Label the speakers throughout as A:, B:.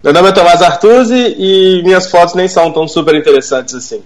A: Meu nome é Tomás Artuzzi e minhas fotos nem são tão super interessantes assim.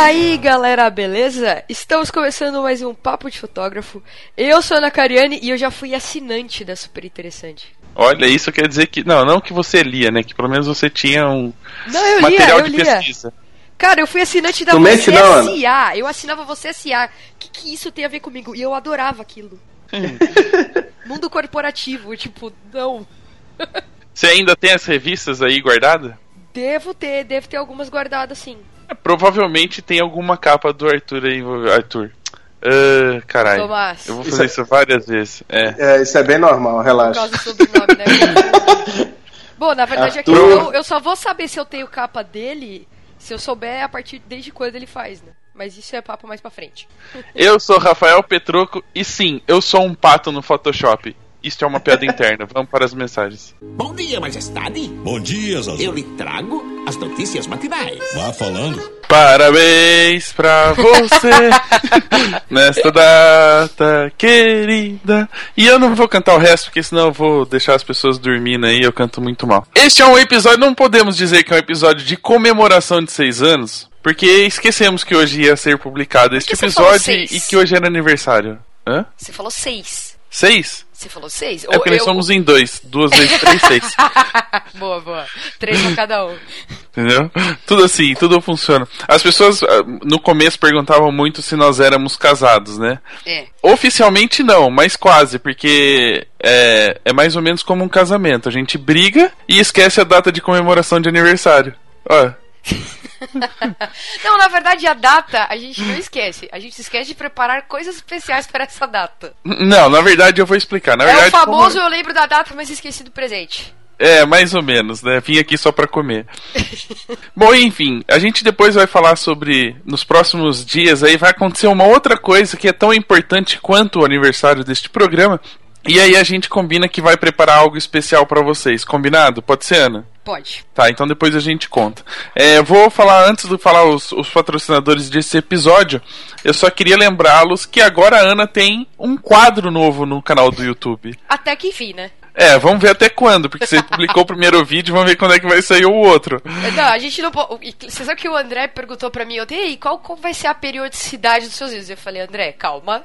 B: aí, galera, beleza? Estamos começando mais um Papo de Fotógrafo. Eu sou a Ana Cariani e eu já fui assinante da Super Interessante.
A: Olha, isso quer dizer que. Não, não que você lia, né? Que pelo menos você tinha um não, eu material lia, eu de lia. pesquisa.
B: Cara, eu fui assinante da
A: Você S.A.
B: É eu assinava Você é S.A. O que, que isso tem a ver comigo? E eu adorava aquilo. Mundo corporativo, tipo, não.
A: Você ainda tem as revistas aí guardadas?
B: Devo ter, devo ter algumas guardadas, sim.
A: É, provavelmente tem alguma capa do Arthur aí Arthur. Uh, caralho. Eu vou fazer isso, é- isso várias vezes. É.
C: é. isso é bem normal, relaxa. Por causa do sobrenome,
B: né? Bom, na verdade Arthur... é que eu, eu, só vou saber se eu tenho capa dele se eu souber a partir desde quando ele faz, né? Mas isso é papo mais pra frente.
A: eu sou Rafael Petroco e sim, eu sou um pato no Photoshop. Isto é uma piada interna. Vamos para as mensagens.
D: Bom dia, majestade. Bom dia, Zazu. Eu lhe trago as notícias matinais.
A: Vá falando. Parabéns pra você nesta data querida. E eu não vou cantar o resto, porque senão eu vou deixar as pessoas dormindo aí. Eu canto muito mal. Este é um episódio, não podemos dizer que é um episódio de comemoração de seis anos, porque esquecemos que hoje ia ser publicado este episódio e que hoje era aniversário.
B: Hã? Você falou seis.
A: Seis? Você falou
B: seis? É Ou porque eu... nós
A: somos em dois. Duas vezes três,
B: seis. boa, boa. Três pra cada um.
A: Entendeu? Tudo assim, tudo funciona. As pessoas ah, no começo perguntavam muito se nós éramos casados, né? É. Oficialmente não, mas quase, porque é, é mais ou menos como um casamento. A gente briga e esquece a data de comemoração de aniversário. Ó
B: não, na verdade, a data a gente não esquece. A gente esquece de preparar coisas especiais para essa data.
A: Não, na verdade eu vou explicar. Na
B: é
A: verdade, o
B: famoso como... eu lembro da data, mas esqueci do presente.
A: É, mais ou menos, né? Vim aqui só para comer. Bom, enfim, a gente depois vai falar sobre nos próximos dias aí vai acontecer uma outra coisa que é tão importante quanto o aniversário deste programa, e aí a gente combina que vai preparar algo especial para vocês. Combinado? Pode ser, Ana?
B: Pode.
A: Tá, então depois a gente conta. É, vou falar antes de falar os, os patrocinadores desse episódio. Eu só queria lembrá-los que agora a Ana tem um quadro novo no canal do YouTube.
B: Até que fim, né?
A: É, vamos ver até quando, porque você publicou o primeiro vídeo, vamos ver quando é que vai sair o outro.
B: Não, a gente não Você sabe que o André perguntou para mim ontem, e qual, qual vai ser a periodicidade dos seus vídeos? Eu falei, André, calma,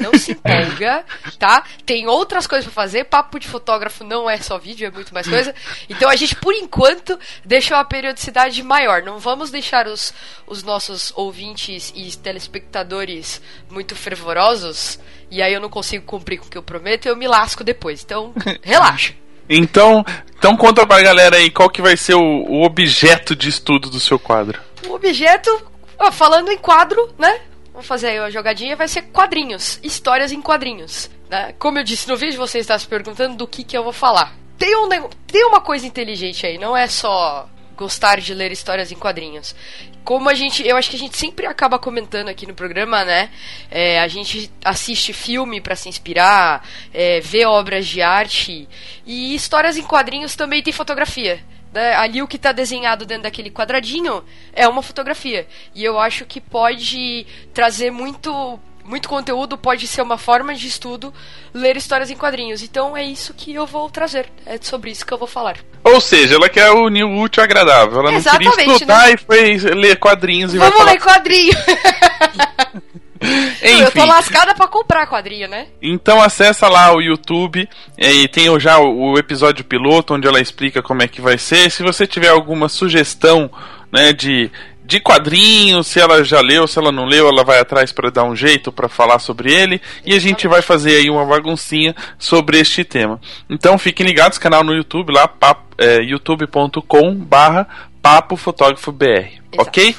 B: não se empolga, é. tá? Tem outras coisas para fazer, papo de fotógrafo não é só vídeo, é muito mais coisa. Então a gente, por enquanto, deixa a periodicidade maior. Não vamos deixar os, os nossos ouvintes e telespectadores muito fervorosos, e aí eu não consigo cumprir com o que eu prometo, eu me lasco depois. Então, relaxa.
A: Então, então conta pra galera aí qual que vai ser o, o objeto de estudo do seu quadro.
B: O objeto, ó, falando em quadro, né? vamos fazer aí uma jogadinha, vai ser quadrinhos, histórias em quadrinhos. Né? Como eu disse no vídeo, você está se perguntando do que, que eu vou falar. Tem, um, tem uma coisa inteligente aí, não é só gostar de ler histórias em quadrinhos. Como a gente, eu acho que a gente sempre acaba comentando aqui no programa, né? É, a gente assiste filme para se inspirar, é, vê obras de arte e histórias em quadrinhos também tem fotografia. Né? Ali o que está desenhado dentro daquele quadradinho é uma fotografia. E eu acho que pode trazer muito muito conteúdo pode ser uma forma de estudo ler histórias em quadrinhos. Então é isso que eu vou trazer. É sobre isso que eu vou falar.
A: Ou seja, ela quer unir o útil ao agradável. Ela Exatamente, não queria estudar né? e foi ler quadrinhos
B: e Vamos ler
A: falar... quadrinho!
B: Enfim. Eu tô lascada pra comprar quadrinho, né?
A: Então acessa lá o YouTube é, e tem já o episódio piloto onde ela explica como é que vai ser. Se você tiver alguma sugestão né, de, de quadrinho, se ela já leu, se ela não leu, ela vai atrás para dar um jeito para falar sobre ele e a gente vai fazer aí uma baguncinha sobre este tema. Então fiquem ligados, canal no YouTube lá, é, youtube.com barra papo fotógrafo Exato. ok?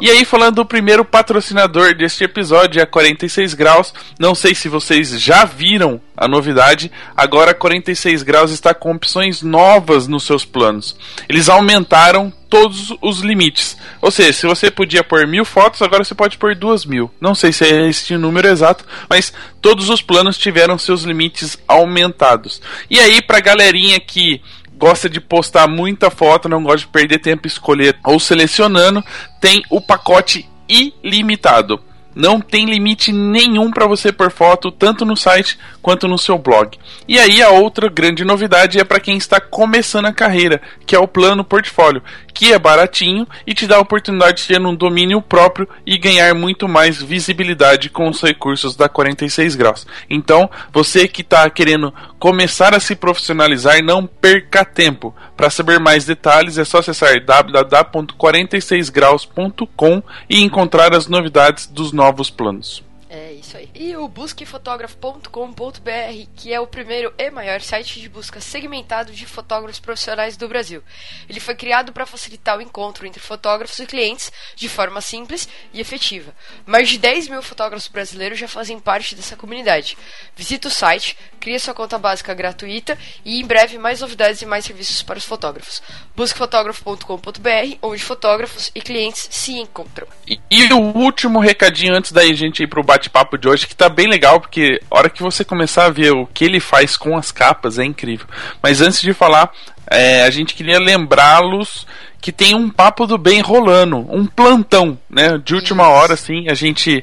A: E aí, falando do primeiro patrocinador deste episódio, é a 46 Graus. Não sei se vocês já viram a novidade, agora 46 Graus está com opções novas nos seus planos. Eles aumentaram todos os limites. Ou seja, se você podia pôr mil fotos, agora você pode pôr duas mil. Não sei se é este número exato, mas todos os planos tiveram seus limites aumentados. E aí, pra galerinha que gosta de postar muita foto, não gosta de perder tempo escolher ou selecionando, tem o pacote ilimitado. Não tem limite nenhum para você por foto, tanto no site quanto no seu blog. E aí a outra grande novidade é para quem está começando a carreira, que é o plano portfólio, que é baratinho e te dá a oportunidade de ter um domínio próprio e ganhar muito mais visibilidade com os recursos da 46 graus. Então, você que está querendo começar a se profissionalizar, não perca tempo. Para saber mais detalhes, é só acessar www.46graus.com e encontrar as novidades dos novos planos.
B: É isso aí. E o busquefotógrafo.com.br, que é o primeiro e maior site de busca segmentado de fotógrafos profissionais do Brasil. Ele foi criado para facilitar o encontro entre fotógrafos e clientes de forma simples e efetiva. Mais de 10 mil fotógrafos brasileiros já fazem parte dessa comunidade. Visita o site, cria sua conta básica gratuita e em breve mais novidades e mais serviços para os fotógrafos. Busquefotógrafo.com.br, onde fotógrafos e clientes se encontram. E,
A: e o último recadinho antes da gente ir para o bate-papo de hoje que tá bem legal, porque a hora que você começar a ver o que ele faz com as capas é incrível. Mas antes de falar, é, a gente queria lembrá-los que tem um papo do bem rolando, um plantão, né? De última Isso. hora, assim, a gente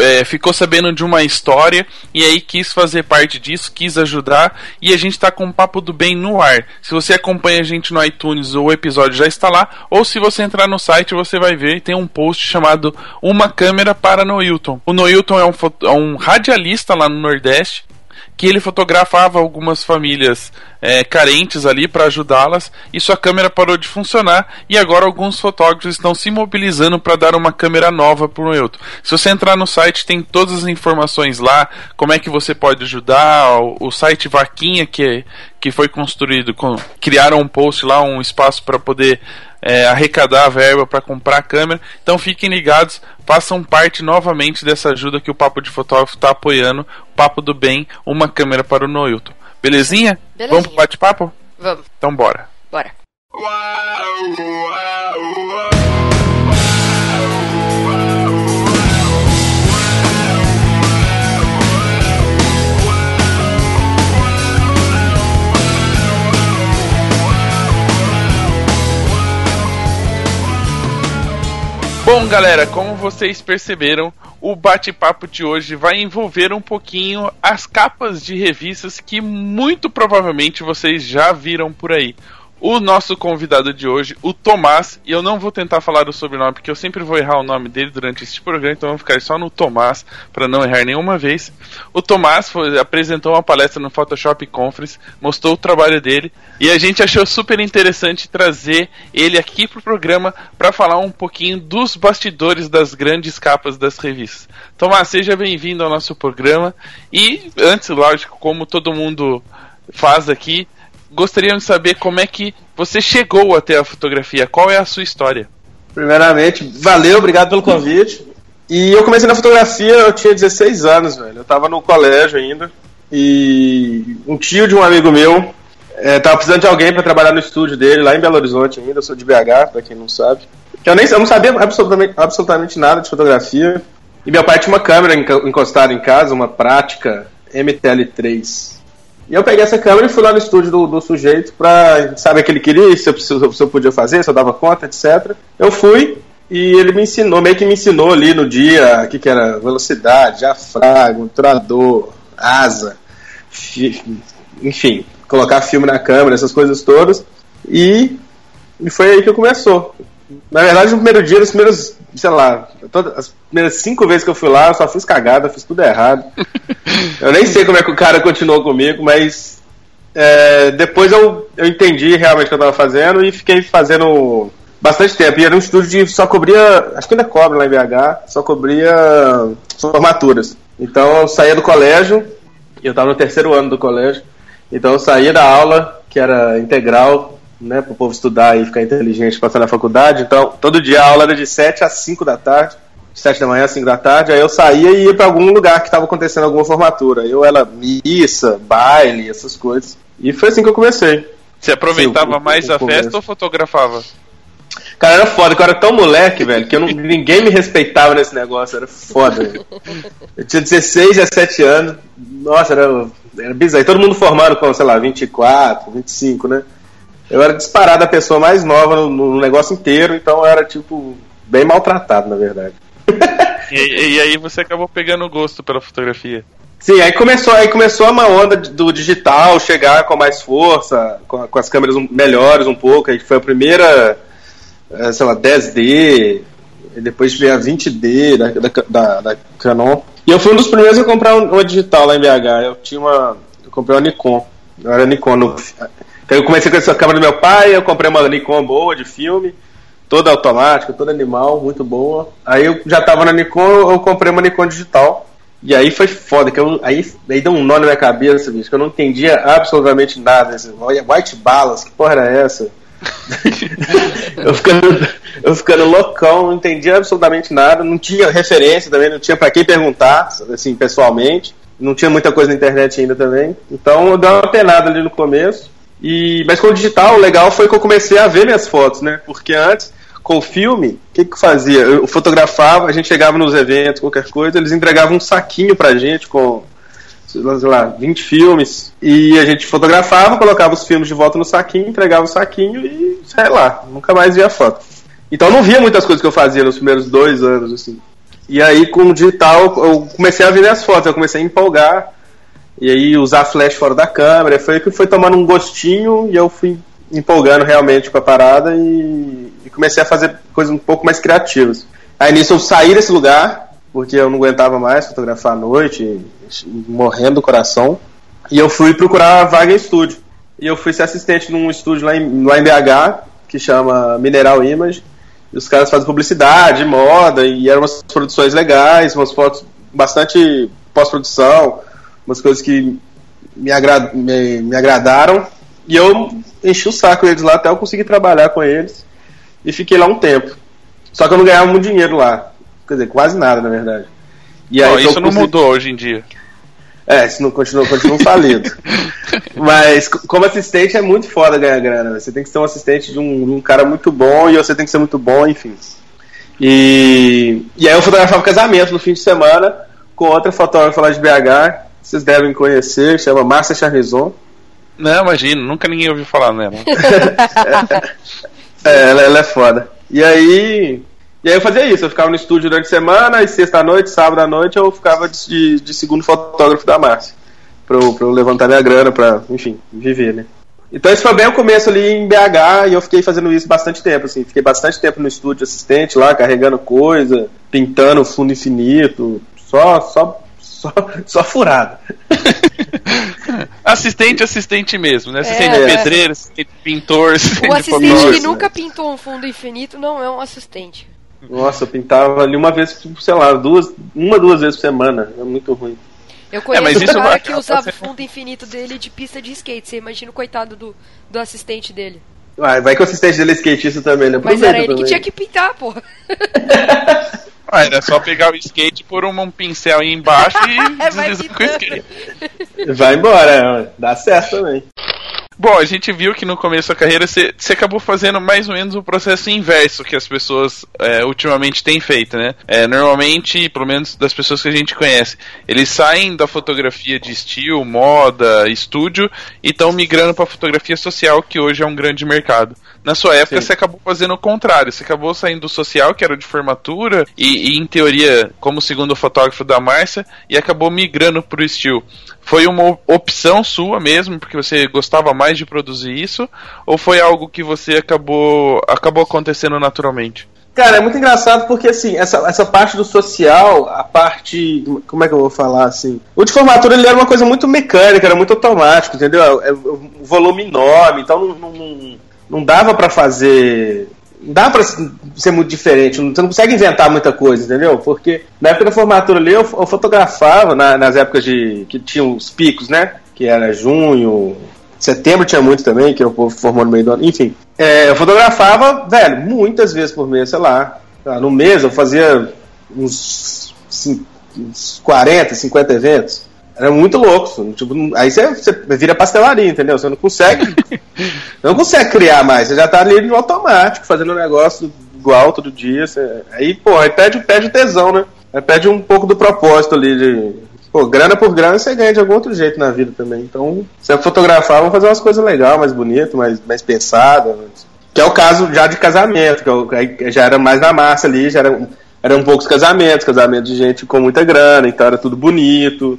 A: é, ficou sabendo de uma história e aí quis fazer parte disso, quis ajudar e a gente está com o Papo do Bem no ar. Se você acompanha a gente no iTunes, o episódio já está lá, ou se você entrar no site, você vai ver, tem um post chamado Uma Câmera para Noilton. O Noilton é um, é um radialista lá no Nordeste que ele fotografava algumas famílias é, carentes ali para ajudá-las e sua câmera parou de funcionar e agora alguns fotógrafos estão se mobilizando para dar uma câmera nova para o Elton. Se você entrar no site tem todas as informações lá, como é que você pode ajudar, o, o site Vaquinha que, que foi construído, com, criaram um post lá, um espaço para poder é, arrecadar a verba para comprar a câmera. Então fiquem ligados, façam parte novamente dessa ajuda que o Papo de Fotógrafo está apoiando. O Papo do Bem, uma câmera para o Noilton. Belezinha? Belezinha? Vamos pro bate-papo? Vamos. Então bora. Bora. Uau, uau, uau. Bom, galera, como vocês perceberam, o bate-papo de hoje vai envolver um pouquinho as capas de revistas que muito provavelmente vocês já viram por aí o nosso convidado de hoje, o Tomás, e eu não vou tentar falar o sobrenome porque eu sempre vou errar o nome dele durante este programa, então vamos ficar só no Tomás para não errar nenhuma vez. O Tomás foi, apresentou uma palestra no Photoshop Conference, mostrou o trabalho dele e a gente achou super interessante trazer ele aqui pro programa para falar um pouquinho dos bastidores das grandes capas das revistas. Tomás, seja bem-vindo ao nosso programa e antes, lógico, como todo mundo faz aqui. Gostaria de saber como é que você chegou até a fotografia, qual é a sua história?
C: Primeiramente, valeu, obrigado pelo convite. E eu comecei na fotografia, eu tinha 16 anos, velho. Eu tava no colégio ainda. E um tio de um amigo meu é, tava precisando de alguém para trabalhar no estúdio dele, lá em Belo Horizonte ainda. Eu sou de BH, para quem não sabe. Eu, nem, eu não sabia absolutamente, absolutamente nada de fotografia. E meu pai tinha uma câmera encostada em casa, uma prática MTL3. E eu peguei essa câmera e fui lá no estúdio do, do sujeito pra saber o que ele queria, se eu, se eu podia fazer, se eu dava conta, etc. Eu fui e ele me ensinou, meio que me ensinou ali no dia o que, que era velocidade, diafragma, trador asa, enfim, colocar filme na câmera, essas coisas todas. E, e foi aí que começou. Na verdade, no primeiro dia, nos primeiros, sei lá, todas, as primeiras cinco vezes que eu fui lá, eu só fiz cagada, fiz tudo errado. eu nem sei como é que o cara continuou comigo, mas é, depois eu, eu entendi realmente o que eu tava fazendo e fiquei fazendo bastante tempo. E era um estúdio de só cobria, acho que ainda cobre lá em BH, só cobria formaturas. Então eu saía do colégio, eu tava no terceiro ano do colégio, então eu saía da aula, que era integral, né, para o povo estudar e ficar inteligente, passar na faculdade. Então, todo dia a aula era de 7 às 5 da tarde, de 7 da manhã às 5 da tarde. Aí eu saía e ia para algum lugar que estava acontecendo alguma formatura. Eu era missa, baile, essas coisas. E foi assim que eu comecei.
A: Você aproveitava Sim, mais a começo. festa ou fotografava?
C: Cara, era foda, que eu era tão moleque, velho, que não, ninguém me respeitava nesse negócio, era foda. Velho. Eu tinha 16, 17 anos, nossa, era, era bizarro. E todo mundo formado com, sei lá, 24, 25, né? Eu era disparado a pessoa mais nova no, no negócio inteiro, então eu era, tipo, bem maltratado, na verdade.
A: e, e, aí você acabou pegando gosto pela fotografia.
C: Sim, aí começou, aí começou uma onda do digital chegar com mais força, com, com as câmeras melhores um pouco, aí foi a primeira, eh, sei lá, 10D, depois veio a 20D da, da, da, Canon. E eu fui um dos primeiros a comprar uma digital lá em BH. Eu tinha uma. Eu comprei uma Nikon. Eu era Nikon. No, então eu comecei com essa câmera do meu pai, eu comprei uma Nikon boa de filme, toda automática, toda animal, muito boa. Aí eu já tava na Nikon, eu comprei uma Nikon digital. E aí foi foda, que eu, aí, aí deu um nó na minha cabeça, bicho, que eu não entendia absolutamente nada. Assim, white balas, que porra era essa? eu, ficando, eu ficando loucão, não entendia absolutamente nada, não tinha referência também, não tinha para quem perguntar, assim, pessoalmente. Não tinha muita coisa na internet ainda também. Então eu dei uma penada ali no começo. E, mas com o digital, o legal foi que eu comecei a ver minhas fotos, né? Porque antes, com o filme, o que, que eu fazia? Eu fotografava, a gente chegava nos eventos, qualquer coisa, eles entregavam um saquinho pra gente com, sei lá, 20 filmes. E a gente fotografava, colocava os filmes de volta no saquinho, entregava o saquinho e, sei lá, nunca mais via foto. Então eu não via muitas coisas que eu fazia nos primeiros dois anos, assim. E aí, com o digital, eu comecei a ver minhas fotos, eu comecei a empolgar e aí usar flash fora da câmera, foi que foi tomando um gostinho e eu fui empolgando realmente com a parada e, e comecei a fazer coisas um pouco mais criativas. Aí nisso eu saí desse lugar, porque eu não aguentava mais fotografar à noite, morrendo do coração. E eu fui procurar a vaga em estúdio. E eu fui ser assistente num estúdio lá em, lá em BH, que chama Mineral Image. E os caras fazem publicidade, moda, e eram umas produções legais, umas fotos bastante pós-produção umas coisas que me, agra me, me agradaram. E eu enchi o saco deles lá até eu conseguir trabalhar com eles. E fiquei lá um tempo. Só que eu não ganhava muito dinheiro lá. Quer dizer, quase nada, na verdade. E aí,
A: oh, então, isso não consegui... mudou hoje em dia.
C: É, se não continua, continua falido. Mas como assistente é muito foda ganhar grana. Né? Você tem que ser um assistente de um, de um cara muito bom e você tem que ser muito bom, enfim. E, e aí eu fotografava casamento no fim de semana com outra fotógrafa lá de BH, vocês devem conhecer, chama Márcia Charnizon.
A: Não, imagina, nunca ninguém ouviu falar nela.
C: É, é, ela, ela, é foda. E aí. E aí eu fazia isso, eu ficava no estúdio durante a semana, e sexta noite, sábado à noite, eu ficava de, de segundo fotógrafo da Márcia. Pra eu, pra eu levantar minha grana, pra, enfim, viver, né? Então isso foi bem o começo ali em BH e eu fiquei fazendo isso bastante tempo, assim, fiquei bastante tempo no estúdio assistente lá, carregando coisa, pintando fundo infinito, só, só só, só furada.
A: assistente, assistente mesmo, né? Assistente é, é. pedreiro, é. assistente pintor,
B: assistente O assistente que nunca pintou um fundo infinito não é um assistente.
C: Nossa, eu pintava ali uma vez, sei lá, duas, uma, duas vezes por semana. É muito ruim.
B: Eu é, conheço é, um cara que usava o fundo infinito dele de pista de skate. Você imagina o coitado do, do assistente dele.
C: Vai, vai que o assistente dele é skatista também, né?
B: Mas
C: era ele
B: também. que tinha que pintar, porra.
A: Ah, era só pegar o skate, pôr um, um pincel aí embaixo e é, deslizar com o
C: skate. Vai embora, é, dá certo também.
A: Bom, a gente viu que no começo da carreira você acabou fazendo mais ou menos o processo inverso que as pessoas é, ultimamente têm feito, né? É, normalmente, pelo menos das pessoas que a gente conhece, eles saem da fotografia de estilo, moda, estúdio e estão migrando para fotografia social, que hoje é um grande mercado. Na sua época, Sim. você acabou fazendo o contrário. Você acabou saindo do social, que era de formatura, e, e em teoria, como segundo fotógrafo da Márcia, e acabou migrando pro estilo. Foi uma opção sua mesmo, porque você gostava mais de produzir isso, ou foi algo que você acabou, acabou acontecendo naturalmente?
C: Cara, é muito engraçado porque, assim, essa, essa parte do social, a parte. Como é que eu vou falar, assim? O de formatura ele era uma coisa muito mecânica, era muito automático, entendeu? É, é, volume enorme, então não, não, não dava para fazer. Não dá para ser muito diferente, você não consegue inventar muita coisa, entendeu? Porque na época da formatura ali eu, eu fotografava, na, nas épocas de que tinha os picos, né? Que era junho, setembro tinha muito também, que o povo formou no meio do ano, enfim. É, eu fotografava, velho, muitas vezes por mês, sei lá. No mês eu fazia uns, uns 40, 50 eventos. Era é muito louco. Tipo, aí você, você vira pastelaria, entendeu? Você não consegue. não consegue criar mais. Você já tá ali no automático, fazendo um negócio igual todo dia. Você, aí, pô, aí perde, perde o tesão, né? Aí perde um pouco do propósito ali de. Pô, grana por grana você ganha de algum outro jeito na vida também. Então, se eu fotografar, vou fazer umas coisas legais, mais bonitas, mais, mais pensadas. Mas... Que é o caso já de casamento, que eu, já era mais na massa ali, já era, eram poucos casamentos, casamento de gente com muita grana, então era tudo bonito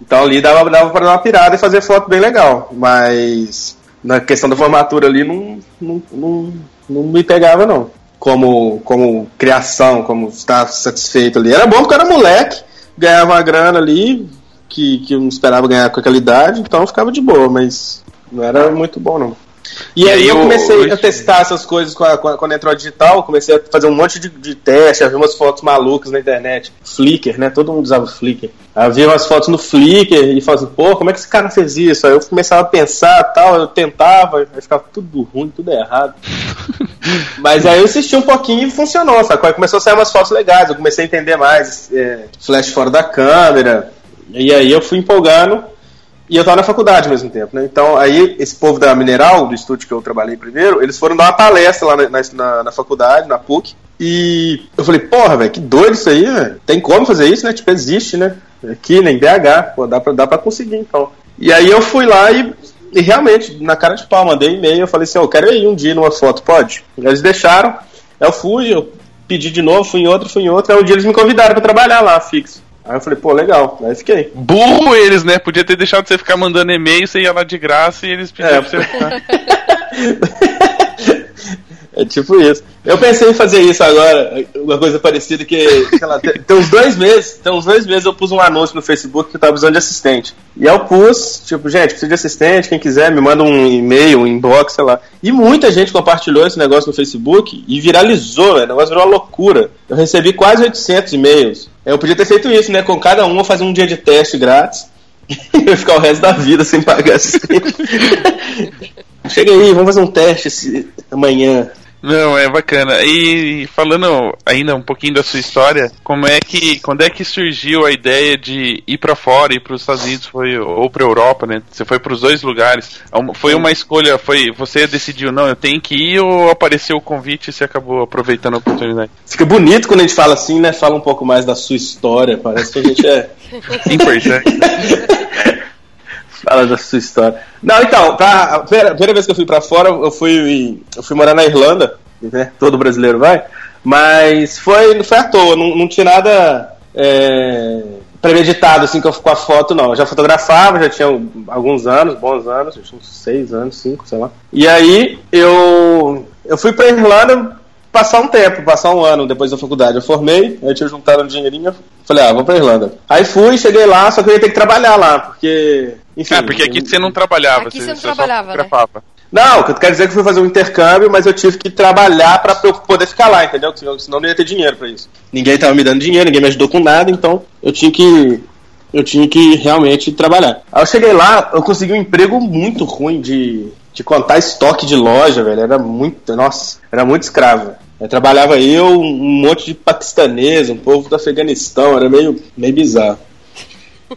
C: então ali dava, dava para dar uma pirada e fazer foto bem legal. Mas na questão da formatura ali não, não, não, não me pegava não. Como, como criação, como estar satisfeito ali. Era bom porque era moleque, ganhava uma grana ali, que, que eu não esperava ganhar com aquela idade, então ficava de boa, mas não era muito bom não. E aí eu, comecei a testar essas coisas quando, entrou a digital, comecei a fazer um monte de, de teste, a ver umas fotos malucas na internet. Flickr, né? Todo mundo usava Flickr. Havia umas fotos no Flickr e falava assim, pô, como é que esse cara fez isso? Aí eu começava a pensar tal, eu tentava, aí ficava tudo ruim, tudo errado. Mas aí eu insisti um pouquinho e funcionou, sacou? Aí começou a sair umas fotos legais, eu comecei a entender mais, é, flash fora da câmera, e aí eu fui empolgando e eu estava na faculdade ao mesmo tempo, né? Então, aí, esse povo da Mineral, do estúdio que eu trabalhei primeiro, eles foram dar uma palestra lá na, na, na faculdade, na PUC. E eu falei, porra, velho, que doido isso aí, velho. Né? Tem como fazer isso, né? Tipo, existe, né? Aqui, nem né, BH. Pô, dá pra, dá pra conseguir, então. E aí eu fui lá e, e realmente, na cara de pau, mandei e-mail. Eu falei assim, ó, oh, eu quero ir um dia numa foto, pode? Eles deixaram. Eu fui, eu pedi de novo, fui em outro, fui em outro. Aí um dia eles me convidaram para trabalhar lá, fixo. Aí eu falei, pô, legal. Aí fiquei.
A: Burro eles, né? Podia ter deixado você ficar mandando e-mail, você ia lá de graça e eles pediam é, pra você ficar.
C: É tipo isso. Eu pensei em fazer isso agora, uma coisa parecida que, sei lá, tem, tem uns dois meses, tem uns dois meses eu pus um anúncio no Facebook que eu tava precisando de assistente. E eu pus, tipo, gente, preciso de assistente, quem quiser me manda um e-mail, um inbox, sei lá. E muita gente compartilhou esse negócio no Facebook e viralizou, né? O negócio virou uma loucura. Eu recebi quase 800 e-mails. Eu podia ter feito isso, né? Com cada um eu fazer um dia de teste grátis e eu ficar o resto da vida sem pagar assistente. Chega aí, vamos fazer um teste amanhã.
A: Não, é bacana. E falando ainda um pouquinho da sua história, como é que, quando é que surgiu a ideia de ir para fora, ir para os Estados Unidos, foi ou para Europa, né? Você foi para os dois lugares. É foi uma escolha, foi você decidiu não, eu tenho que ir ou apareceu o convite e você acabou aproveitando a oportunidade?
C: Fica bonito quando a gente fala assim, né? Fala um pouco mais da sua história, parece que a gente é importante. Fala da sua história. Não, então, pra, a primeira, vez que eu fui para fora, eu fui, eu fui morar na Irlanda, né? Todo brasileiro vai. Mas foi, foi à toa, não, não tinha nada é, premeditado assim que eu com a foto, não. Eu já fotografava, já tinha alguns anos, bons anos, uns seis anos, cinco, sei lá. E aí eu, eu fui pra Irlanda passar um tempo, passar um ano depois da faculdade. Eu formei, eu tinha juntado um dinheirinho, falei, ah, vou pra Irlanda. Aí fui, cheguei lá, só que eu ia ter que trabalhar lá, porque
A: enfim,
C: ah,
A: porque aqui você não trabalhava. Aqui você,
C: não trabalhava, né? Não, eu quero dizer é que eu fui fazer um intercâmbio, mas eu tive que trabalhar para poder ficar lá, entendeu? Senão não ia ter dinheiro para isso. Ninguém tava me dando dinheiro, ninguém me ajudou com nada, então eu tinha que eu tinha que realmente trabalhar. Aí eu cheguei lá, eu consegui um emprego muito ruim de, de contar estoque de loja, velho. Era muito, nossa, era muito escravo. Eu trabalhava eu, um monte de paquistanês, um povo do Afeganistão, era meio, meio bizarro.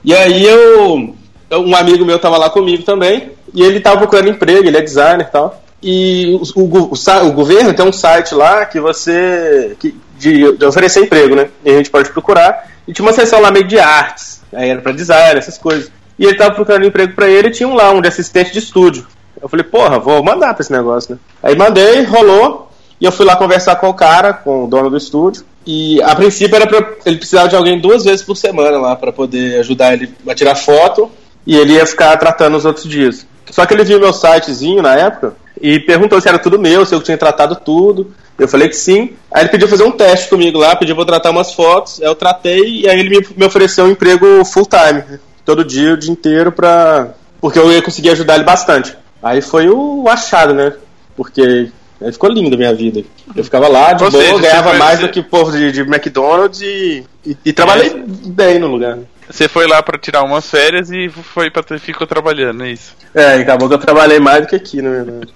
C: E aí eu um amigo meu tava lá comigo também, e ele tava procurando emprego, ele é designer e tal. E o, o, o, o governo tem um site lá que você. Que, de, de, oferecer emprego, né? E a gente pode procurar. E tinha uma seção lá meio de artes, aí era pra design, essas coisas. E ele tava procurando emprego para ele e tinha um lá, um de assistente de estúdio. Eu falei, porra, vou mandar pra esse negócio, né? Aí mandei, rolou, e eu fui lá conversar com o cara, com o dono do estúdio. E a princípio era pra, ele precisava de alguém duas vezes por semana lá para poder ajudar ele a tirar foto e ele ia ficar tratando os outros dias. Só que ele viu meu sitezinho na época e perguntou se era tudo meu, se eu tinha tratado tudo. Eu falei que sim. Aí ele pediu fazer um teste comigo lá, pediu pra eu tratar umas fotos. Eu tratei e aí ele me ofereceu um emprego full time, todo dia, o dia inteiro, pra... porque eu ia conseguir ajudar ele bastante. Aí foi o achado, né? Porque aí ficou lindo a minha vida. Eu ficava lá, de Ou boa, seja, ganhava tipo, mais ser... do que o povo de, de McDonald's e, e, e trabalhei é. bem no lugar.
A: Você foi lá para tirar umas férias e foi para ficou trabalhando,
C: é
A: isso?
C: É, acabou que eu trabalhei mais do que aqui, na verdade.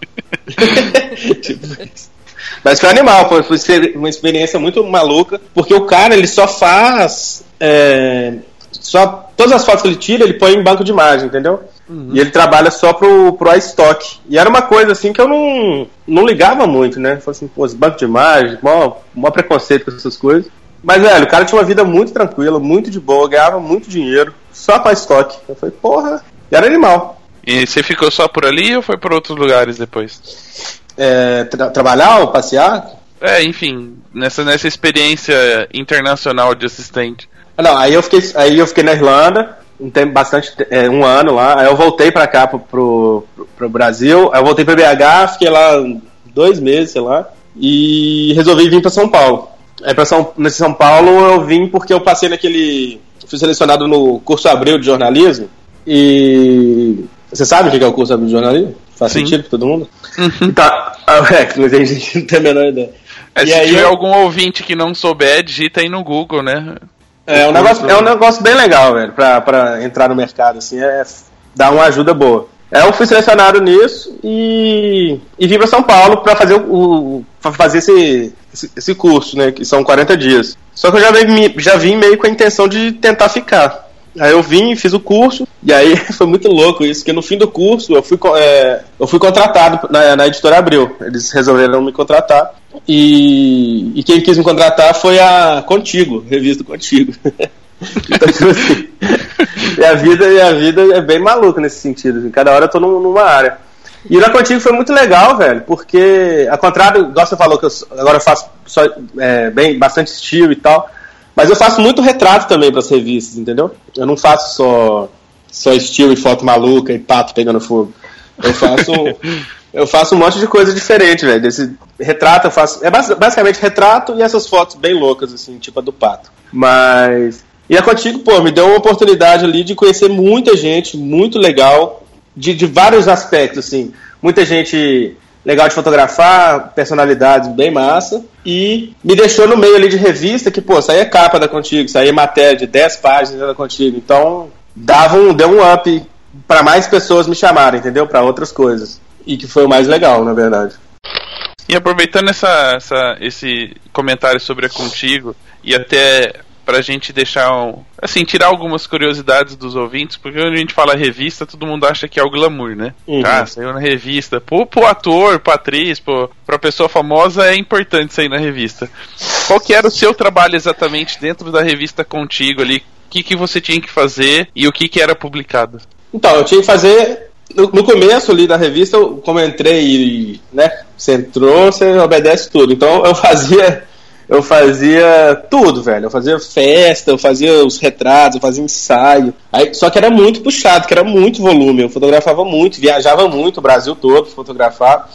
C: tipo Mas foi animal, foi, foi uma experiência muito maluca, porque o cara ele só faz. É, só, todas as fotos que ele tira, ele põe em banco de imagem, entendeu? Uhum. E ele trabalha só pro, pro iStock. E era uma coisa assim que eu não, não ligava muito, né? Falei assim, pô, esse banco de imagem, mó, mó preconceito com essas coisas. Mas, velho, o cara tinha uma vida muito tranquila, muito de boa, ganhava muito dinheiro, só com a estoque. Eu falei, porra, e era animal.
A: E você ficou só por ali ou foi para outros lugares depois?
C: É, tra trabalhar ou passear?
A: É, enfim, nessa, nessa experiência internacional de assistente.
C: Ah, não, aí eu fiquei, aí eu fiquei na Irlanda, um tempo bastante, é, um ano lá, aí eu voltei para cá, pro, pro, pro Brasil, aí eu voltei para BH, fiquei lá dois meses, sei lá, e resolvi vir para São Paulo. É para São, nesse São Paulo eu vim porque eu passei naquele. fui selecionado no curso Abril de jornalismo. E. Você sabe o que é o curso Abril de jornalismo? Faz Sim. sentido para todo mundo? Uhum. Tá. Ah, é, mas a
A: gente não tem a menor ideia. É, e se aí, tiver eu... algum ouvinte que não souber, digita aí no Google, né?
C: É, é um, negócio, é um negócio bem legal, velho, para entrar no mercado, assim, é, é dá uma ajuda boa. É, eu fui selecionado nisso e, e vim para São Paulo para fazer, o, fazer esse, esse, esse, curso, né? Que são 40 dias. Só que eu já, vim, já vim meio com a intenção de tentar ficar. Aí eu vim, fiz o curso, e aí foi muito louco isso, que no fim do curso eu fui, é, eu fui contratado na, na, editora Abril. Eles resolveram me contratar. E, e quem quis me contratar foi a Contigo, revista Contigo. e então, tipo a assim, vida, minha vida é bem maluca nesse sentido. Assim, cada hora eu tô numa área. E lá contigo foi muito legal, velho, porque, ao contrário, igual você falou que eu, agora eu faço só, é, bem, bastante estilo e tal, mas eu faço muito retrato também para as revistas, entendeu? Eu não faço só, só estilo e foto maluca e pato pegando fogo. Eu faço, eu faço um monte de coisa diferente, velho. Desse retrato eu faço. É basicamente retrato e essas fotos bem loucas, assim, tipo a do pato. Mas. E a é Contigo, pô, me deu uma oportunidade ali de conhecer muita gente, muito legal, de, de vários aspectos, assim. Muita gente legal de fotografar, personalidades bem massa. E me deixou no meio ali de revista, que, pô, saía capa da Contigo, saía matéria de 10 páginas da Contigo. Então, dava um, deu um up para mais pessoas me chamarem, entendeu? Para outras coisas. E que foi o mais legal, na verdade.
A: E aproveitando essa, essa, esse comentário sobre a Contigo, e até pra gente deixar um, assim, tirar algumas curiosidades dos ouvintes, porque quando a gente fala revista, todo mundo acha que é o glamour, né? Uhum. Ah, saiu na revista. Pô, pro ator, pra atriz, pro, pra pessoa famosa é importante sair na revista. Qual que era o seu trabalho exatamente dentro da revista contigo ali? O que, que você tinha que fazer e o que, que era publicado?
C: Então, eu tinha que fazer no, no, começo ali da revista, como eu entrei e, né, você entrou, você obedece tudo. Então eu fazia eu fazia tudo, velho. Eu fazia festa, eu fazia os retratos, eu fazia ensaio. Aí, só que era muito puxado, que era muito volume. Eu fotografava muito, viajava muito o Brasil todo fotografar.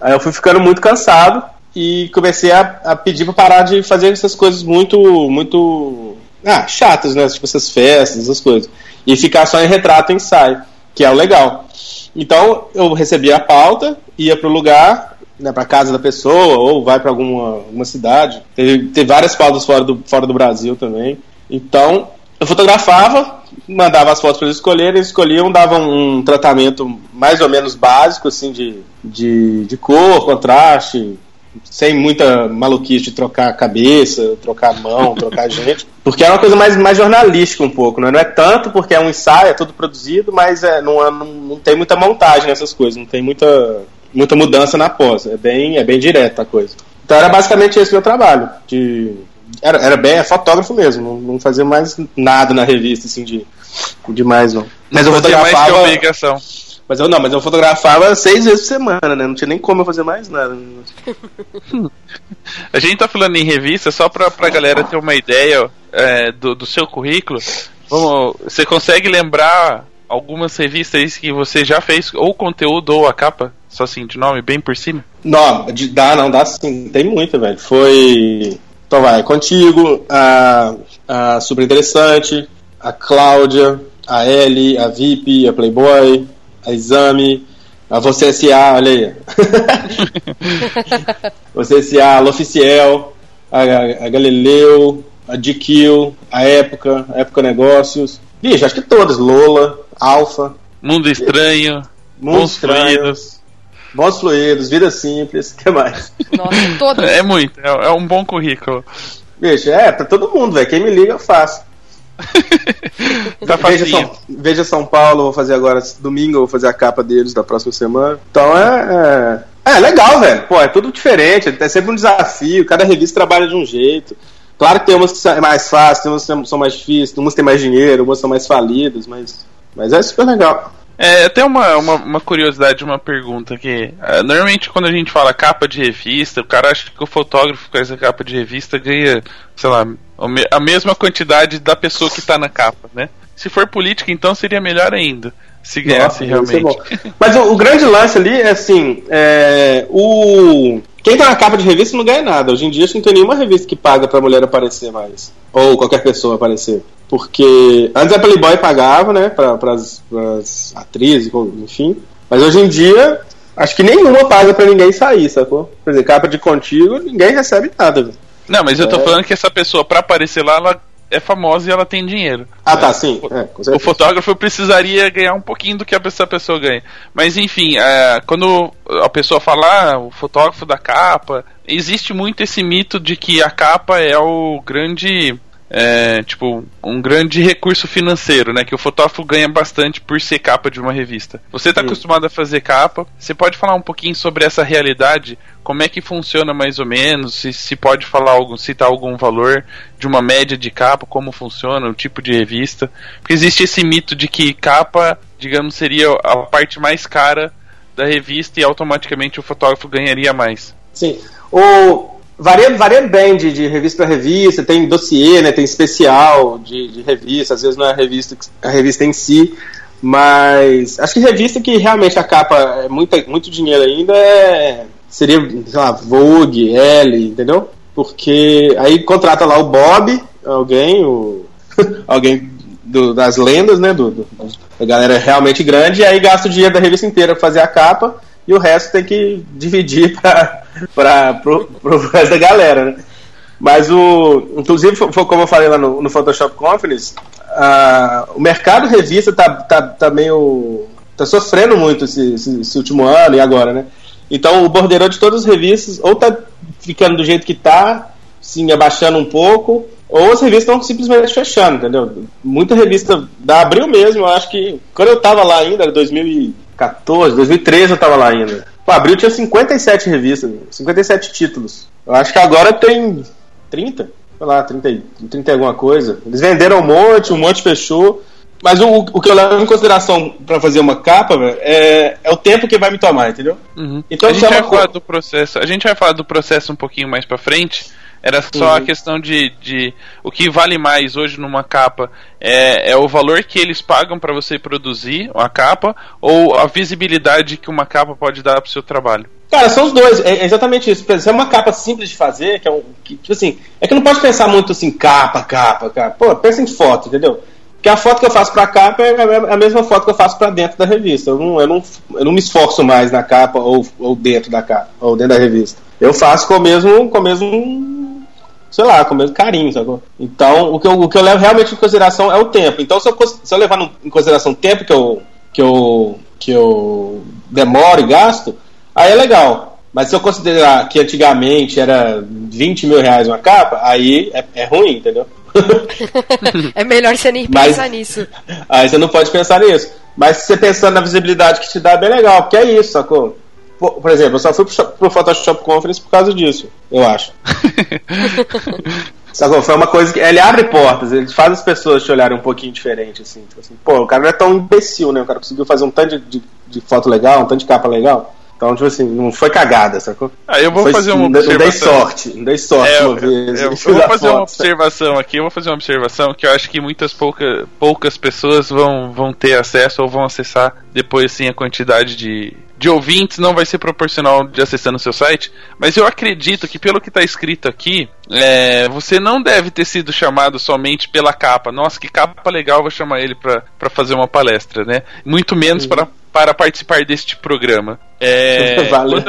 C: Aí eu fui ficando muito cansado e comecei a, a pedir pra parar de fazer essas coisas muito, muito ah, chatas, né? Tipo essas festas, essas coisas. E ficar só em retrato e ensaio, que é o legal. Então eu recebia a pauta, ia pro lugar, né, para casa da pessoa ou vai para alguma, alguma cidade. Teve, teve várias fotos fora do, fora do Brasil também. Então, eu fotografava, mandava as fotos para eles escolherem, eles escolhiam, davam um tratamento mais ou menos básico, assim, de, de, de cor, contraste, sem muita maluquice de trocar cabeça, trocar mão, trocar gente. Porque é uma coisa mais, mais jornalística um pouco, né? Não é tanto porque é um ensaio, é tudo produzido, mas é, não, é, não, não tem muita montagem nessas coisas, não tem muita muita mudança na pós. É bem, é bem direta a coisa. Então era basicamente esse meu trabalho. De, era, era bem é fotógrafo mesmo. Não, não, fazia mais nada na revista, assim, de, de mais não.
A: Mas
C: eu
A: fotografava. Mais que
C: Mas eu não, mas eu fotografava seis vezes por semana, né? Não tinha nem como eu fazer mais nada.
A: a gente tá falando em revista, só pra, pra galera ter uma ideia é, do, do seu currículo. Vamos, você consegue lembrar algumas revistas que você já fez ou conteúdo ou a capa, só assim, de nome, bem por cima?
C: Não, de, dá, não, dá sim. Tem muita velho. Foi. Então vai, contigo, a, a Super Interessante, a Cláudia, a Ellie, a VIP, a Playboy, a Exame, a Você S.A., olha aí. Você S.A., a L'Oficiel, a, a, a Galileu, a DQ, a Época, a Época Negócios, Bicho, acho que todas. Lola, Alfa.
A: Mundo Estranho.
C: Mundo Bons Estranho. Fluidos. Bons Fluidos, Vida Simples, o que mais?
A: Nossa, todas. É muito, é, é um bom currículo.
C: Bicho, é, pra todo mundo, velho. Quem me liga, eu faço. tá Veja São, Veja, São, Paulo, vou fazer agora domingo, vou fazer a capa deles da próxima semana. Então é. É, é legal, velho. Pô, é tudo diferente, é sempre um desafio. Cada revista trabalha de um jeito. Claro que tem umas que são mais fáceis, tem umas que são mais difíceis, umas que têm mais dinheiro, umas são mais falidas, mas, mas é super legal.
A: É, até uma, uma, uma, curiosidade, uma pergunta que uh, é, normalmente quando a gente fala capa de revista, o cara acha que o fotógrafo com essa capa de revista ganha, sei lá, a mesma quantidade da pessoa que está na capa, né? Se for política, então seria melhor ainda se ganhasse Nossa, é
C: realmente. Mas o, o, grande lance ali é assim, é, o quem tá na capa de revista não ganha nada. Hoje em dia, acho que não tem nenhuma revista que paga pra mulher aparecer mais. Ou qualquer pessoa aparecer. Porque antes a Playboy pagava, né? Pra, pras, pras atrizes, enfim. Mas hoje em dia, acho que nenhuma paga pra ninguém sair, sacou? Por exemplo, capa de contigo, ninguém recebe nada.
A: Não, mas eu tô é. falando que essa pessoa, pra aparecer lá, ela é famosa e ela tem dinheiro.
C: Ah, tá, é, sim.
A: É, o fotógrafo precisaria ganhar um pouquinho do que essa pessoa ganha. Mas, enfim, é, quando a pessoa fala, ah, o fotógrafo da capa, existe muito esse mito de que a capa é o grande é, tipo, um grande recurso financeiro, né? Que o fotógrafo ganha bastante por ser capa de uma revista. Você está acostumado a fazer capa, você pode falar um pouquinho sobre essa realidade? Como é que funciona mais ou menos? Se, se pode falar algo, citar algum valor de uma média de capa, como funciona, o tipo de revista? Porque existe esse mito de que capa, digamos, seria a parte mais cara da revista e automaticamente o fotógrafo ganharia mais.
C: Sim. O, varia, varia bem de, de revista para revista, tem dossiê, né, tem especial de, de revista, às vezes não é a revista, a revista em si, mas acho que revista que realmente a capa é muita, muito dinheiro ainda é, seria, sei lá, Vogue, L entendeu? Porque aí contrata lá o Bob, alguém, o, alguém do, das lendas, né, do, do, da galera realmente grande, e aí gasta o dinheiro da revista inteira para fazer a capa, e o resto tem que dividir para o resto da galera, né? Mas o. Inclusive, foi como eu falei lá no, no Photoshop Conference, a, o mercado revista tá, tá, tá meio. tá sofrendo muito esse, esse, esse último ano e agora, né? Então o bordeirão de todas as revistas, ou tá ficando do jeito que está, sim, abaixando um pouco, ou as revistas estão simplesmente fechando, entendeu? Muita revista da Abril mesmo, eu acho que quando eu tava lá ainda, 2014, 2013 eu tava lá ainda. Pô, Abril tinha 57 revistas, 57 títulos. Eu acho que agora tem 30, sei lá, 30, 30 alguma coisa. Eles venderam um monte, um monte fechou. Mas o, o que eu levo em consideração para fazer uma capa, é, é o tempo que vai me tomar, entendeu?
A: Uhum. Então, a gente é vai co... falar do processo. A gente vai falar do processo um pouquinho mais para frente, era só uhum. a questão de, de o que vale mais hoje numa capa é, é o valor que eles pagam para você produzir uma capa ou a visibilidade que uma capa pode dar para o seu trabalho.
C: Cara, são os dois, é exatamente isso. Se é uma capa simples de fazer, que é um. Que, tipo assim, é que não pode pensar muito assim, capa, capa, capa. Pô, pensa em foto, entendeu? Porque a foto que eu faço pra capa é, é, é a mesma foto que eu faço pra dentro da revista. Eu não, eu não, eu não me esforço mais na capa ou, ou dentro da capa, ou dentro da revista. Eu faço com o mesmo, com o mesmo sei lá, com o mesmo carinho, sacou? Então, o que, eu, o que eu levo realmente em consideração é o tempo. Então, se eu, se eu levar no, em consideração o tempo que eu, que, eu, que eu demoro e gasto, aí é legal. Mas se eu considerar que antigamente era 20 mil reais uma capa, aí é, é ruim, entendeu?
B: é melhor você nem Mas, pensar nisso.
C: Aí você não pode pensar nisso. Mas se você pensar na visibilidade que te dá, é bem legal, porque é isso, sacou? por exemplo, eu só fui pro, pro Photoshop Conference por causa disso, eu acho. Sacou? Foi uma coisa que. Ele abre portas, ele faz as pessoas te olharem um pouquinho diferente, assim. Tipo assim pô, o cara não é tão imbecil, né? O cara conseguiu fazer um tanto de, de, de foto legal, um tanto de capa legal. Então, tipo assim, não foi cagada, sacou?
A: aí ah, eu vou
C: foi,
A: fazer assim, uma
C: observação. Não dei sorte,
A: não dei sorte é, uma vez. Eu, eu, eu vou fazer uma observação aqui, eu vou fazer uma observação que eu acho que muitas pouca, poucas pessoas vão, vão ter acesso ou vão acessar depois, sim, a quantidade de de ouvintes não vai ser proporcional de acessar no seu site, mas eu acredito que pelo que está escrito aqui, é, você não deve ter sido chamado somente pela capa. Nossa, que capa legal, vou chamar ele para fazer uma palestra, né? Muito menos para para participar deste programa. É, quando,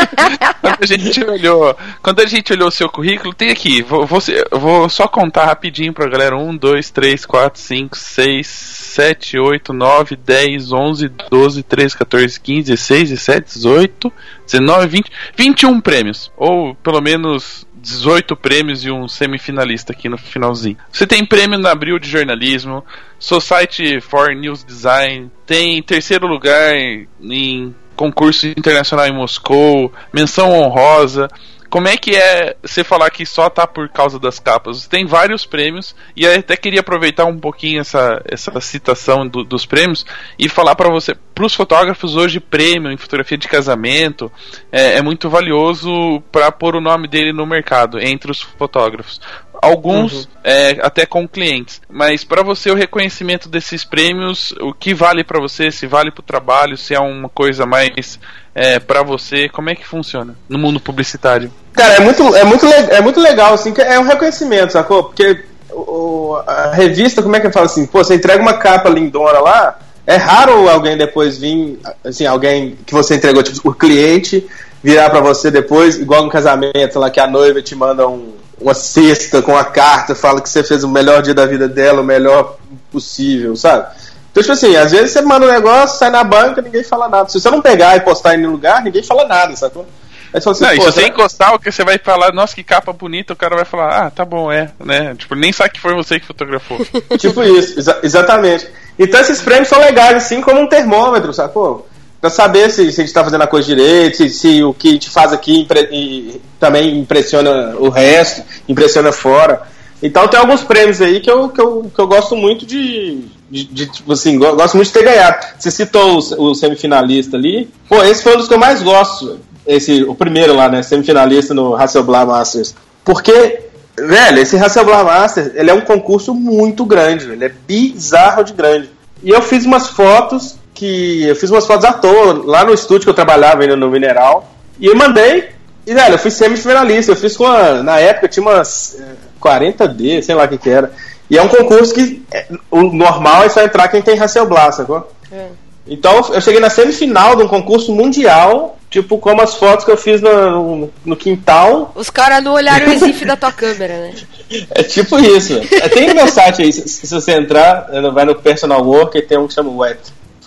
A: quando, a gente olhou, quando a gente olhou o seu currículo, tem aqui, vou, vou, vou só contar rapidinho a galera: 1, 2, 3, 4, 5, 6, 7, 8, 9, 10, 11, 12, 13, 14, 15, 16, 17, 18, 19, 20, 21 prêmios. Ou pelo menos 18 prêmios e um semifinalista aqui no finalzinho. Você tem prêmio na Abril de Jornalismo, Society for News Design, tem terceiro lugar em concurso internacional em Moscou, menção honrosa como é que é você falar que só tá por causa das capas? Tem vários prêmios e até queria aproveitar um pouquinho essa, essa citação do, dos prêmios e falar para você, para os fotógrafos hoje prêmio em fotografia de casamento é, é muito valioso para pôr o nome dele no mercado entre os fotógrafos, alguns uhum. é, até com clientes. Mas para você o reconhecimento desses prêmios, o que vale para você? Se vale para o trabalho? Se é uma coisa mais é, para você? Como é que funciona no mundo publicitário?
C: Cara, é muito, é muito, é muito legal assim, que é um reconhecimento, sacou? Porque o, a revista, como é que eu falo assim? Pô, você entrega uma capa lindona lá. É raro alguém depois vir, assim, alguém que você entregou, tipo, o cliente virar para você depois, igual no casamento, lá que a noiva te manda um, uma cesta com a carta, fala que você fez o melhor dia da vida dela, o melhor possível, sabe? Então, tipo assim, às vezes você manda um negócio, sai na banca, ninguém fala nada. Se você não pegar e postar em nenhum lugar, ninguém fala nada,
A: sacou? Aí você assim, não, e se você né? encostar, o que você vai falar, nossa, que capa bonita, o cara vai falar, ah, tá bom, é, né? Tipo, nem sabe que foi você que fotografou.
C: tipo isso, exa exatamente. Então esses prêmios são legais, assim, como um termômetro, sacou? para saber se, se a gente está fazendo a coisa direito, se, se o que a gente faz aqui impre, também impressiona o resto, impressiona fora. Então tem alguns prêmios aí que eu, que eu, que eu gosto muito de, de, de tipo assim, gosto muito de ter ganhado. Você citou o, o, semifinalista ali. Pô, esse foi um dos que eu mais gosto. Esse, o primeiro lá, né? Semifinalista no Hasselblad Masters. Porque, velho, esse Hasselblad Masters, ele é um concurso muito grande, ele é bizarro de grande. E eu fiz umas fotos que eu fiz umas fotos à toa lá no estúdio que eu trabalhava ainda no Mineral. E eu mandei, e velho, eu fui semifinalista. Eu fiz com na época tinha umas 40D, eh, sei lá o que, que era. E é um concurso que é, o normal é só entrar quem tem Hasselblad, sacou? É. Então eu cheguei na semifinal de um concurso mundial, tipo como as fotos que eu fiz no, no, quintal.
E: Os caras não olharam o exif da tua câmera, né? É
C: tipo isso. Tem no meu site aí, se, se você entrar, eh, vai no Personal work e tem um que chama Wet.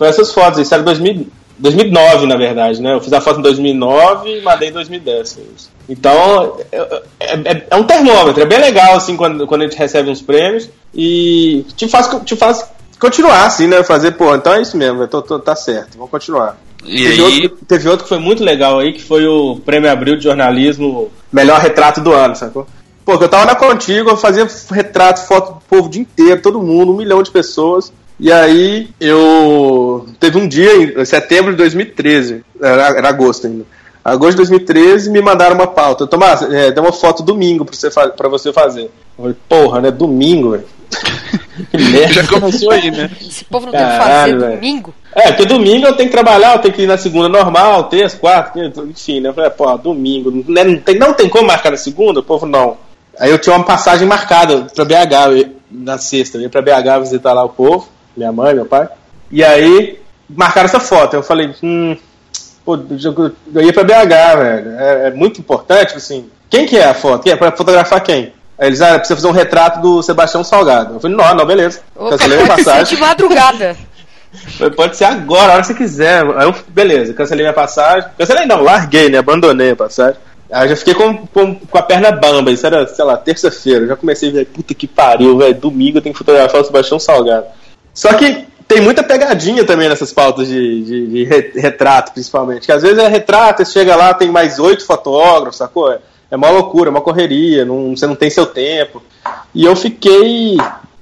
C: Foi essas fotos, isso era 2000, 2009, na verdade, né? Eu fiz a foto em 2009 e mandei em 2010. Então, é, é, é, é, um termômetro, é bem legal, assim, quando, quando a gente recebe uns prêmios e te faz, te faz continuar, assim, né? Fazer, pô, então é isso mesmo, tô, tô, tá certo, vamos continuar. E teve, aí... outro, teve outro que foi muito legal aí, que foi o Prêmio Abril de Jornalismo Melhor Retrato do Ano, sacou? Pô, eu tava na contigo, eu fazia retrato, foto do povo o dia inteiro, todo mundo, um milhão de pessoas. E aí eu. Teve um dia, em setembro de 2013, era, era agosto ainda. Agosto de 2013 me mandaram uma pauta. Tomás, é, dê uma foto domingo pra você, pra você fazer. Eu falei, porra, né? Domingo, velho. Já começou aí, né? Esse povo não Caralho, tem que fazer véio. domingo? É, porque domingo eu tenho que trabalhar, eu tenho que ir na segunda normal, terça, quarta, enfim, né? Eu falei, é, pô, domingo. Né, não tem, não tem como marcar na segunda, o povo não. Aí eu tinha uma passagem marcada pra BH, na sexta, eu ia pra BH visitar lá o povo minha mãe, meu pai. E aí marcaram essa foto. Eu falei, hum, pô, eu ia pra BH, velho. É, é, muito importante, assim. Quem que é a foto? Quem é? Pra fotografar quem? Aí eles, ah, precisa fazer um retrato do Sebastião Salgado. Eu falei, não, não, beleza. cancelei minha passagem. Ser de madrugada. falei, pode ser agora, a hora que você quiser. Aí eu, beleza, cancelei minha passagem. Cancelei não, larguei, né? Abandonei a passagem. Aí eu já fiquei com, com, com, a perna bamba, isso era, sei lá, terça-feira. Já comecei a ver, puta que pariu, velho, domingo eu tenho que fotografar o Sebastião Salgado. Só que tem muita pegadinha também nessas pautas de, de, de retrato, principalmente. Que às vezes é retrato, você chega lá, tem mais oito fotógrafos, sacou? É, é uma loucura, é uma correria, não, você não tem seu tempo. E eu fiquei,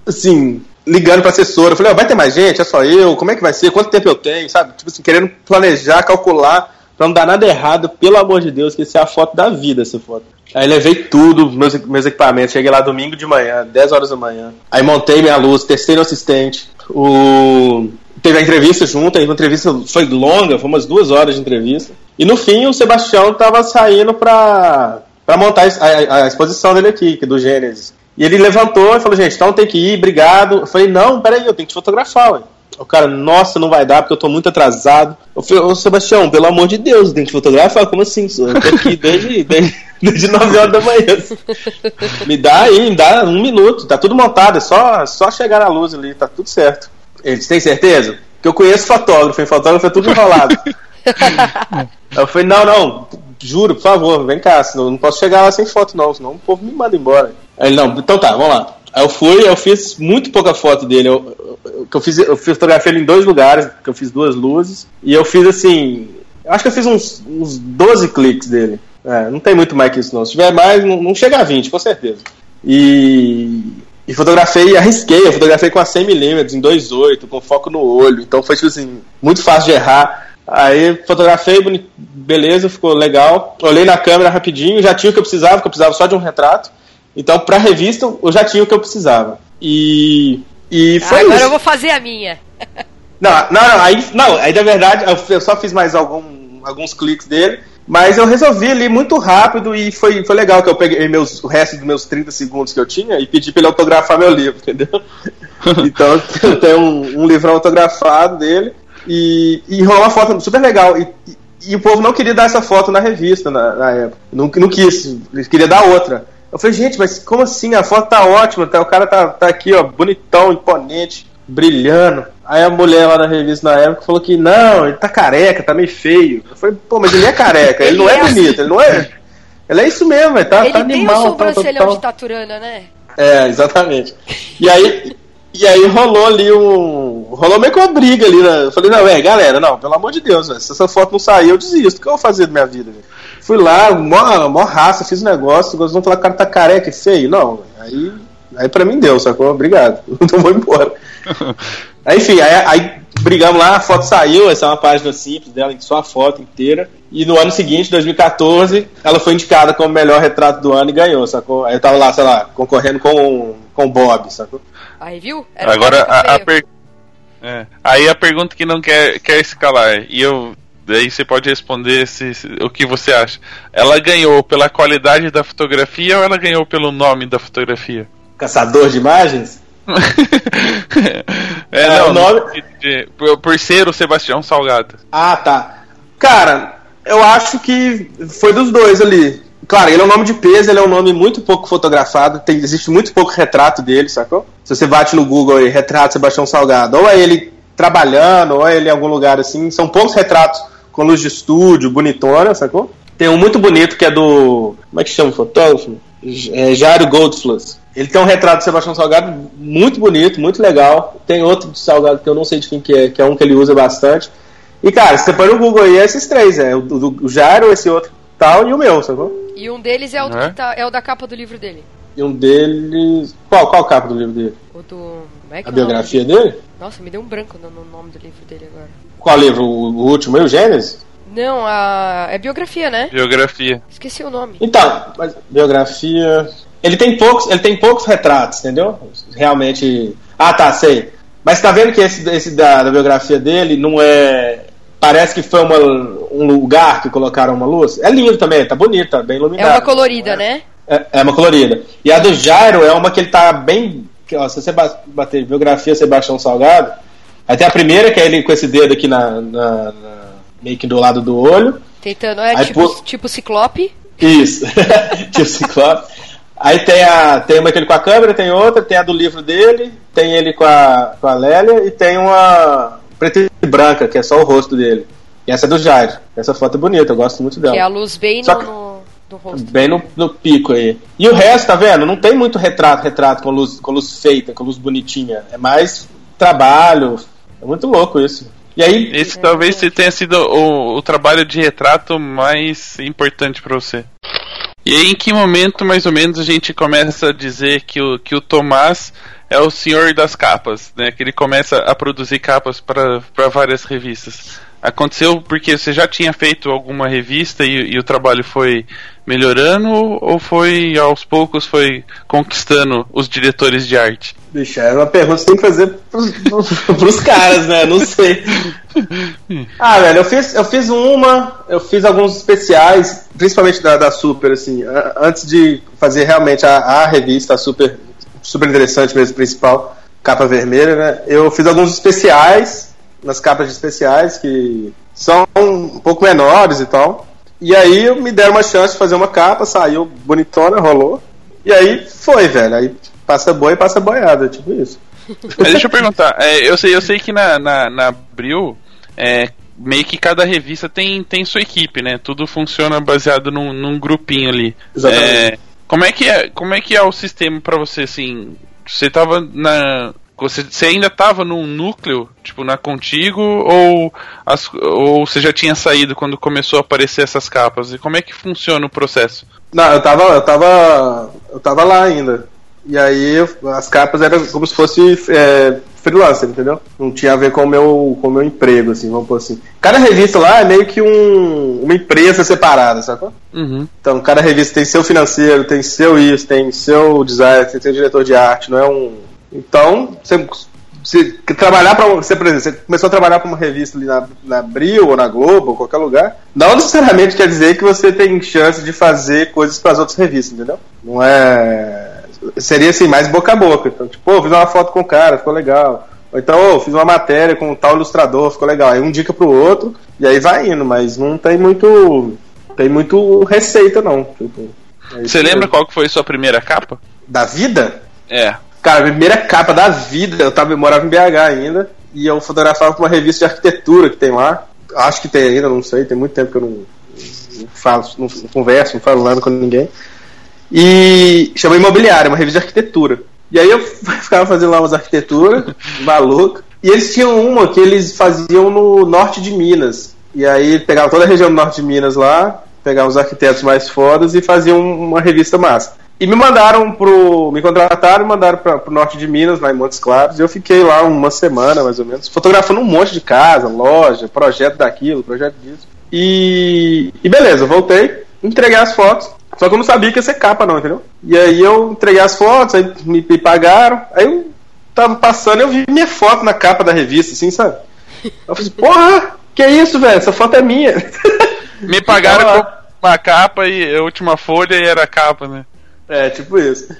C: assim, ligando pra assessora. Falei, oh, vai ter mais gente? É só eu? Como é que vai ser? Quanto tempo eu tenho? Sabe? Tipo assim, querendo planejar, calcular, pra não dar nada errado. Pelo amor de Deus, que essa é a foto da vida, essa foto. Aí levei tudo, meus, meus equipamentos. Cheguei lá domingo de manhã, 10 horas da manhã. Aí montei minha luz, testei no assistente o... Teve a entrevista junto, a entrevista foi longa, foi umas duas horas de entrevista. E no fim o Sebastião estava saindo para pra montar a, a, exposição dele aqui, é do Gênesis. E ele levantou e falou, gente, então tem que ir, obrigado. Eu falei, não, peraí, eu tenho que te fotografar, ué. O cara, nossa, não vai dar porque eu tô muito atrasado. Eu falei, ô Sebastião, pelo amor de Deus, tem que fotografar? Como assim? Eu tô aqui desde, desde... Desde 9 horas da manhã. me dá aí, me dá um minuto, tá tudo montado, é só, só chegar na luz ali, tá tudo certo. Eles têm certeza? Que eu conheço fotógrafo, e fotógrafo é tudo enrolado. eu falei, não, não, juro, por favor, vem cá, senão não posso chegar lá sem foto, não, senão o povo me manda embora. Aí, não, então tá, vamos lá. Aí eu fui, eu fiz muito pouca foto dele. Eu, eu, eu, fiz, eu fotografei ele em dois lugares, que eu fiz duas luzes, e eu fiz assim. acho que eu fiz uns, uns 12 cliques dele. É, não tem muito mais que isso, não. Se tiver mais, não, não chega a 20, com certeza. E, e fotografei, arrisquei, eu fotografei com a 100mm em 2.8, com foco no olho. Então foi, tipo assim, muito fácil de errar. Aí fotografei, beleza, ficou legal. Olhei na câmera rapidinho, já tinha o que eu precisava, que eu precisava só de um retrato. Então, pra revista, eu já tinha o que eu precisava. E. E ah,
E: foi ah,
C: Agora
E: isso. eu vou fazer a minha.
C: Não, não, não, aí, não, aí na verdade eu só fiz mais algum, alguns cliques dele. Mas eu resolvi ali muito rápido e foi, foi legal que eu peguei meus, o resto dos meus 30 segundos que eu tinha e pedi para ele autografar meu livro, entendeu? então eu tenho um, um livrão autografado dele e, e rolou uma foto super legal. E, e, e, o povo não queria dar essa foto na revista na, na época. Não, não quis, queria dar outra. Eu falei, gente, mas como assim? A foto tá ótima, tá, o cara tá, tá aqui, ó, bonitão, imponente, brilhando. Aí a mulher lá na revista na época falou que não, ele tá careca, tá meio feio. Eu falei, pô, mas ele é careca, ele, ele não é, é assim. bonito, assim. ele não é. Ele é isso mesmo, ele tá, ele tá animal. Ele é um sobrancelhão tá. de taturana, né? É, exatamente. E aí, e aí rolou ali um. Rolou meio que uma briga ali. Né? Eu falei, não, é, galera, não, pelo amor de Deus, véio, se essa foto não sair, eu desisto. O que eu vou fazer da minha vida? Véio? Fui lá, mó, mó raça, fiz um negócio, vocês vão falar que o cara tá careca e feio. Não, aí. Aí pra mim deu, sacou? Obrigado. Então vou embora. Aí, enfim, aí, aí brigamos lá, a foto saiu, essa é uma página simples dela, só a foto inteira. E no ano seguinte, 2014, ela foi indicada como melhor retrato do ano e ganhou, sacou? Aí eu tava lá, sei lá, concorrendo com o Bob, sacou?
E: Aí viu?
A: Era Agora a, a per... é. Aí a pergunta que não quer, quer escalar, e eu. Daí você pode responder se, se, o que você acha. Ela ganhou pela qualidade da fotografia ou ela ganhou pelo nome da fotografia?
C: Caçador de imagens?
A: é, é, não, o nome... De, de, por ser o Sebastião Salgado.
C: Ah, tá. Cara, eu acho que foi dos dois ali. Claro, ele é um nome de peso, ele é um nome muito pouco fotografado, tem, existe muito pouco retrato dele, sacou? Se você bate no Google e retrato Sebastião Salgado, ou é ele trabalhando, ou é ele em algum lugar assim, são poucos retratos com luz de estúdio, bonitona, sacou? Tem um muito bonito que é do. Como é que chama o fotógrafo? É Jairo Goldfluss. Ele tem um retrato de Sebastião Salgado muito bonito, muito legal. Tem outro de Salgado que eu não sei de quem que é, que é um que ele usa bastante. E, cara, você põe no Google aí é esses três, é. O, o Jairo, esse outro tal e o meu, sacou?
E: E um deles é o, né? Tá, é o da capa do livro dele.
C: E um deles. Qual, qual capa do livro dele? O
E: do. É
C: a é biografia dele?
E: Nossa, me deu um branco no, no, nome do livro dele agora.
C: Qual livro? O, o último aí, o Gênesis?
E: Não, a. É biografia, né?
A: Biografia.
E: Esqueci o nome.
C: Então, mas biografia. Ele tem poucos, ele tem poucos retratos, entendeu? Realmente. Ah, tá, sei. Mas tá vendo que esse, esse da, da biografia dele não é. Parece que foi uma, um lugar que colocaram uma luz. É lindo também, tá bonita, bem iluminada. É uma
E: colorida, é?
C: né? É, é, uma colorida. E a do Jairo é uma que ele tá bem. Ó, se você bater biografia Sebastião Salgado, até a primeira, que é ele com esse dedo aqui na, na, na meio que do lado do olho.
E: Tentando, é Aí, tipo, pô... tipo ciclope?
C: Isso, tipo ciclope. Aí tem, a, tem uma que ele com a câmera, tem outra, tem a do livro dele, tem ele com a, com a Lélia e tem uma preta e branca, que é só o rosto dele. E essa é do Jairo. Essa foto é bonita, eu gosto muito dela. Que é a
E: luz bem no, que, no, rosto.
C: Bem no, no, pico aí. E o resto, tá vendo? Não tem muito retrato, retrato com luz, com luz feita, com luz bonitinha. É mais trabalho. É muito louco isso.
A: E aí, Esse é, talvez é. tenha sido o, o trabalho de retrato mais importante para você. E aí, em que momento, mais ou menos, a gente começa a dizer que o, que o Tomás é o senhor das capas, né? Que ele começa a produzir capas para várias revistas. Aconteceu porque você já tinha feito alguma revista e, e, o trabalho foi melhorando ou foi aos poucos foi conquistando os diretores de arte?
C: Bicho, é uma pergunta que você tem que fazer pros, pros caras, né? Não sei. Ah, velho, eu fiz, eu fiz uma, eu fiz alguns especiais, principalmente da, da Super, assim, a, antes de fazer realmente a, a revista a super, super interessante mesmo, principal, capa vermelha, né? Eu fiz alguns especiais, nas capas de especiais, que são um pouco menores e tal. E aí me deram uma chance de fazer uma capa, saiu bonitona, rolou. E aí foi, velho. Aí passa boi, passa boiada, tipo isso. Mas
A: deixa eu perguntar, é, eu, sei, eu sei que na, na, na Abril, é, meio que cada revista tem, tem sua equipe, né? Tudo funciona baseado num, num grupinho ali. Exatamente. É, como, é que é, como é que é o sistema para você, assim? Você tava na. Você, você ainda estava num núcleo, tipo, na Contigo, ou, as, ou você já tinha saído quando começou a aparecer essas capas? E como é que funciona o processo?
C: Não, eu tava, eu tava, eu tava lá ainda. E aí as capas eram como se fosse é, freelancer, entendeu? Não tinha a ver com o meu, com o meu emprego, assim, vamos por assim. Cada revista lá é meio que um, uma empresa separada, sacou? Uhum. Então, cada revista tem seu financeiro, tem seu isso, tem seu design, tem seu diretor de arte, não é um. Então, você, você trabalhar para você, por exemplo, você começou a trabalhar para uma revista ali na, na Abril ou na Globo ou qualquer lugar, não necessariamente quer dizer que você tem chance de fazer coisas para as outras revistas, entendeu? Não é seria assim, mais boca a boca. Então, tipo, oh, fiz uma foto com o cara, ficou legal. Ou então, oh, fiz uma matéria com um tal ilustrador, ficou legal. Aí um dica pro outro, e aí vai indo, mas não tem muito. Tem muito receita, não. Tipo,
A: é Você lembra qual que foi sua primeira capa?
C: Da vida?
A: É.
C: Cara, a primeira capa da vida, eu tava, eu morava em BH ainda, e eu fotografava pra uma revista de arquitetura que tem lá. Acho que tem ainda, não sei, tem muito tempo que eu não, não, não, não converso, não falo nada com ninguém. E chama Imobiliária, uma revista de arquitetura. E aí eu ficava fazendo lá umas arquiteturas, maluco. E eles tinham uma que eles faziam no norte de Minas. E aí pegava toda a região do norte de Minas lá, pegava os arquitetos mais fodas e faziam uma revista massa. E me mandaram pro. Me contrataram e mandaram pra, pro norte de Minas, lá em Montes Claros. E eu fiquei lá uma semana, mais ou menos, fotografando um monte de casa, loja, projeto daquilo, projeto disso. E, e beleza, voltei, entreguei as fotos. Só que eu não sabia que ia ser capa, não, entendeu? E aí eu entreguei as fotos, aí me, me pagaram. Aí eu tava passando, eu vi minha foto na capa da revista, assim, sabe? Eu falei assim, porra, que é isso, velho? Essa foto é minha.
A: Me pagaram com uma capa e a última folha e era capa, né?
C: É, tipo isso.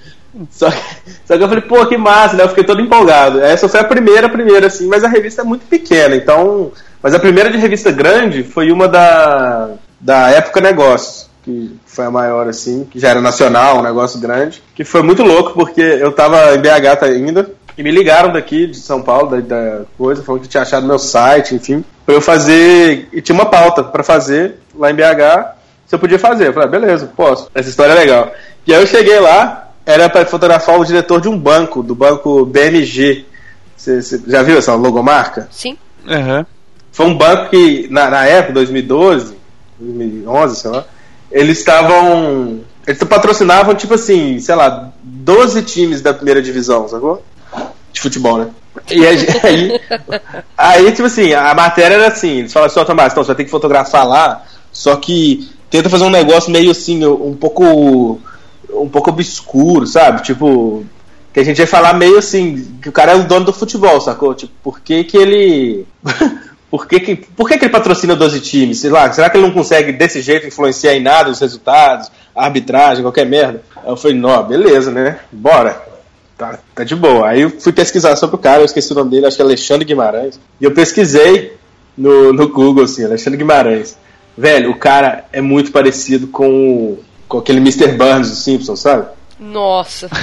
C: Só que, só que eu falei, pô, que massa, né? Eu fiquei todo empolgado. Essa foi a primeira, a primeira, assim, mas a revista é muito pequena, então. Mas a primeira de revista grande foi uma da, da Época Negócios que foi a maior, assim, que já era nacional, um negócio grande, que foi muito louco, porque eu tava em BH tá ainda, e me ligaram daqui de São Paulo, da, da coisa, falando que tinha achado meu site, enfim, pra eu fazer, e tinha uma pauta para fazer lá em BH, se eu podia fazer. Eu falei, ah, beleza, posso, essa história é legal. E aí eu cheguei lá, era para fotografar o diretor de um banco, do banco BMG. Você já viu essa logomarca?
E: Sim.
C: Uhum. Foi um banco que, na, na época, 2012, 2011, sei lá, eles estavam. Eles patrocinavam, tipo assim, sei lá, 12 times da primeira divisão, sacou? De futebol, né? E aí, aí, tipo assim, a matéria era assim: eles falavam assim, ó, Tomás, então, você vai ter que fotografar lá, só que tenta fazer um negócio meio assim, um pouco. um pouco obscuro, sabe? Tipo. Que a gente ia falar meio assim, que o cara é o dono do futebol, sacou? Tipo, por que que ele. Por que, que, por que, que ele patrocina 12 times? Sei lá, será que ele não consegue desse jeito influenciar em nada os resultados, a arbitragem, qualquer merda? Aí eu falei, não, beleza, né? Bora. Tá, tá de boa. Aí eu fui pesquisar sobre o cara, eu esqueci o nome dele, acho que é Alexandre Guimarães. E eu pesquisei no, no Google, assim, Alexandre Guimarães. Velho, o cara é muito parecido com, com aquele Mr. Burns do Simpsons, sabe?
E: Nossa.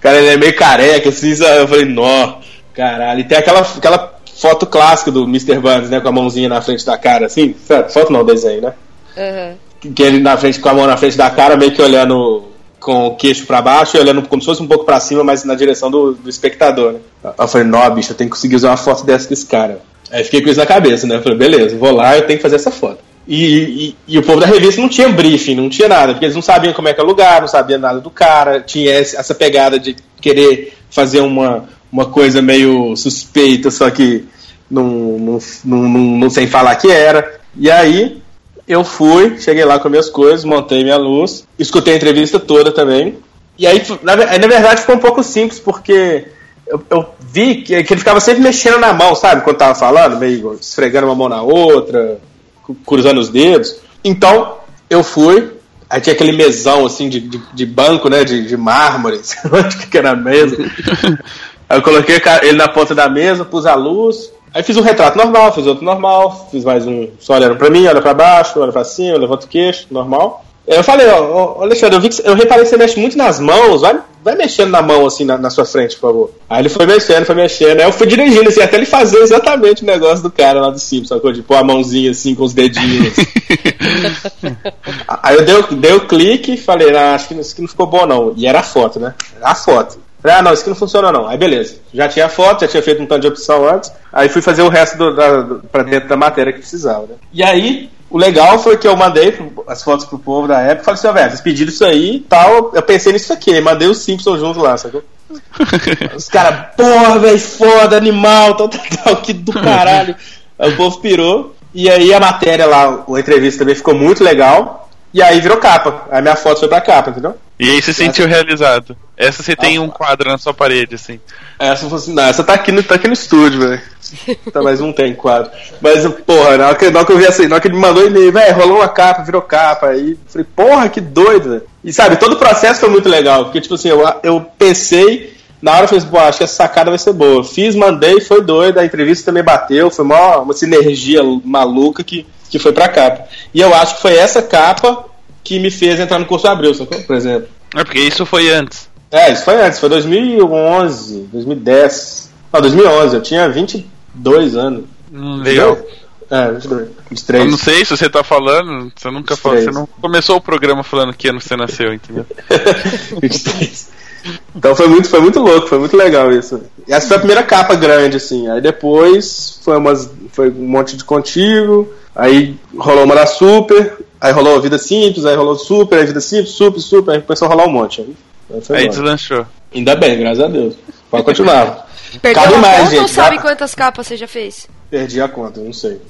C: cara, ele é meio careca, assim, sabe? Eu falei, nossa. Caralho, e tem aquela, aquela foto clássica do Mr. Burns, né? Com a mãozinha na frente da cara, assim. Foto não, desenho, né? Uhum. Que ele na frente, com a mão na frente da cara, meio que olhando com o queixo para baixo e olhando como se fosse um pouco para cima, mas na direção do, do espectador, né? Eu falei, não, bicho, eu tenho que conseguir usar uma foto dessa desse cara. Aí fiquei com isso na cabeça, né? Eu falei, beleza, vou lá, eu tenho que fazer essa foto. E, e, e, o povo da revista não tinha briefing, não tinha nada, porque eles não sabiam como é que é o lugar, não sabiam nada do cara, tinha essa pegada de querer fazer uma, uma coisa meio suspeita, só que não, sem falar que era. E aí eu fui, cheguei lá com minhas coisas, montei minha luz, escutei a entrevista toda também. E aí, na, na verdade, ficou um pouco simples, porque eu, eu vi que, que, ele ficava sempre mexendo na mão, sabe? Quando tava falando, meio esfregando uma mão na outra, cruzando os dedos. Então, eu fui, Aí tinha aquele mesão, assim, de, de, de banco, né? De, de mármore, sei lá que era a mesa. Aí eu coloquei ele na ponta da mesa, pus a luz. Aí fiz um retrato normal, fiz outro normal, fiz mais um só olhando pra mim, olha pra baixo, olha pra cima, levanta o queixo, normal. Aí eu falei, ó, ó Alexandre, eu, vi que, eu reparei que você mexe muito nas mãos, vai, vai mexendo na mão assim na, na, sua frente, por favor. Aí ele foi mexendo, foi mexendo. Aí eu fui dirigindo assim, até ele fazer exatamente o negócio do cara lá de cima, só De pôr a mãozinha assim com os dedinhos. Assim. Aí eu dei, dei o clique e falei, ah, acho que, isso aqui não ficou bom não. E era a foto, né? Era a foto. Ah, não, isso aqui não funciona não. Aí beleza. Já tinha foto, já tinha feito um tanto de opção antes. Aí fui fazer o resto do, da, do, pra dentro da matéria que precisava, né? E aí, o legal foi que eu mandei as fotos pro povo da época e falei assim, ó, velho, vocês pediram isso aí e tal. Eu pensei nisso aqui, mandei os Simpsons junto lá, sacou? os caras, porra, velho, foda, animal, tal, tal, tal, que do caralho. Aí o povo pirou. E aí a matéria lá, a entrevista também ficou muito legal. E aí virou capa. Aí minha foto foi pra capa, entendeu?
A: E aí você sentiu essa... realizado. Essa você tem ah, um quadro na sua parede, assim.
C: Essa fosse. Assim, não, essa tá aqui no, tá aqui no estúdio, velho. tá, mas não tem quadro. Mas, porra, na hora que, na hora que eu vi assim, na hora que ele me mandou e-mail, velho, rolou uma capa, virou capa. Aí falei, porra, que doido, velho. E sabe, todo o processo foi muito legal. Porque, tipo assim, eu, eu pensei. Na hora eu falei, assim, pô, acho que essa sacada vai ser boa. Fiz, mandei, foi doido, a entrevista também bateu, foi uma, uma sinergia maluca que que foi pra capa. E eu acho que foi essa capa que me fez entrar no curso Abril, Por exemplo.
A: É porque isso foi antes.
C: É, isso foi antes, foi 2011, 2010. Não, 2011, eu tinha 22 anos.
A: Hum, legal. É, 23. Eu não sei se você tá falando, você nunca falou, você não começou o programa falando que ano você nasceu, entendeu?
C: 23. Então foi muito, foi muito louco, foi muito legal isso. E essa foi a primeira capa grande, assim. Aí depois foi, umas, foi um monte de contigo, aí rolou uma da Super, aí rolou a Vida Simples, aí rolou Super, aí Vida Simples, Super, Super, aí começou a rolar um monte.
A: Aí, aí deslanchou.
C: Ainda bem, graças a Deus. Pode continuar. Perdeu
E: Cabe mais, gente. Não sabe quantas capas você já fez?
C: Perdi a conta, não sei.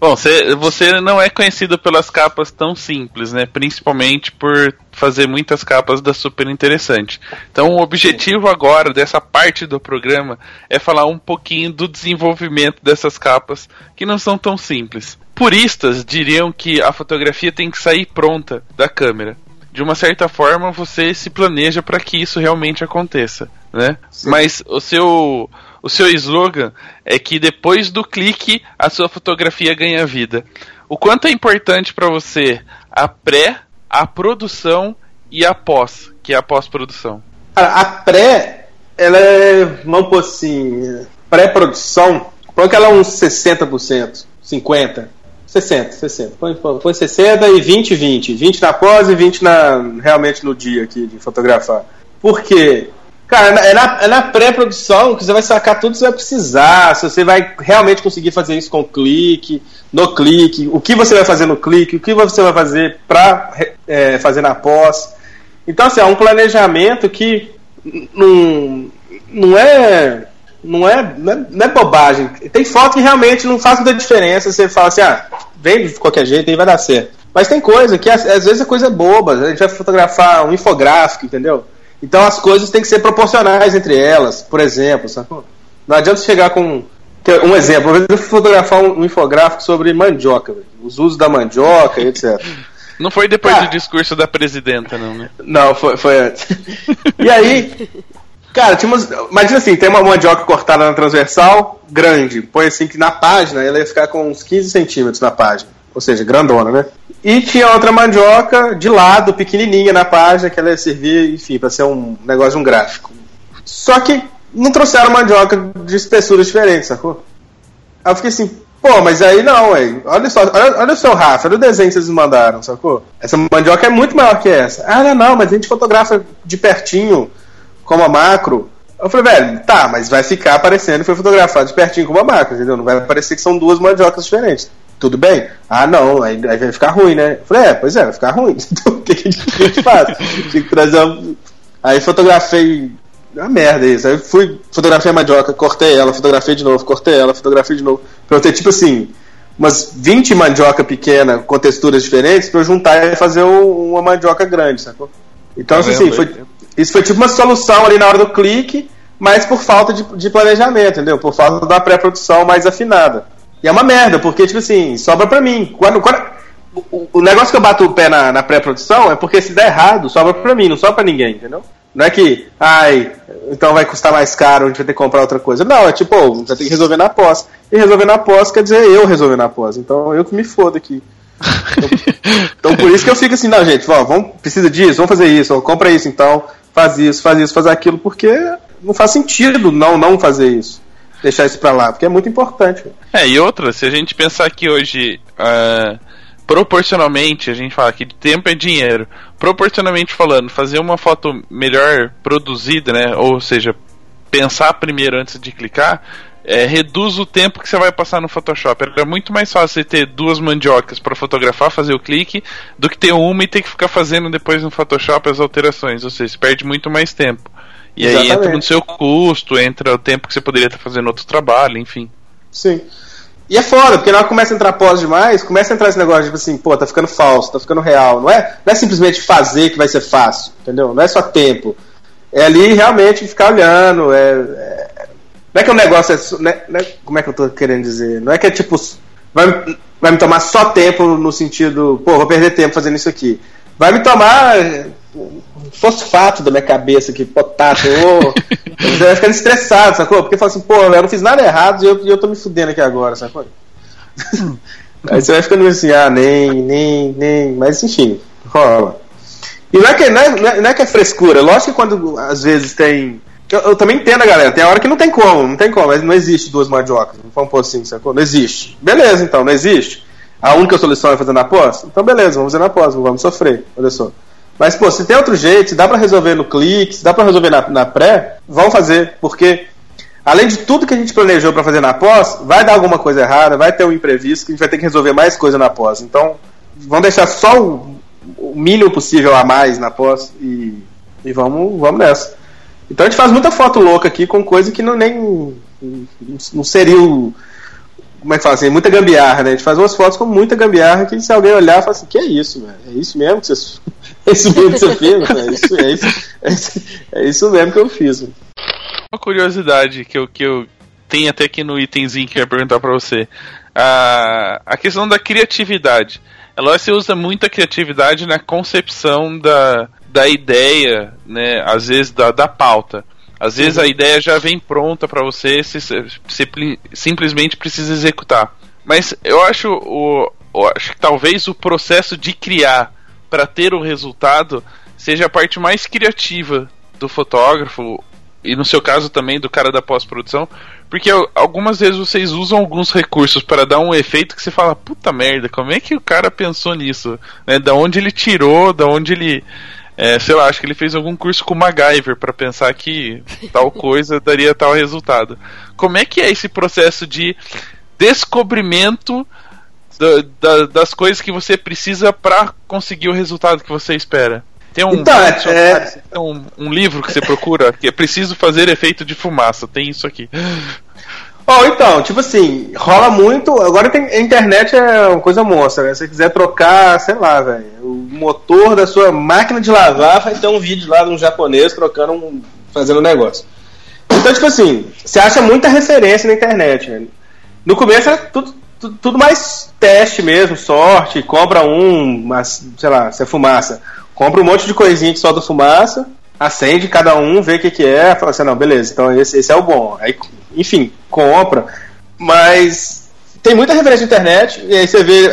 A: Bom, cê, você não é conhecido pelas capas tão simples, né? Principalmente por fazer muitas capas da super interessante. Então, o objetivo agora dessa parte do programa é falar um pouquinho do desenvolvimento dessas capas que não são tão simples. Puristas diriam que a fotografia tem que sair pronta da câmera. De uma certa forma, você se planeja para que isso realmente aconteça, né? Sim. Mas o seu o seu slogan é que depois do clique a sua fotografia ganha vida. O quanto é importante para você a pré, a produção e a pós, que é a pós-produção?
C: A pré, ela é, vamos por assim, pré-produção, põe que ela é uns 60%, 50%. 60, 60. Põe, põe 60 e 20, 20. 20 na pós e 20 na, realmente no dia aqui de fotografar. Por quê? Cara, é, é na, é na pré-produção que você vai sacar tudo que você vai precisar, se você vai realmente conseguir fazer isso com clique, no clique, o que você vai fazer no clique, o que você vai fazer para é, fazer na pós. Então, assim, é um planejamento que não, não é. Não é, não é, não é bobagem. Tem foto que realmente não faz muita diferença. Você fala assim, ah, vem de qualquer jeito e vai dar certo. Mas tem coisa que às, vezes é coisa boba. A gente vai fotografar um infográfico, entendeu? Então as coisas têm que ser proporcionais entre elas, por exemplo. Não adianta chegar com. Um exemplo, eu fotografar um, infográfico sobre mandioca, os usos da mandioca, etc.
A: Não foi depois ah, do discurso da presidenta, não, né? Não,
C: foi, foi antes. e aí, Cara, tinha umas... imagina assim, tem uma mandioca cortada na transversal, grande. Põe assim que na página ela ia ficar com uns 15 centímetros na página. Ou seja, grandona, né? E tinha outra mandioca de lado, pequenininha na página, que ela ia servir, enfim, para ser um negócio, um gráfico. Só que não trouxeram mandioca de espessuras diferentes, sacou? Aí eu fiquei assim, pô, mas aí não, aí. Olha só, olha, olha o seu Rafa, olha o desenho que vocês mandaram, sacou? Essa mandioca é muito maior que essa. Ah, não, não, mas a gente fotografa de pertinho, como a macro. Eu falei, velho, tá, mas vai ficar aparecendo foi fotografado de pertinho com uma macro, entendeu? Não vai parecer que são duas mandiocas diferentes tudo bem? Ah, não, aí, aí vai ficar ruim, né? falei, é, pois é, vai ficar ruim. Então o que a gente faz? Tinha que trazer uma... Aí fotografei é uma merda isso. Aí fui, fotografei a mandioca, cortei ela, fotografei de novo, cortei ela, fotografei de novo. Pra eu ter, tipo assim, umas 20 mandioca pequena com texturas diferentes pra eu juntar e fazer um, uma mandioca grande, sacou? Então, assim, foi, isso foi tipo uma solução ali na hora do clique, mas por falta de, de planejamento, entendeu? Por falta da pré-produção mais afinada. E é uma merda, porque, tipo assim, sobra pra mim. Quando, quando, o, o negócio que eu bato o pé na, na pré-produção é porque se der errado, sobra pra mim, não sobra pra ninguém, entendeu? Não é que, ai, então vai custar mais caro, a gente vai ter que comprar outra coisa. Não, é tipo, oh, vai ter que resolver na pós. E resolver na pós quer dizer eu resolver na pós. Então eu que me fodo aqui. então por isso que eu fico assim, não, gente, vamos, precisa disso, vamos fazer isso, compra isso então, faz isso, faz isso, faz aquilo, porque não faz sentido não não fazer isso deixar isso para lá, porque é muito importante. É,
A: e outra, se a gente pensar que hoje. Uh, proporcionalmente, a gente fala que tempo é dinheiro. Proporcionalmente falando, fazer uma foto melhor produzida, né? Ou seja, pensar primeiro antes de clicar, é, reduz o tempo que você vai passar no Photoshop. É muito mais fácil você ter duas mandiocas para fotografar, fazer o clique, do que ter uma e ter que ficar fazendo depois no Photoshop as alterações. Ou seja, você perde muito mais tempo. E Exatamente. aí entra no seu custo, entra o tempo que você poderia estar fazendo outro trabalho, enfim.
C: Sim. E é foda, porque na hora que começa a entrar pós demais, começa a entrar esse negócio, tipo assim, pô, tá ficando falso, tá ficando real. Não é, não é simplesmente fazer que vai ser fácil, entendeu? Não é só tempo. É ali realmente ficar olhando. É, é... Não é que o negócio é. Né, né, como é que eu tô querendo dizer? Não é que é tipo. Vai, vai me tomar só tempo no sentido, pô, vou perder tempo fazendo isso aqui. Vai me tomar fosfato da minha cabeça que potássio, você eu ia ficando estressado, sacou? Porque fala assim, pô, eu não fiz nada errado e eu, eu tô me fudendo aqui agora, sacou? Hum. Aí você vai ficando assim, ah, nem, nem, nem, mas enfim, rola. E não é que, não é, não é, é que é frescura, lógico que quando às vezes tem. Eu, eu, também entendo a galera, tem a hora que não tem como, não tem como, mas não existe duas mandiocas, vamos pôr assim, sacou? Não existe. Beleza, então, não existe. A única solução é fazer na pós? Então beleza, vamos fazer na pós, vamos sofrer, olha só. Mas, pô, se tem outro jeito, se dá para resolver no clique, se dá para resolver na, na pré, vão fazer, porque além de tudo que a gente planejou para fazer na pós, vai dar alguma coisa errada, vai ter um imprevisto que a gente vai ter que resolver mais coisa na pós. Então, vão deixar só o, o mínimo possível a mais na pós e, e vamos, vamos nessa. Então a gente faz muita foto louca aqui com coisa que não nem não seria o, como é que fala assim, muita gambiarra, né? A gente faz umas fotos com muita gambiarra que se alguém olhar, fala assim, que é isso, velho? É isso mesmo que você, é isso mesmo que você fez, é, é isso, é, isso, é, isso, mesmo que eu fiz. Mano.
A: Uma curiosidade que eu, que eu tenho até aqui no itemzinho que eu ia perguntar pra você. A, a questão da criatividade. Ela se usa muita criatividade na concepção da, da ideia, né? Às vezes da, da pauta. Às vezes a ideia já vem pronta para você, você, simplesmente precisa executar. Mas eu acho, o, eu acho que talvez o processo de criar para ter o resultado seja a parte mais criativa do fotógrafo e no seu caso também do cara da pós-produção, porque algumas vezes vocês usam alguns recursos para dar um efeito que você fala, puta merda, como é que o cara pensou nisso? Né? Da onde ele tirou, da onde ele é, sei lá, acho que ele fez algum curso com MacGyver para pensar que tal coisa daria tal resultado. Como é que é esse processo de descobrimento da, da, das coisas que você precisa para conseguir o resultado que você espera? Tem um, então, é... é- um, um, livro que você procura que é preciso fazer efeito de fumaça. Tem isso aqui.
C: Bom, então, tipo assim, rola muito. Agora tem, a internet é uma coisa monstra, né? Se você quiser trocar, sei lá, velho motor da sua máquina de lavar vai ter um vídeo lá de um japonês trocando um, fazendo um negócio. Então, tipo assim, você acha muita referência na internet. Né? No começo era tudo, tudo, tudo, mais teste mesmo, sorte, compra um, mas, sei lá, se é fumaça. Compra um monte de coisinha que solta fumaça, acende cada um, vê o que, que é, fala assim, não, beleza, então esse, esse é o bom. Aí, enfim, compra. Mas tem muita referência na internet, e aí você vê,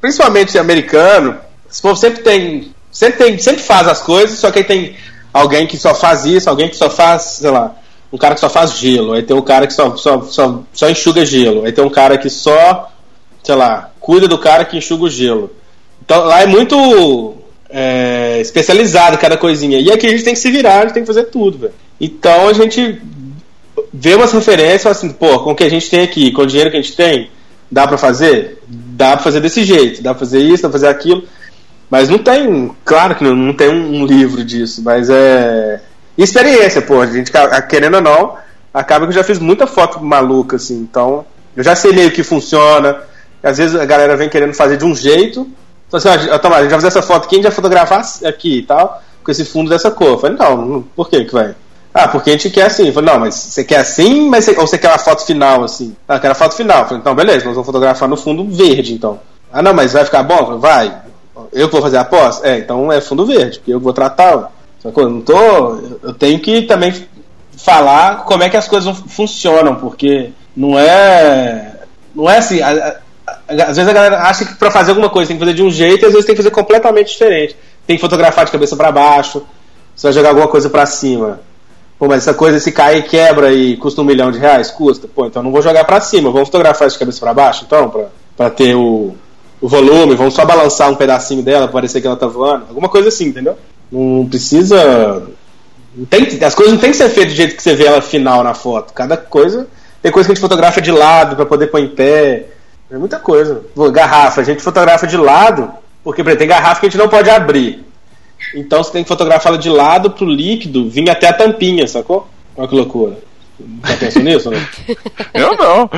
C: principalmente americano, esse povo sempre tem. Sempre tem, sempre faz as coisas, só que aí tem alguém que só faz isso, alguém que só faz, sei lá, um cara que só faz gelo, aí tem um cara que só, só, só, só enxuga gelo, aí tem um cara que só, sei lá, cuida do cara que enxuga o gelo. Então lá é muito é, especializado cada coisinha. E aqui a gente tem que se virar, a gente tem que fazer tudo, velho. Então a gente vê umas referências assim, pô, com o que a gente tem aqui, com o dinheiro que a gente tem, dá para fazer? Dá pra fazer desse jeito, dá pra fazer isso, dá pra fazer aquilo. Mas não tem, claro que não, não tem um, um livro disso, mas é experiência, pô. A gente, ah, querendo ou não, acaba que eu já fiz muita foto maluca, assim. Então, eu já sei meio que funciona. Às vezes a galera vem querendo fazer de um jeito. Então, assim, ó, ah, tá, a gente vai fazer essa foto aqui, a gente vai fotografar aqui e tal, com esse fundo dessa cor. Eu falei, não, por que que vai? Ah, porque a gente quer assim. Eu falei, não, mas você quer assim, mas ou você quer a foto final, assim? Ah, eu quero a foto final. Eu falei, então, beleza, nós vamos fotografar no fundo verde, então. Ah, não, mas vai ficar bom? Falei, vai. Eu vou fazer a aposta? É, então é fundo verde, porque eu vou tratar. Sacou? Eu não tô. Eu tenho que também falar como é que as coisas funcionam, porque não é. Não é assim. A, a, às vezes a galera acha que para fazer alguma coisa tem que fazer de um jeito e às vezes tem que fazer completamente diferente. Tem que fotografar de cabeça para baixo, você vai jogar alguma coisa para cima. Pô, mas essa coisa, se cair, quebra e custa um milhão de reais? Custa. Pô, então não vou jogar para cima, vamos fotografar de cabeça para baixo então, para ter o, o volume, vamos só balançar um pedacinho dela para parecer que ela tá voando. Alguma coisa assim, entendeu? Não precisa. Não tem, as coisas não tem que ser feitas do jeito que você vê ela final na foto. Cada coisa. Tem coisa que a gente fotografa de lado para poder pôr em pé. É muita coisa. Garrafa, a gente fotografa de lado, porque exemplo, tem garrafa que a gente não pode abrir. Então você tem que fotografar ela de lado pro líquido vir até a tampinha, sacou? Olha que loucura. Já pensou
A: nisso, né? Eu não.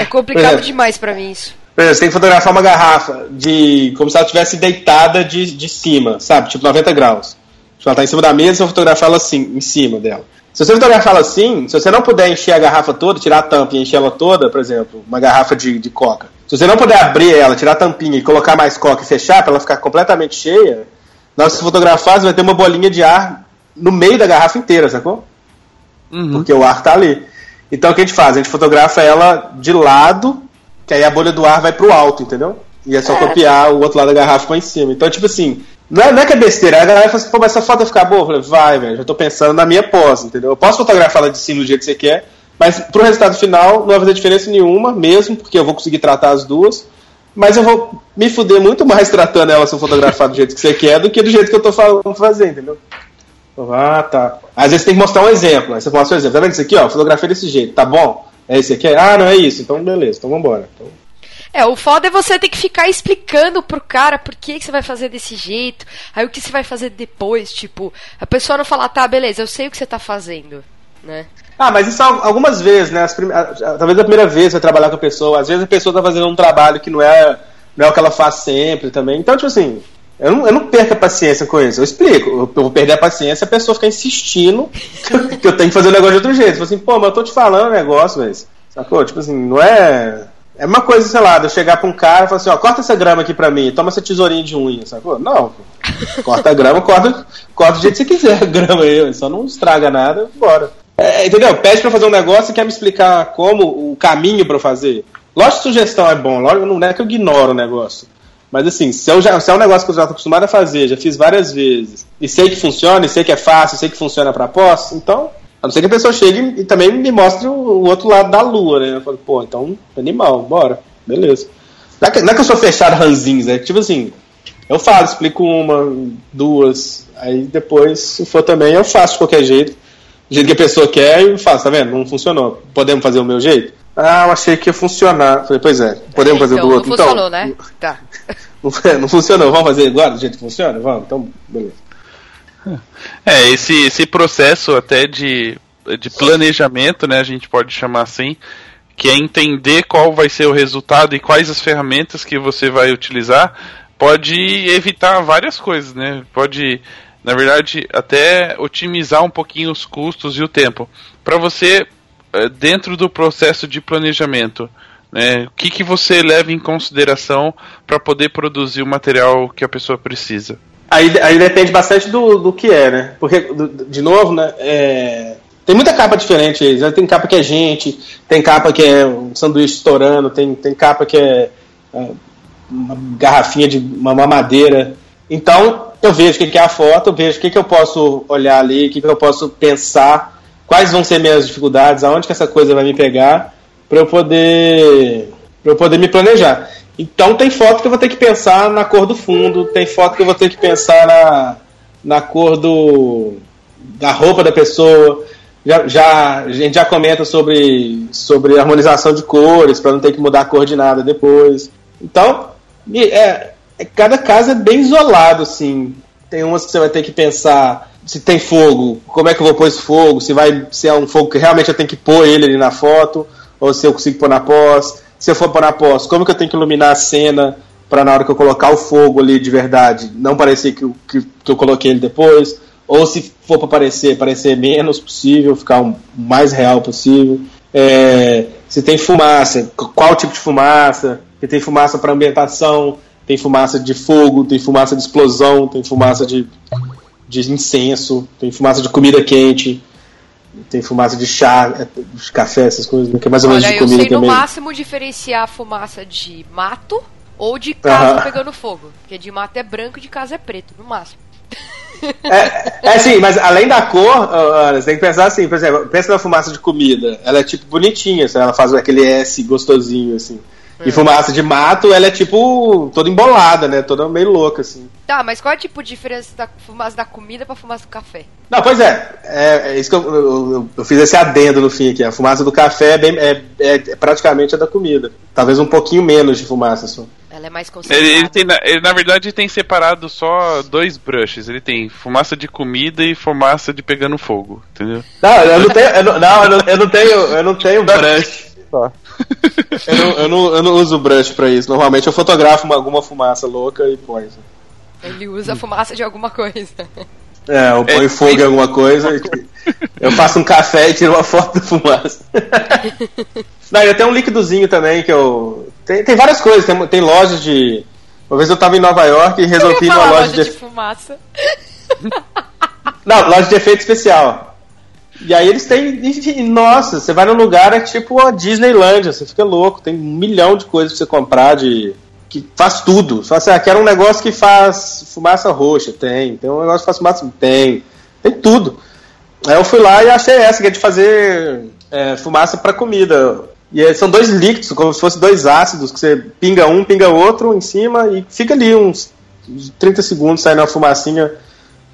F: É complicado exemplo, é. demais para mim isso
C: você tem que fotografar uma garrafa de. como se ela estivesse deitada de, de cima, sabe? Tipo 90 graus. Tipo, ela tá em cima da mesa, você vai fotografar ela assim, em cima dela. Se você fotografar ela assim, se você não puder encher a garrafa toda, tirar a tampa e encher ela toda, por exemplo, uma garrafa de, de coca. Se você não puder abrir ela, tirar a tampinha e colocar mais coca e fechar para ela ficar completamente cheia, na hora que você fotografar, você vai ter uma bolinha de ar no meio da garrafa inteira, sacou? Uhum. Porque o ar tá ali. Então o que a gente faz? A gente fotografa ela de lado que aí a bolha do ar vai pro alto, entendeu? E é só é. copiar o outro lado da garrafa pra em cima. Então, tipo assim, não é, não é que é besteira. A galera fala assim, pô, mas essa foto vai ficar boa? Eu falei, vai, velho, já tô pensando na minha pose, entendeu? Eu posso fotografar ela de cima do jeito que você quer, mas pro resultado final não vai fazer diferença nenhuma mesmo, porque eu vou conseguir tratar as duas. Mas eu vou me fuder muito mais tratando ela se eu fotografar do jeito que você quer do que do jeito que eu tô falando fazer, entendeu? Então, ah, tá. Às vezes tem que mostrar um exemplo. Aí você mostra um exemplo. Tá vendo isso aqui, ó? Fotografia desse jeito, tá bom? É que aqui? Ah, não é isso. Então, beleza. Então, vambora. Então...
F: É, o foda é você ter que ficar explicando pro cara por que, que você vai fazer desse jeito, aí o que você vai fazer depois, tipo, a pessoa não falar, tá, beleza, eu sei o que você tá fazendo, né?
C: Ah, mas isso algumas vezes, né? Prime... Talvez a primeira vez você vai trabalhar com a pessoa, às vezes a pessoa tá fazendo um trabalho que não é, não é o que ela faz sempre também. Então, tipo assim, eu não, eu não perco a paciência com isso, eu explico. Eu, vou perder a paciência se a pessoa ficar insistindo que eu, tenho que fazer o negócio de outro jeito. Tipo assim, pô, mas eu tô te falando o negócio, mas. Sacou? Tipo assim, não é. É uma coisa, sei lá, de eu chegar pra um cara e falar assim, ó, corta essa grama aqui pra mim, toma essa tesourinha de unha, sacou? Não, corta a grama, corta, corta do jeito que você quiser a grama aí, só não estraga nada, bora. É, entendeu? Pede pra fazer um negócio e quer me explicar como, o caminho pra eu fazer. Lógico que sugestão é bom, lógico, não é que eu ignoro o negócio. Mas assim, se, eu já, se é um negócio que eu já estou acostumado a fazer, já fiz várias vezes, e sei que funciona, e sei que é fácil, sei que funciona para pós, então a não ser que a pessoa chegue e também me mostre o, o outro lado da lua, né? Eu falo, pô, então, animal, bora, beleza. Não é que, não é que eu sou fechado ranzinhos, né? Tipo assim, eu falo, explico uma, duas, aí depois, se for também, eu faço de qualquer jeito, do jeito que a pessoa quer, e faço, tá vendo? Não funcionou, podemos fazer o meu jeito? Ah, eu achei que ia funcionar. Falei, pois é, podemos então, fazer do então, outro. Não então, funcionou, então, né? Tá. Não, funcionou, vamos fazer agora do jeito que funciona? Vamos, então, beleza. É,
A: esse, esse processo até de, de planejamento, né, a gente pode chamar assim, que é entender qual vai ser o resultado e quais as ferramentas que você vai utilizar, pode evitar várias coisas, né? Pode, na verdade, até otimizar um pouquinho os custos e o tempo. Para você eh, dentro do processo de planejamento, né, o que, que você leva em consideração para poder produzir o material que a pessoa precisa?
C: Aí, aí depende bastante do, do que é, né? Porque, de novo, né? É... Tem muita capa diferente aí. Né? tem capa que é gente, tem capa que é um sanduíche estourando, tem, tem capa que é, é uma garrafinha de uma mamadeira. Então, eu vejo o que é a foto, eu vejo o que, que eu posso olhar ali, o que, que eu posso pensar quais vão ser minhas dificuldades, aonde que essa coisa vai me pegar, para eu poder pra eu poder me planejar. Então tem foto que eu vou ter que pensar na cor do fundo, tem foto que eu vou ter que pensar na, na cor do, da roupa da pessoa. Já, já a gente já comenta sobre, sobre harmonização de cores, para não ter que mudar a cor de nada depois. Então, é, é, cada caso é bem isolado, assim. Tem umas que você vai ter que pensar se tem fogo, como é que eu vou pôr esse fogo, se vai ser é um fogo que realmente eu tenho que pôr ele ali na foto, ou se eu consigo pôr na pós, se eu for pôr na pós, como que eu tenho que iluminar a cena para na hora que eu colocar o fogo ali de verdade, não parecer que, que, que eu coloquei ele depois, ou se for para parecer parecer menos possível, ficar o um, mais real possível. É, se tem fumaça, qual tipo de fumaça, se tem fumaça para ambientação, tem fumaça de fogo, tem fumaça de explosão, tem fumaça de de incenso, tem fumaça de comida quente, tem fumaça de chá, é, de café, essas coisas, né, que é mais ou menos Olha, de comida também.
F: Eu sei
C: também.
F: no máximo diferenciar a fumaça de mato ou de casa pegando fogo, porque de mato é branco e de casa é preto, no máximo.
C: É, é sim, mas além da cor, você tem que pensar assim, por exemplo, pensa na fumaça de comida. Ela é tipo bonitinha, ela faz aquele S gostosinho, assim. É. E fumaça de mato, ela é tipo toda embolada, né? Toda meio louca, assim.
F: Tá, mas qual é tipo de diferença da fumaça da comida pra fumaça do café?
C: Não, pois é. É, é isso que eu, eu, eu, fiz esse adendo no fim aqui. A fumaça do café é, bem, é, é, é praticamente a da comida. Talvez um pouquinho menos de fumaça só.
A: Ela é mais Ele, ele tem, ele, na verdade, tem separado só dois brushes. Ele tem fumaça de comida e fumaça de pegando fogo, entendeu?
C: Não, eu não tenho, eu não, não, eu não, eu não tenho, eu não tenho brush. Só eu, não, eu, não, eu não uso brush pra isso. Normalmente eu fotografo alguma fumaça louca e põe.
F: Ele usa a fumaça de alguma coisa.
C: É, eu é, ponho é, fogo em é. alguma coisa. eu faço um café e tiro uma foto da fumaça. Não, e até um líquidozinho também que eu. Tem, tem várias coisas, tem, tem lojas de. Uma vez eu tava em Nova York e resolvi ir numa loja, loja de. de fumaça. Não, loja de efeito especial. E aí eles têm. nossa, você vai num lugar, é tipo a Disneylandia, você fica louco, tem um milhão de coisas pra você comprar de. Que faz tudo. Você fala assim, ah, quero um negócio que faz fumaça roxa, tem. Tem um negócio que faz fumaça. Tem. Tem tudo. Aí eu fui lá e achei essa, que é de fazer é, fumaça para comida. E são dois líquidos, como se fossem dois ácidos, que você pinga um, pinga outro em cima e fica ali uns 30 segundos saindo uma fumacinha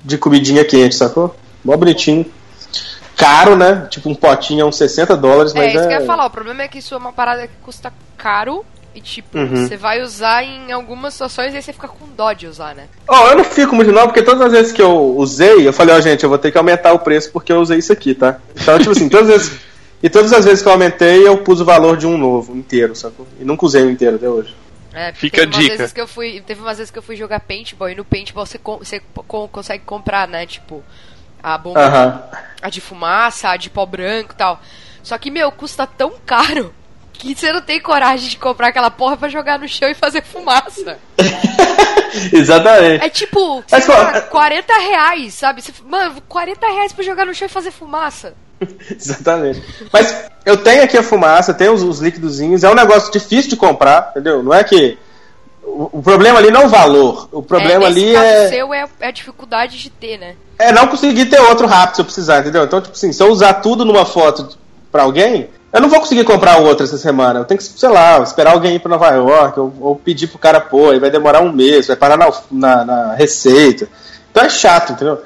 C: de comidinha quente, sacou? Mó bonitinho caro, né? Tipo, um potinho é uns 60 dólares, é, mas.
F: É, isso é... que eu ia é- falar. O problema é que isso é uma parada que custa caro. E tipo, uhum. você vai usar em algumas situações e aí você fica com dó de usar, né?
C: Ó, oh, eu não fico muito não, porque todas as vezes que eu usei, eu falei, ó, oh, gente, eu vou ter que aumentar o preço porque eu usei isso aqui, tá? Então, tipo assim, todas as vezes. E todas as vezes que eu aumentei, eu pus o valor de um novo, inteiro, sacou? E nunca usei o inteiro até hoje.
A: É, Fica a dica.
F: que eu fui, teve umas vezes que eu fui jogar paintball e no paintball você, com, você com, consegue comprar, né? Tipo, a bomba. Uh -huh. A de fumaça, a de pó branco e tal. Só que, meu, custa tão caro que você não tem coragem de comprar aquela porra pra jogar no chão e fazer fumaça.
C: Exatamente. É
F: tipo, Mas, lá, 40 reais, sabe? Você, mano, 40 reais pra jogar no chão e fazer fumaça.
C: Exatamente. Mas eu tenho aqui a fumaça, tenho os, os líquidozinhos, é um negócio difícil de comprar, entendeu? Não é que o, problema ali não é o valor. O problema é, ali
F: é. O seu é, é a dificuldade de ter, né?
C: É não conseguir ter outro rápido se eu precisar, entendeu? Então, tipo assim, se eu usar tudo numa foto pra alguém, eu não vou conseguir comprar outra essa semana. Eu tenho que, sei lá, esperar alguém ir pra Nova York, ou, ou pedir pro cara pô, aí vai demorar um mês, vai parar na, na, na receita. Então é chato, entendeu?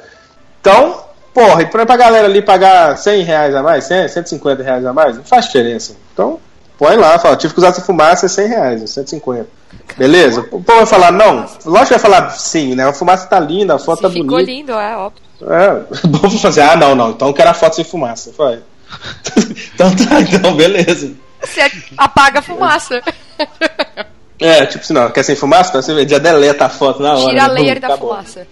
C: Então, porra, e pra, pra galera ali pagar 100 reais a mais, 100, 150 reais a mais, não faz diferença. Então, Põe lá, fala, tive que usar essa fumaça, é 100 reais, 150. É beleza? O povo vai falar não? Lógico que vai falar sim, né? A fumaça tá linda, a foto Se tá ficou bonita. Ficou lindo, é óbvio. É, o povo vai fazer, assim, ah, não, não, então eu quero a foto sem fumaça. Vai. então tá, então, beleza. Você
F: apaga a fumaça.
C: É, tipo, se assim, não, quer sem fumaça, então você já deleta a foto na hora. Tira
F: né? a layer da fumaça.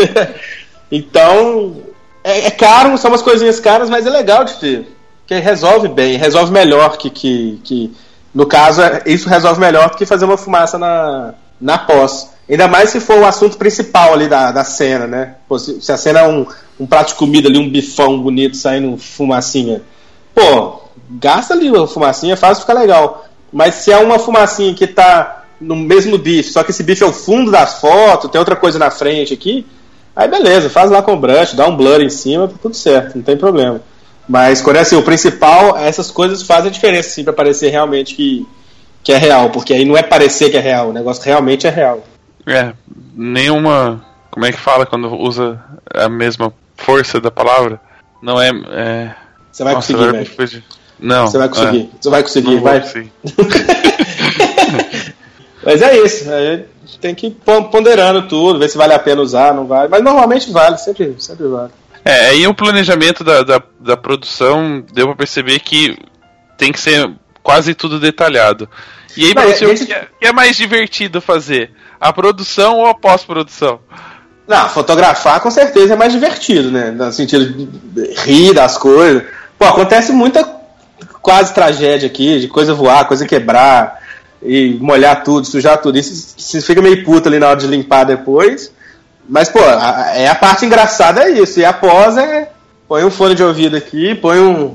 C: então, é, é caro, são umas coisinhas caras, mas é legal de ter que resolve bem, resolve melhor que, que, que no caso, isso resolve melhor do que fazer uma fumaça na, na pós. Ainda mais se for o assunto principal ali da, da cena, né? Pô, se, se, a cena é um, um prato de comida ali, um bifão bonito saindo fumacinha. Pô, gasta ali uma fumacinha, faz ficar legal. Mas se é uma fumacinha que tá no mesmo bife, só que esse bife é o fundo da foto, tem outra coisa na frente aqui, aí beleza, faz lá com o brush, dá um blur em cima, tá tudo certo, não tem problema. Mas quando é assim, o principal, essas coisas fazem diferença, assim, pra parecer realmente que, que é real, porque aí não é parecer que é real, o negócio realmente é real.
A: É, nenhuma. Como é que fala quando usa a mesma força da palavra? Não
C: é.
A: é...
C: Você vai Nossa, conseguir, velho.
A: Não. Você
C: vai é, conseguir. É. Você vai conseguir, vai. Mas é isso. gente tem que ir ponderando tudo, ver se vale a pena usar, não vale. Mas normalmente vale, sempre, sempre vale.
A: É, aí o planejamento da, da, da produção deu pra perceber que tem que ser quase tudo detalhado. E aí, Não, é, você esse... que, é, que é mais divertido fazer? A produção ou a pós-produção?
C: Não, fotografar com certeza é mais divertido, né? No sentido de rir das coisas. Pô, acontece muita quase tragédia aqui, de coisa voar, coisa quebrar, e molhar tudo, sujar tudo. Isso, você fica meio puto ali na hora de limpar depois. Mas, pô, a, é a parte engraçada é isso. E após é. Põe um fone de ouvido aqui, põe um,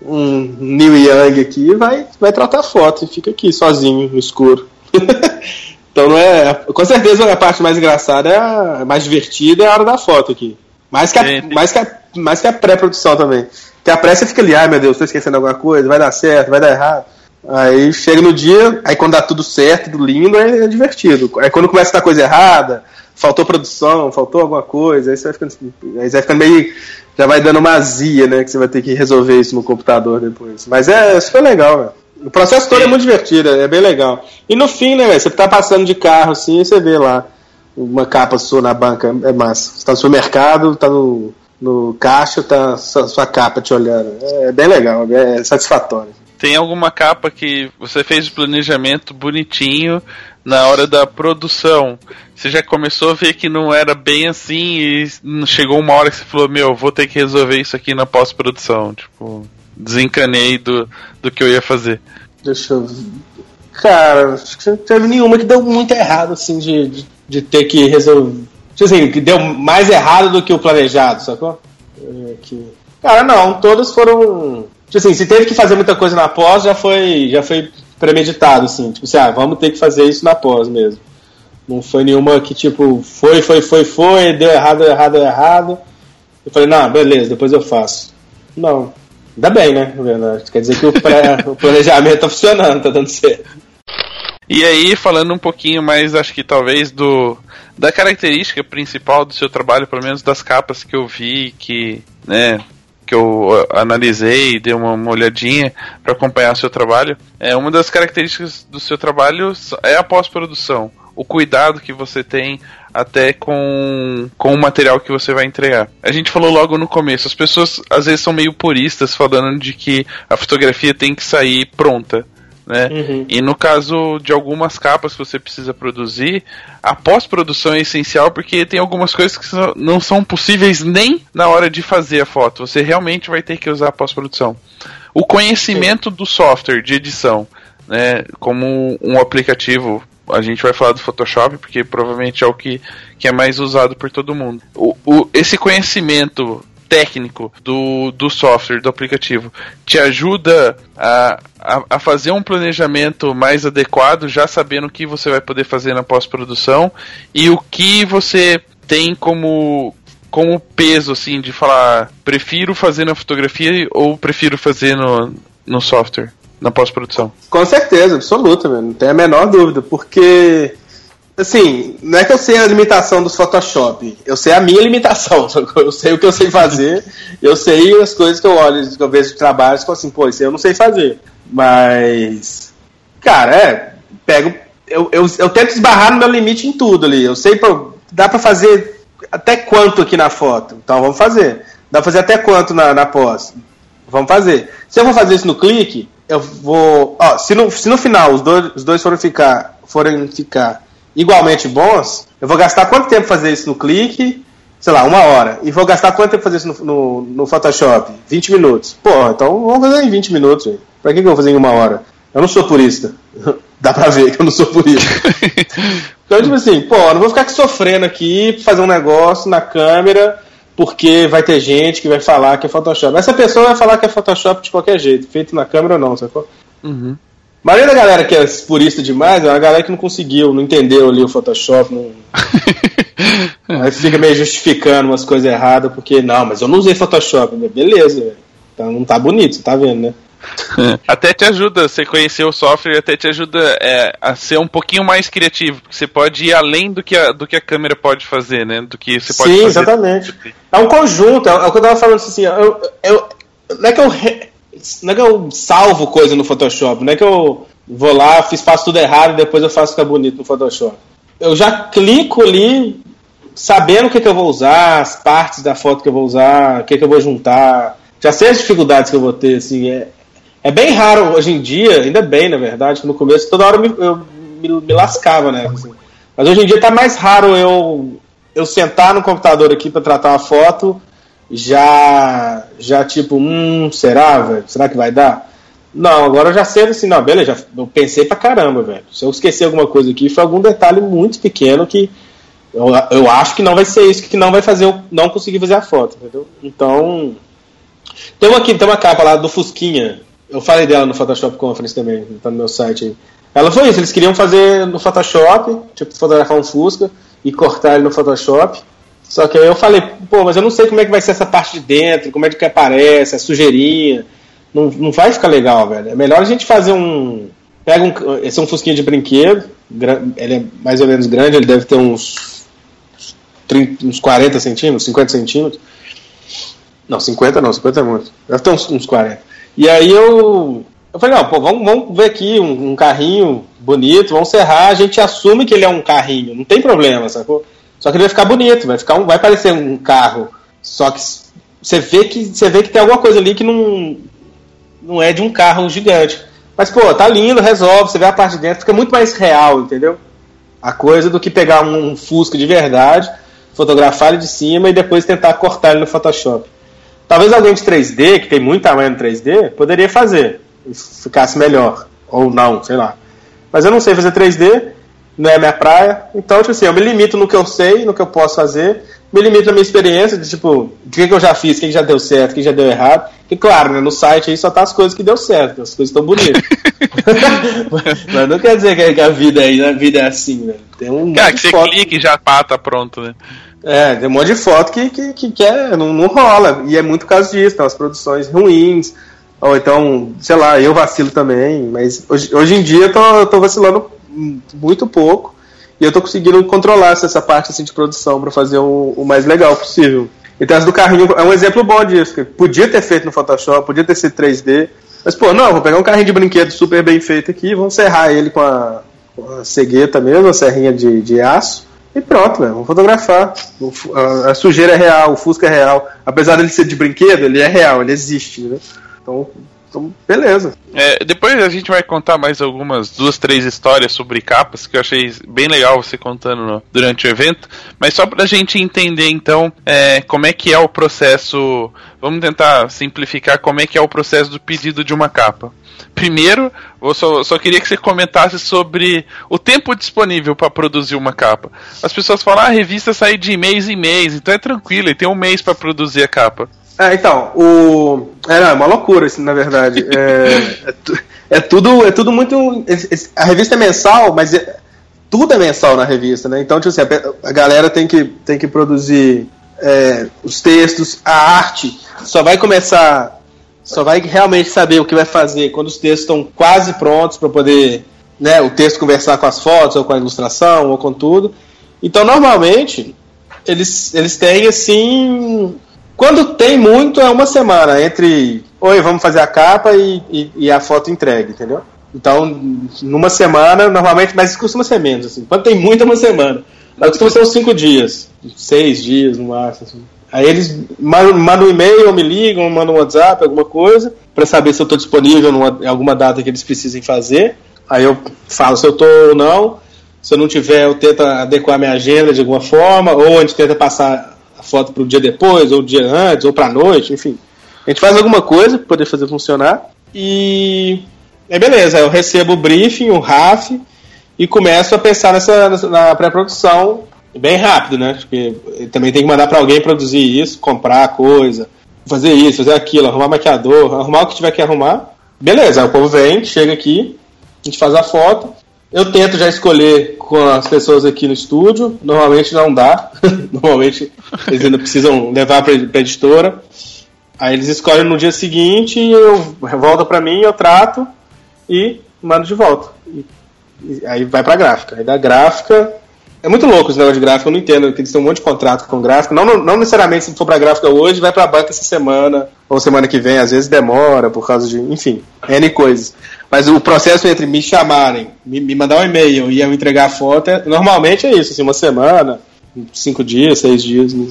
C: um New Young aqui vai, vai tratar foto e fica aqui sozinho no escuro. então não é. Com certeza a parte mais engraçada, é a, mais divertida é a hora da foto aqui. Mais que a, mais que a, mais que a pré-produção também. Porque a pré você fica ali, ai ah, meu Deus, tô esquecendo alguma coisa, vai dar certo, vai dar errado. Aí chega no dia, aí quando dá tudo certo, tudo lindo, é divertido. Aí quando começa a dar coisa errada, faltou produção, faltou alguma coisa, aí você vai ficando, aí vai ficando meio. Já vai dando uma azia, né? Que você vai ter que resolver isso no computador depois. Mas é, é super legal, velho. O processo todo é. muito divertido, é bem legal. E no fim, né, velho? Você tá passando de carro assim e você vê lá uma capa sua na banca, é massa. Você tá no supermercado, tá no, no caixa, tá sua, sua capa te olhando. É, é bem legal, é satisfatório.
A: Tem alguma capa que você fez o planejamento bonitinho, na hora da produção, você já começou a ver que não era bem assim e chegou uma hora que você falou, meu, vou ter que resolver isso aqui na pós-produção. Tipo, desencanei do, do que eu ia fazer.
C: Deixa eu. Cara, acho que não teve nenhuma que deu muito errado, assim, de, de, de ter que resolver. Tipo assim, que deu mais errado do que o planejado, sacou? É, que... Cara, não, todas foram. Tipo assim, se teve que fazer muita coisa na pós, já foi, já foi premeditado, assim. Tipo assim, ah, vamos ter que fazer isso na pós mesmo. Não foi nenhuma que, tipo, foi, foi, foi, foi, deu errado, deu errado, deu errado. Eu falei, não, beleza, depois eu faço. Não. Ainda bem, né? Quer dizer que o, pré, o planejamento tá funcionando, tá dando certo.
A: E aí, falando um pouquinho mais, acho que talvez do da característica principal do seu trabalho, pelo menos das capas que eu vi, que, né, que eu analisei e dei uma, uma olhadinha para acompanhar o seu trabalho, é uma das características do seu trabalho é a pós-produção, o cuidado que você tem até com, com o material que você vai entregar. A gente falou logo no começo, as pessoas às vezes são meio puristas falando de que a fotografia tem que sair pronta né? Uhum. E no caso de algumas capas que você precisa produzir, a pós-produção é essencial porque tem algumas coisas que não são possíveis nem na hora de fazer a foto. Você realmente vai ter que usar a pós-produção. O conhecimento Sim. do software de edição, né? Como um aplicativo a gente vai falar do Photoshop porque provavelmente é o que, que é mais usado por todo mundo. O, o, esse conhecimento técnico do, do software, do aplicativo, te ajuda a, a, a, fazer um planejamento mais adequado, já sabendo o que você vai poder fazer na pós-produção e o que você tem como como peso assim de falar prefiro fazer na fotografia ou prefiro fazer no, no software na pós-produção.
C: Com certeza, absoluta, não tem a menor dúvida, porque Assim, não é que eu sei a limitação dos Photoshop, eu sei a minha limitação, eu sei o que eu sei fazer, eu sei as coisas que eu olho, que eu vejo de trabalhos, falo assim, pô, isso eu não sei fazer. Mas, cara, é, pego, eu, eu, eu tento esbarrar no meu limite em tudo ali, eu sei, pô, dá pra fazer até quanto aqui na foto, então vamos fazer. Dá pra fazer até quanto na, na pós, vamos fazer. Se eu vou fazer isso no clique, eu vou, ó, se no, se no final os dois, os dois forem ficar, forem ficar igualmente bons, eu vou gastar quanto tempo fazer isso no clique? Sei lá, uma hora. E vou gastar quanto tempo fazer isso no, no, no Photoshop? 20 minutos. Pô, então vamos fazer em 20 minutos. Véio. Pra que, que eu vou fazer em uma hora? Eu não sou purista. Dá pra ver que eu não sou purista. então, tipo assim, pô, eu não vou ficar sofrendo aqui, fazer um negócio na câmera, porque vai ter gente que vai falar que é Photoshop. Essa pessoa vai falar que é Photoshop de qualquer jeito, feito na câmera ou não, sacou? Uhum. A maioria da galera que é purista demais é uma galera que não conseguiu, não entendeu ali o Photoshop, não... Aí fica meio justificando umas coisas erradas, porque não, mas eu não usei Photoshop. Né? Beleza, então não tá bonito, você tá vendo, né?
A: É. Até te ajuda, você conhecer o software até te ajuda é, a ser um pouquinho mais criativo, porque você pode ir além do que a, do que a câmera pode fazer, né? Do que você pode Sim, fazer.
C: exatamente. É um conjunto, é o que eu tava falando assim, eu, eu, não é que eu não é que eu salvo coisa no Photoshop, não é que eu vou lá, fiz, faço tudo errado e depois eu faço ficar bonito no Photoshop. Eu já clico ali sabendo o que, é que eu vou usar, as partes da foto que eu vou usar, o que, é que eu vou juntar. Já sei as dificuldades que eu vou ter, assim. É, é bem raro hoje em dia, ainda bem, na verdade, que no começo toda hora eu me, eu me, me lascava, né? Assim. Mas hoje em dia tá mais raro eu, eu sentar no computador aqui para tratar uma foto já, já tipo, hum, será, velho? Será que vai dar? Não, agora eu já sei assim, não, beleza, eu pensei pra caramba, velho. Se eu esquecer alguma coisa aqui, foi algum detalhe muito pequeno que eu, eu acho que não vai ser isso, que não vai fazer eu não conseguir fazer a foto, entendeu? Então. Tem uma, aqui, tem uma capa lá do Fusquinha. Eu falei dela no Photoshop Conference também, tá no meu site aí. Ela foi isso, eles queriam fazer no Photoshop, tipo, fotografar um Fusca e cortar ele no Photoshop. Só que aí eu falei, pô, mas eu não sei como é que vai ser essa parte de dentro, como é que aparece, a sujeirinha. Não, não vai ficar legal, velho. É melhor a gente fazer um. Pega um. Esse é um fusquinha de brinquedo. Ele é mais ou menos grande, ele deve ter uns. 30, uns 40 centímetros, 50 centímetros. Não, 50 não, 50 é muito. Deve ter uns, uns 40. E aí eu. Eu falei, não, pô, vamos, vamos ver aqui um, um carrinho bonito, vamos serrar, a gente assume que ele é um carrinho, não tem problema, sacou? Só que ele vai ficar bonito, vai ficar um, vai parecer um carro. Só que você vê que você vê que tem alguma coisa ali que não não é de um carro gigante. Mas pô, tá lindo, resolve, você vê a parte de dentro, fica muito mais real, entendeu? A coisa do que pegar um, um Fusca de verdade, fotografar ele de cima e depois tentar cortar ele no Photoshop. Talvez alguém de 3D, que tem muito tamanho no 3D, poderia fazer. E ficasse melhor. Ou não, sei lá. Mas eu não sei fazer 3D, não é minha praia. Então, tipo assim, eu me limito no que eu sei, no que eu posso fazer, me limito na minha experiência de tipo, o que, que eu já fiz, o que, que já deu certo, o que já deu errado. E claro, né, no site aí só tá as coisas que deu certo, as coisas tão bonitas. mas, não quer dizer que a vida aí, a vida é assim, né?
A: Tem um Cara, que você clica e já pá, tá pronto, né?
C: É, tem um monte de foto que, que, que, que é, não, não rola. E é muito caso disso, então, as produções ruins. Ou então, sei lá, eu vacilo também, mas hoje, hoje em dia eu tô, eu tô vacilando muito pouco. E eu tô conseguindo controlar essa parte assim, de produção para fazer o, o, mais legal possível. Então essa do carrinho é um exemplo bom disso. Que podia ter feito no Photoshop, podia ter sido 3D. Mas, pô, não, vou pegar um carrinho de brinquedo super bem feito aqui, vamos serrar ele com a, com a cegueta mesmo, a serrinha de, de aço. E pronto, né? vamos fotografar. O, a, a, sujeira é real, o Fusca é real. Apesar dele ser de brinquedo, ele é real, ele existe, né? Então, então, beleza. É,
A: depois a gente vai contar mais algumas duas, três histórias sobre capas que eu achei bem legal você contando no, durante o evento. Mas só pra gente entender então é, como é que é o processo. Vamos tentar simplificar como é que é o processo do pedido de uma capa. Primeiro, eu só, só queria que você comentasse sobre o tempo disponível para produzir uma capa. As pessoas falam, ah, a revista sai de mês em mês, então é tranquilo, e tem um mês para produzir a capa.
C: É, então, o. É, não, é uma loucura isso, na verdade. É, é, tu, é, tudo, é tudo muito. A revista é mensal, mas é, tudo é mensal na revista, né? Então, tipo assim, a, a galera tem que, tem que produzir é, os textos, a arte. Só vai começar. Só vai realmente saber o que vai fazer quando os textos estão quase prontos para poder né, o texto conversar com as fotos, ou com a ilustração, ou com tudo. Então, normalmente, eles, eles têm assim quando tem muito, é uma semana entre oi, vamos fazer a capa e, e, e a foto entregue, entendeu? Então, numa semana, normalmente, mas costuma ser menos, assim. Quando tem muito, é uma semana. Mas costuma ser uns cinco dias, seis dias no máximo, assim. Aí eles mandam um e-mail, me ligam, mandam um WhatsApp, alguma coisa, para saber se eu estou disponível numa, em alguma data que eles precisem fazer. Aí eu falo se eu estou ou não. Se eu não tiver, eu tento adequar minha agenda de alguma forma, ou a gente tenta passar a foto para o dia depois, ou o dia antes, ou para a noite, enfim. A gente faz alguma coisa para poder fazer funcionar e é beleza, eu recebo o briefing, o RAF e começo a pensar nessa, nessa na pré-produção bem rápido, né? Porque também tem que mandar para alguém produzir isso, comprar coisa, fazer isso, fazer aquilo, arrumar maquiador, arrumar o que tiver que arrumar. Beleza, o povo vem, chega aqui, a gente faz a foto eu tento já escolher com as pessoas aqui no estúdio, normalmente não dá. normalmente eles ainda precisam levar para a editora. Aí eles escolhem no dia seguinte, eu volta para mim, eu trato e mando de volta. E, e aí vai para gráfica. Aí da gráfica é muito louco esse negócio de gráfica. eu não entendo. Eles têm um monte de contrato com gráfica. Não, não, não necessariamente se for para gráfica hoje, vai a banca essa semana, ou semana que vem, às vezes demora por causa de. Enfim, N coisas. Mas o processo entre me chamarem, me, me mandar um e-mail e eu entregar a foto, é, normalmente é isso, assim, uma semana, cinco dias, seis dias. Né?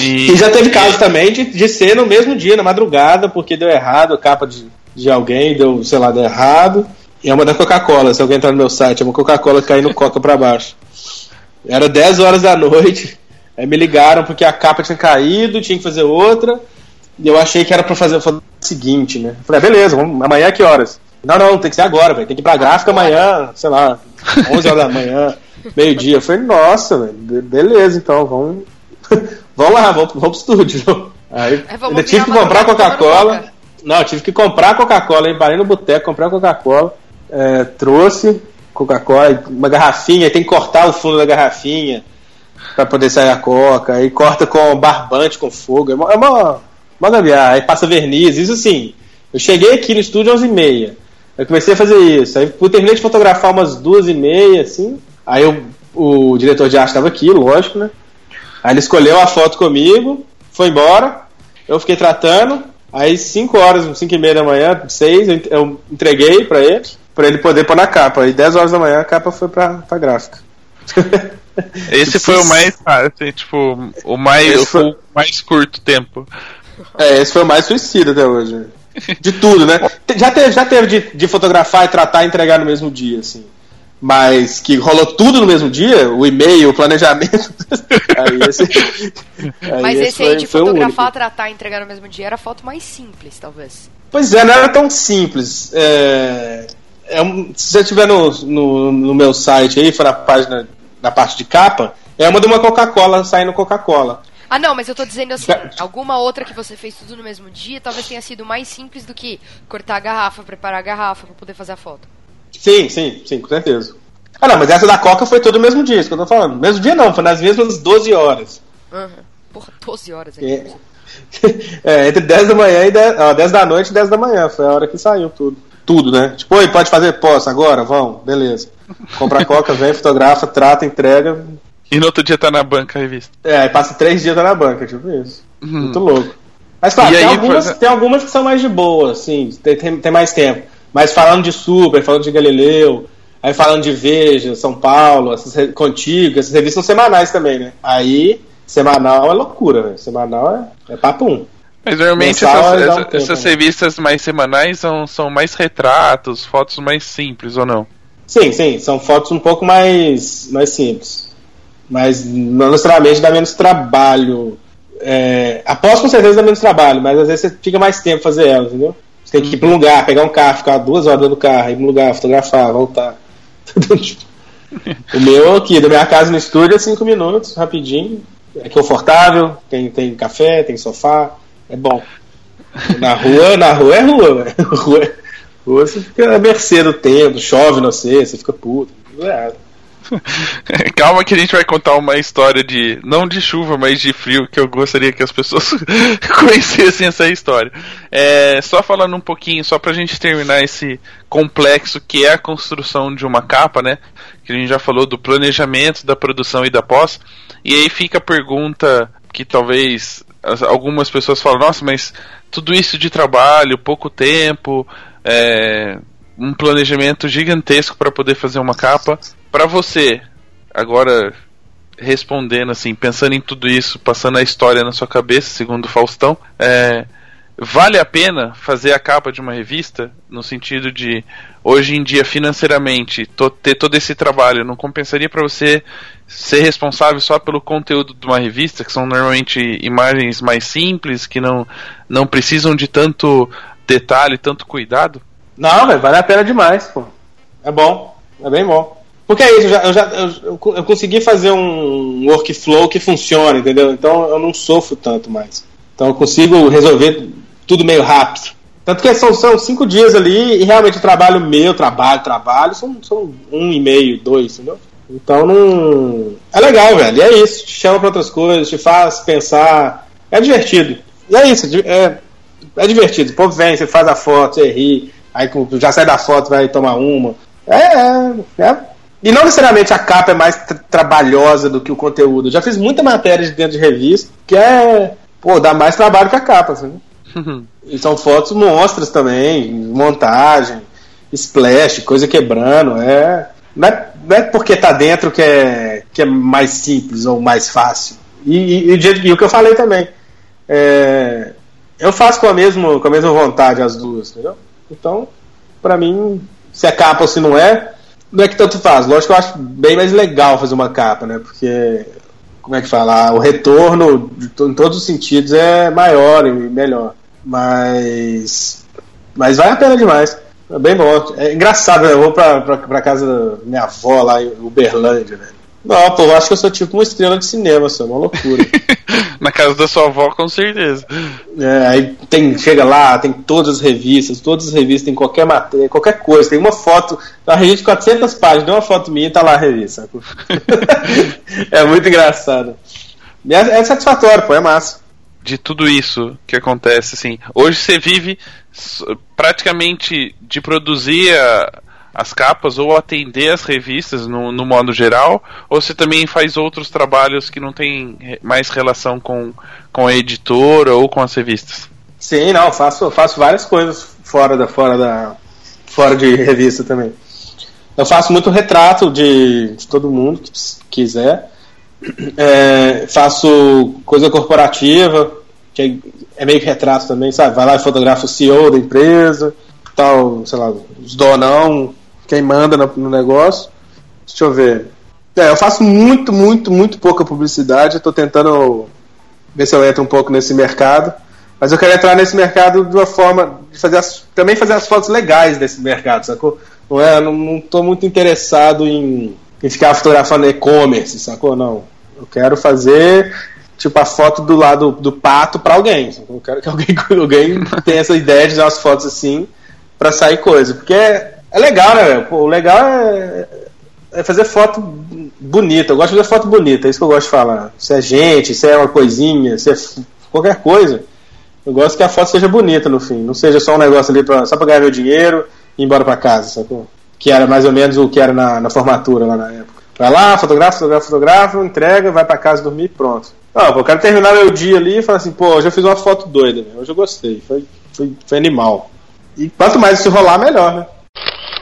C: E, e, já teve caso também de, de ser no mesmo dia, na madrugada, porque deu errado a capa de, de alguém, deu, sei lá, deu errado. E é uma da Coca-Cola, se alguém entrar no meu site, é uma Coca-Cola caindo coca para baixo. Era 10 horas da noite, aí me ligaram porque a capa tinha caído, tinha que fazer outra. E eu achei que era para fazer o seguinte, né? Falei, ah, beleza, vamos, amanhã é que horas? Não, não, tem que ser agora, velho. Tem que ir pra gráfica amanhã, sei lá, 11 horas da manhã, meio-dia. Eu falei, nossa, velho, beleza, então, vamos. vamos lá, vamos, vamos pro estúdio. Aí é, ainda tive que comprar Coca-Cola. Não, tive que comprar Coca-Cola, aí parei no boteco, comprar Coca-Cola, é, trouxe Coca-Cola, uma garrafinha, tem que cortar o fundo da garrafinha para poder sair a coca, aí corta com barbante, com fogo, é uma, é uma, uma gambiarra, aí passa verniz, isso assim. Eu cheguei aqui no estúdio às 11h30. Eu comecei a fazer isso. Aí eu terminei de fotografar umas duas e meia, assim. Aí eu, o diretor de arte estava aqui, lógico, né? Aí ele escolheu a foto comigo, foi embora. Eu fiquei tratando. Aí 5 horas, 5 e meia da manhã, 6, eu entreguei para ele, para ele poder pôr na capa. E 10 horas da manhã a capa foi pra, pra gráfica.
A: Esse foi o mais fácil, tipo, o mais, foi... o mais curto tempo.
C: É, esse foi o mais suicida até hoje. De tudo, né? Já teve, já teve de, de fotografar e tratar e entregar no mesmo dia, assim. Mas que rolou tudo no mesmo dia, o e-mail, o planejamento.
F: aí esse, aí Mas esse, esse aí de foi, fotografar, tratar e entregar no mesmo dia era a foto mais simples, talvez.
C: Pois é, não era tão simples. É, é um, se você estiver no, no, no, meu site aí, for na página, na parte de capa, é uma de uma Coca-Cola saindo Coca-Cola.
F: Ah, não, mas eu tô dizendo assim, alguma outra que você fez tudo no mesmo dia, talvez tenha sido mais simples do que cortar a garrafa, preparar a garrafa para poder fazer a foto.
C: Sim, sim, sim, com certeza. Ah, não, mas essa da Coca foi todo o mesmo dia, isso que eu tô falando. Mesmo dia não, foi nas mesmas 12 horas. Uhum.
F: Porra, 12 horas aqui. É.
C: é, entre 10 da manhã e 10, ó, 10 da noite e 10 da manhã, foi a hora que saiu tudo tudo, né? Tipo, oi, pode fazer? Posso, agora? Vão, beleza. Compra a coca, vem, fotografa, trata, entrega,
A: e no outro dia tá na banca a revista. É, aí
C: passa três dias tá na banca, tipo isso. Uhum. Muito louco. Mas claro, tem, aí, algumas, tem algumas que são mais de boa, assim, tem, tem, tem mais tempo. Mas falando de Super, falando de Galileu, aí falando de Veja, São Paulo, essas Contigo, essas revistas são semanais também, né? Aí, semanal é loucura, né? Semanal é, é papum.
A: Mas normalmente Mensal, essas, é um tempo, essas né? revistas mais semanais são, são mais retratos, fotos mais simples ou não?
C: Sim, sim, são fotos um pouco mais, mais simples. Mas não necessariamente dá menos trabalho. É, após com certeza dá menos trabalho, mas às vezes você fica mais tempo fazer ela, entendeu? Você tem que tipo, ir para um uhum. lugar, pegar um carro, ficar duas horas dentro do carro, ir para um lugar, fotografar, voltar. o meu aqui, da minha casa no estúdio é cinco minutos, rapidinho. É confortável, tem, tem café, tem sofá, é bom. Na rua, na rua é rua, né? Rua, rua você fica à mercê do tempo, chove, não sei, você fica puto. É,
A: Calma que a gente vai contar uma história de. Não de chuva, mas de frio, que eu gostaria que as pessoas conhecessem essa história. É, só falando um pouquinho, só pra gente terminar esse complexo que é a construção de uma capa, né? Que a gente já falou do planejamento, da produção e da pós. E aí fica a pergunta que talvez algumas pessoas falam, nossa, mas tudo isso de trabalho, pouco tempo, é, um planejamento gigantesco para poder fazer uma capa para você, agora respondendo assim, pensando em tudo isso, passando a história na sua cabeça, segundo Faustão, é, vale a pena fazer a capa de uma revista no sentido de hoje em dia financeiramente ter todo esse trabalho não compensaria para você ser responsável só pelo conteúdo de uma revista que são normalmente imagens mais simples que não não precisam de tanto detalhe tanto cuidado
C: não véio, vale a pena demais pô é bom é bem bom porque é isso, eu já, eu, já eu, eu consegui fazer um workflow que funciona, entendeu? Então eu não sofro tanto mais. Então eu consigo resolver tudo meio rápido. Tanto que são, são cinco dias ali e realmente o trabalho meu, trabalho, trabalho, são, são um e meio, dois, entendeu? Então não. É legal, velho. E é isso. Te chama pra outras coisas, te faz pensar. É divertido. E é isso. É, é divertido. O povo vem, você faz a foto, você ri. Aí já sai da foto, vai tomar uma. É, é, é e não necessariamente a capa é mais tra trabalhosa do que o conteúdo. já fiz muita matéria de dentro de revista que é. Pô, dá mais trabalho que a capa, assim. E são fotos monstras também, montagem, splash, coisa quebrando. É. Não, é, não é porque tá dentro que é, que é mais simples ou mais fácil. E, e, e, e o que eu falei também. É, eu faço com a, mesma com a mesma vontade as duas, entendeu? Então, para mim, se é capa ou se não é, não é que tanto faz, lógico que eu acho bem mais legal fazer uma capa, né? Porque, como é que fala? O retorno em todos os sentidos é maior e melhor. Mas. Mas vale a pena demais. É bem bom. É engraçado, né? Eu vou pra, pra, pra casa da minha avó lá em Uberlândia, né? Não, ah, pô, eu acho que eu sou tipo uma estrela de cinema, isso é uma loucura.
A: Na casa da sua avó, com certeza.
C: É, aí tem, chega lá, tem todas as revistas, todas as revistas, tem qualquer matéria, qualquer coisa, tem uma foto, uma tá, revista de 400 páginas, tem uma foto minha e tá lá a revista. é muito engraçado. É, é satisfatório, pô, é massa.
A: De tudo isso que acontece, assim, hoje você vive praticamente de produzir a as capas ou atender as revistas no, no modo geral, ou você também faz outros trabalhos que não tem mais relação com, com a editora ou com as revistas?
C: Sim, não, faço, faço várias coisas fora da fora da fora de revista também. Eu faço muito retrato de, de todo mundo que quiser. É, faço coisa corporativa, que é, é, meio que retrato também, sabe? Vai lá e fotografa o CEO da empresa, tal, sei lá, os donão, quem manda no, negócio. Deixa eu ver. É, eu faço muito, muito, muito pouca publicidade. Estou tentando ver se eu entro um pouco nesse mercado. Mas eu quero entrar nesse mercado de uma forma de fazer as, também fazer as fotos legais desse mercado, sacou? Não é, não, não tô muito interessado em, em ficar fotografando e-commerce, sacou? Não. Eu quero fazer tipo a foto do lado do pato para alguém. Sacou? Eu quero que alguém, alguém tenha essa ideia de dar umas fotos assim para sair coisa, porque é é legal, né, O legal é, é fazer foto bonita. Eu gosto de fazer foto bonita, é isso que eu gosto de falar. Se é gente, se é uma coisinha, se é qualquer coisa. Eu gosto que a foto seja bonita no fim, não seja só um negócio ali pra, só pra ganhar meu dinheiro e ir embora pra casa, sacou? Que era mais ou menos o que era na, na formatura lá na época. Vai lá, fotografa, fotografa, fotografa, entrega, vai pra casa dormir e pronto. Ah, pô, eu quero terminar meu dia ali e falar assim, pô, hoje eu fiz uma foto doida, né? hoje eu gostei, foi, foi, foi animal. E quanto mais isso rolar, melhor, né?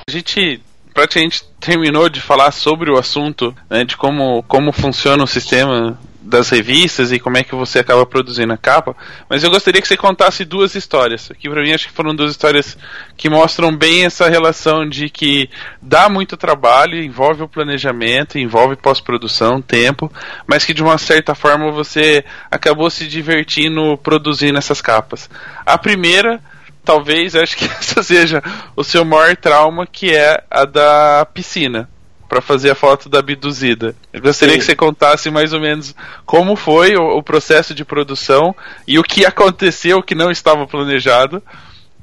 A: A gente praticamente terminou de falar sobre o assunto, né, de como, como funciona o sistema das revistas e como é que você acaba produzindo a capa, mas eu gostaria que você contasse duas histórias, que para mim acho que foram duas histórias que mostram bem essa relação de que dá muito trabalho, envolve o planejamento, envolve pós-produção, tempo, mas que de uma certa forma você acabou se divertindo produzindo essas capas. A primeira talvez, acho que essa seja o seu maior trauma, que é a da piscina para fazer a foto da abduzida. Eu gostaria Sim. que você contasse mais ou menos como foi o, o, processo de produção e o que aconteceu que não estava planejado.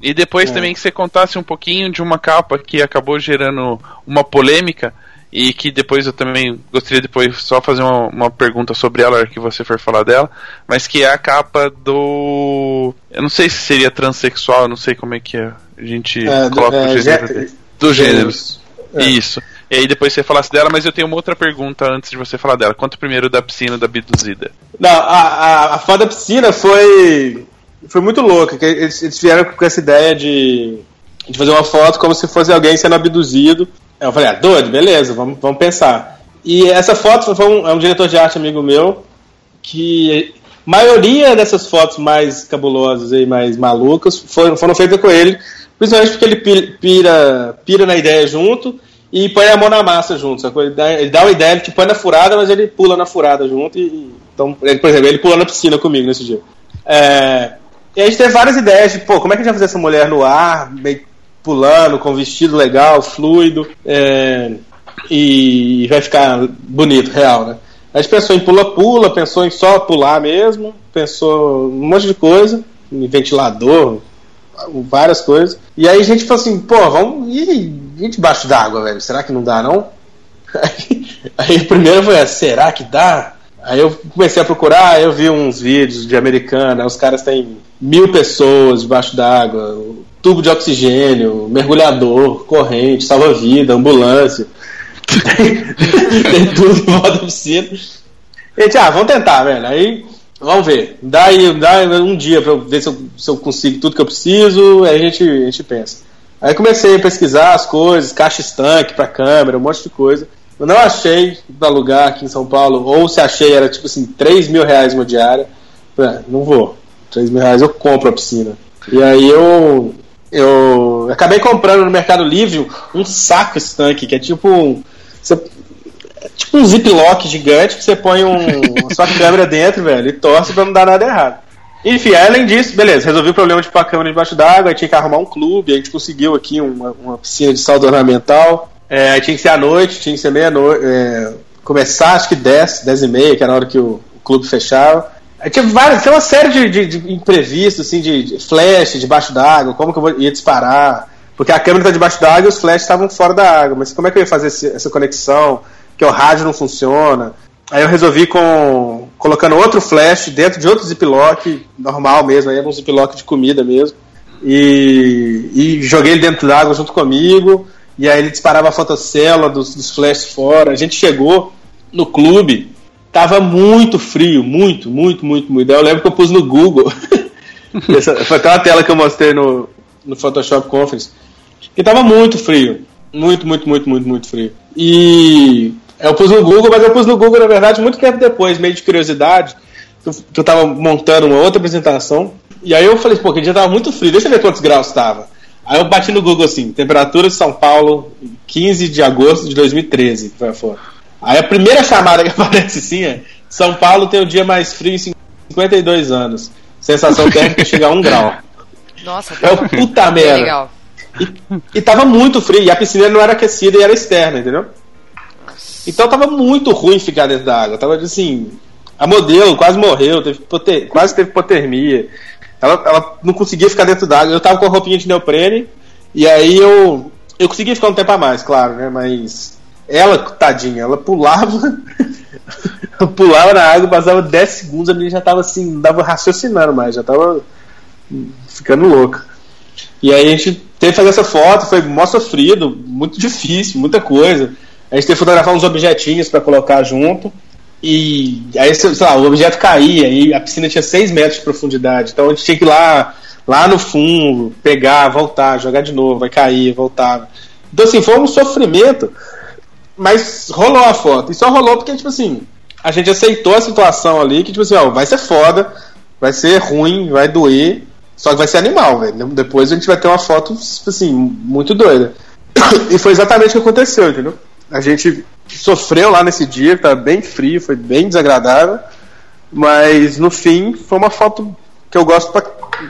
A: E depois é. também que você contasse um pouquinho de uma capa que acabou gerando uma polêmica, e que depois eu também gostaria depois só fazer uma, uma pergunta sobre ela que você for falar dela, mas que é a capa do eu não sei se seria transexual, não sei como é que é. a gente é, coloca é, o gênero do gênero é. Isso. E aí depois você falasse dela, mas eu tenho uma outra pergunta antes de você falar dela. Conta primeiro da piscina da Biduzida.
C: Não, a, a, a da piscina foi foi muito louca. Que eles, eles vieram com essa ideia de de fazer uma foto como se fosse alguém sendo abduzido eu falei, ah, doido, beleza, vamos, vamos pensar. E essa foto foi um, é um diretor de arte amigo meu, que a maioria dessas fotos mais cabulosas e mais malucas foram, foram feitas com ele, principalmente porque ele pira, pira na ideia junto e põe a mão na massa junto. Ele, dá, ele dá uma ideia, ele te põe na furada, mas ele pula na furada junto. E, então, ele, por exemplo, ele pulou na piscina comigo nesse dia. É, e a gente teve várias ideias de, pô, como é que a gente vai fazer essa mulher no ar, meio pulando, com vestido legal, fluido, é, e vai ficar bonito, real, né? A gente pensou em pula-pula, pensou em só pular mesmo, pensou um monte de coisa, em ventilador, várias coisas. E aí a gente falou assim, pô, vamos ir, ir debaixo d'água, velho. Será que não dá, não? Aí, aí a primeira foi, será que dá? Aí eu comecei a procurar, eu vi uns vídeos de americana, os caras têm mil pessoas debaixo d'água, tubo de oxigênio, mergulhador, corrente, salva-vida, ambulância. tem tudo em volta da piscina. Gente, ah, vamos tentar, velho. Aí, vamos ver. Dá, aí, dá um dia pra eu ver se eu, se eu, consigo tudo que eu preciso, aí a gente, a gente pensa. Aí comecei a pesquisar as coisas, caixa estanque pra câmera, um monte de coisa. Eu não achei pra lugar aqui em São Paulo, ou se achei era tipo assim, 3 mil reais uma diária. Ah, não vou. 3 mil reais eu compro a piscina. E aí eu eu acabei comprando no Mercado Livre um saco esse tanque, que é tipo. Você, é tipo um ziplock gigante que você põe um, a sua câmera dentro, velho, e torce pra não dar nada errado. Enfim, além disso, beleza, resolvi o problema de pôr a câmera debaixo d'água, aí tinha que arrumar um clube, a gente conseguiu aqui uma, uma piscina de saldo ornamental. É, aí tinha que ser à noite, tinha que ser meia-noite. É, começar acho que 10, 10 e meia, que era a hora que o, o clube fechava. Tinha é várias, tinha uma série de, de, de imprevistos, assim, de, de flash debaixo d'água, como que eu ia disparar. Porque a câmera tá debaixo d'água e os flashes estavam fora da água. Mas como é que eu ia fazer esse, essa conexão? Que o rádio não funciona. Aí eu resolvi com colocando outro flash dentro de outro ziplock, normal mesmo, aí era um ziplock de comida mesmo. E, e joguei ele dentro d'água junto comigo. E aí ele disparava a fotocélula dos, dos flashes fora. A gente chegou no clube Tava muito frio, muito, muito, muito, muito. Eu lembro que eu pus no Google. Essa, foi aquela tela que eu mostrei no, no Photoshop Conference. Que tava muito frio. Muito, muito, muito, muito, muito frio. E eu pus no Google, mas eu pus no Google, na verdade, muito tempo depois, meio de curiosidade. Que eu, que eu tava montando uma outra apresentação. E aí eu falei, pô, que dia tava muito frio, deixa eu ver quantos graus tava. Aí eu bati no Google assim, temperatura de São Paulo, 15 de agosto de 2013, foi a foto. Aí a primeira chamada que aparece sim é São Paulo tem o dia mais frio em 52 anos. Sensação térmica chega a 1 um grau.
F: Nossa, é
C: tá o puta tá merda. Legal. E, e tava muito frio, e a piscina não era aquecida e era externa, entendeu? Então tava muito ruim ficar dentro da água. Tava assim. A modelo quase morreu, teve poter, quase teve hipotermia. Ela, ela não conseguia ficar dentro da água. Eu tava com a roupinha de neoprene, e aí eu. Eu conseguia ficar um tempo a mais, claro, né? Mas ela, tadinha, ela pulava. pulava na água, passava 10 segundos, a menina já tava assim, não dava raciocinando mais, já tava ficando louca. E aí a gente teve que fazer essa foto, foi mó sofrido, muito difícil, muita coisa. A gente teve que fotografar uns objetinhos para colocar junto. E aí, sei lá, o objeto caía e a piscina tinha 6 metros de profundidade. Então a gente tinha que ir lá, lá no fundo, pegar, voltar, jogar de novo, vai cair, voltar. Então assim, foi um sofrimento mas rolou a foto. E só rolou porque, tipo assim, a gente aceitou a situação ali, que, tipo assim, ó, vai ser foda, vai ser ruim, vai doer. Só que vai ser animal, velho. Depois a gente vai ter uma foto, tipo assim, muito doida. E foi exatamente o que aconteceu, entendeu? A gente sofreu lá nesse dia, tá bem frio, foi bem desagradável. Mas no fim foi uma foto que eu gosto pra...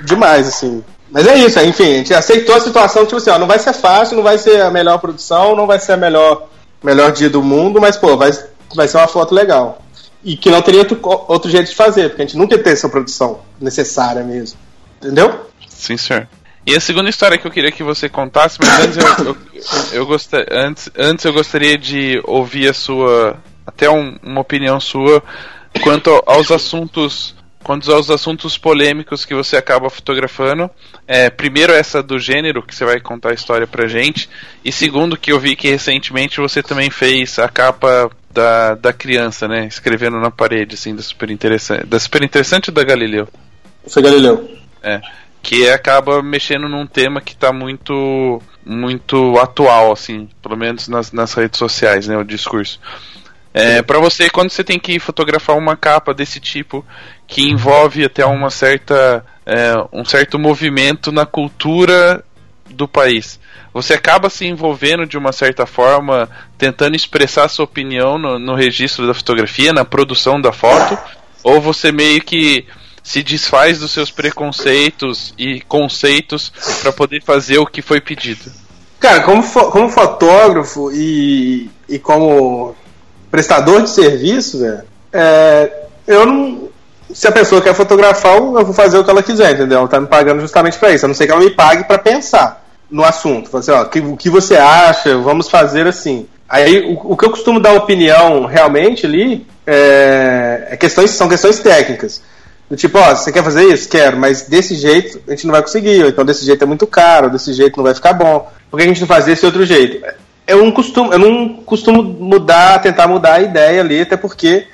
C: demais, assim. Mas é isso, enfim, a gente aceitou a situação, tipo assim, ó, não vai ser fácil, não vai ser a melhor produção, não vai ser a melhor melhor dia do mundo, mas pô, vai, vai ser uma foto legal. E que não teria outro, outro jeito de fazer, porque a gente nunca tem essa produção necessária mesmo. Entendeu?
A: Sim, senhor. E a segunda história que eu queria que você contasse, mas antes eu, eu, eu gostar, antes, antes eu gostaria de ouvir a sua, até um, uma opinião sua, quanto aos assuntos quanto aos assuntos polêmicos que você acaba fotografando. É, primeiro, essa do gênero, que você vai contar a história pra gente. E segundo, que eu vi que recentemente você também fez a capa da, da criança, né? Escrevendo na parede, assim, da super interessante. Da super interessante ou da Galileu?
C: Foi Galileu.
A: É. Que acaba mexendo num tema que tá muito muito atual, assim, pelo menos nas, nas redes sociais, né? O discurso. É, para você, quando você tem que fotografar uma capa desse tipo, que envolve até uma certa, é, um certo movimento na cultura do país, você acaba se envolvendo de uma certa forma, tentando expressar sua opinião no, no registro da fotografia, na produção da foto, ou você meio que se desfaz dos seus preconceitos e conceitos para poder fazer o que foi pedido?
C: Cara, como, fo como fotógrafo e, e como prestador de serviço, velho, é, eu não. Se a pessoa quer fotografar, eu vou fazer o que ela quiser, entendeu? Ela tá me pagando justamente para isso. A não ser que ela me pague para pensar no assunto. fazer assim, ó, que, o que você acha? Vamos fazer assim. Aí o, o que eu costumo dar opinião realmente ali é, é questões, são questões técnicas. Do tipo, ó, você quer fazer isso? Quero, mas desse jeito a gente não vai conseguir, ou então desse jeito é muito caro, desse jeito não vai ficar bom. Por que a gente não faz desse outro jeito? eu não costumo, eu não costumo mudar, tentar mudar a ideia ali, até porque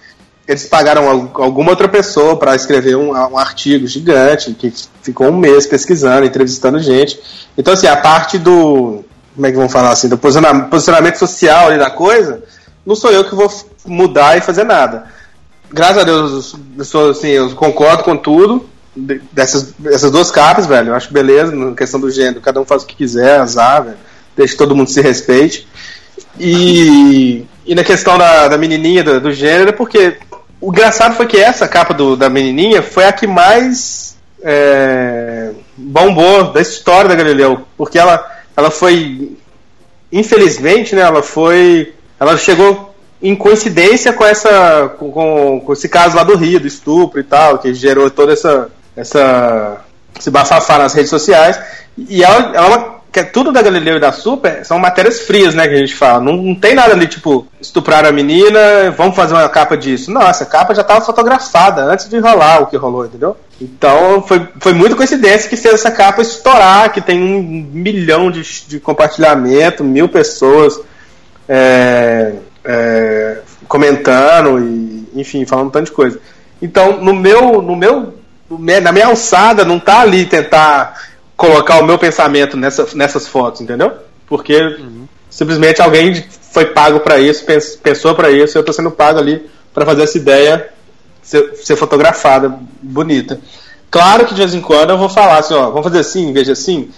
C: eles pagaram alguma outra pessoa para escrever um, um, artigo gigante que ficou um mês pesquisando, entrevistando gente. Então assim, a parte do como é que vamos falar assim, do posicionamento social ali da coisa, não sou eu que vou mudar e fazer nada. Graças a Deus, eu, sou, assim, eu concordo com tudo dessas essas duas capas, velho. Eu acho beleza na questão do gênero, cada um faz o que quiser, azar, velho deixa que todo mundo se respeite. E, e na questão da, da menininha, do, do gênero, porque o engraçado foi que essa capa do, da menininha foi a que mais é, bombou da história da Galileu, porque ela, ela foi, infelizmente, né, ela foi, ela chegou em coincidência com essa, com, com esse caso lá do Rio, do estupro e tal, que gerou toda essa, essa, esse bafafá nas redes sociais, e ela, ela que é tudo da Galileu e da Super são matérias frias, né, que a gente fala. Não, não tem nada ali, tipo, estuprar a menina, vamos fazer uma capa disso. Não, essa capa já estava fotografada antes de rolar o que rolou, entendeu? Então foi, foi muito coincidência que fez essa capa estourar, que tem um milhão de, de compartilhamento, mil pessoas é, é, comentando e, enfim, falando um tanto de coisa. Então, no meu, no meu, na minha alçada, não tá ali tentar colocar o meu pensamento nessa, nessas fotos, entendeu? Porque uhum. simplesmente alguém foi pago para isso, pensou para isso, eu tô sendo pago ali para fazer essa ideia ser, ser, fotografada, bonita. Claro que de vez em quando eu vou falar assim, ó, vamos fazer assim, veja assim.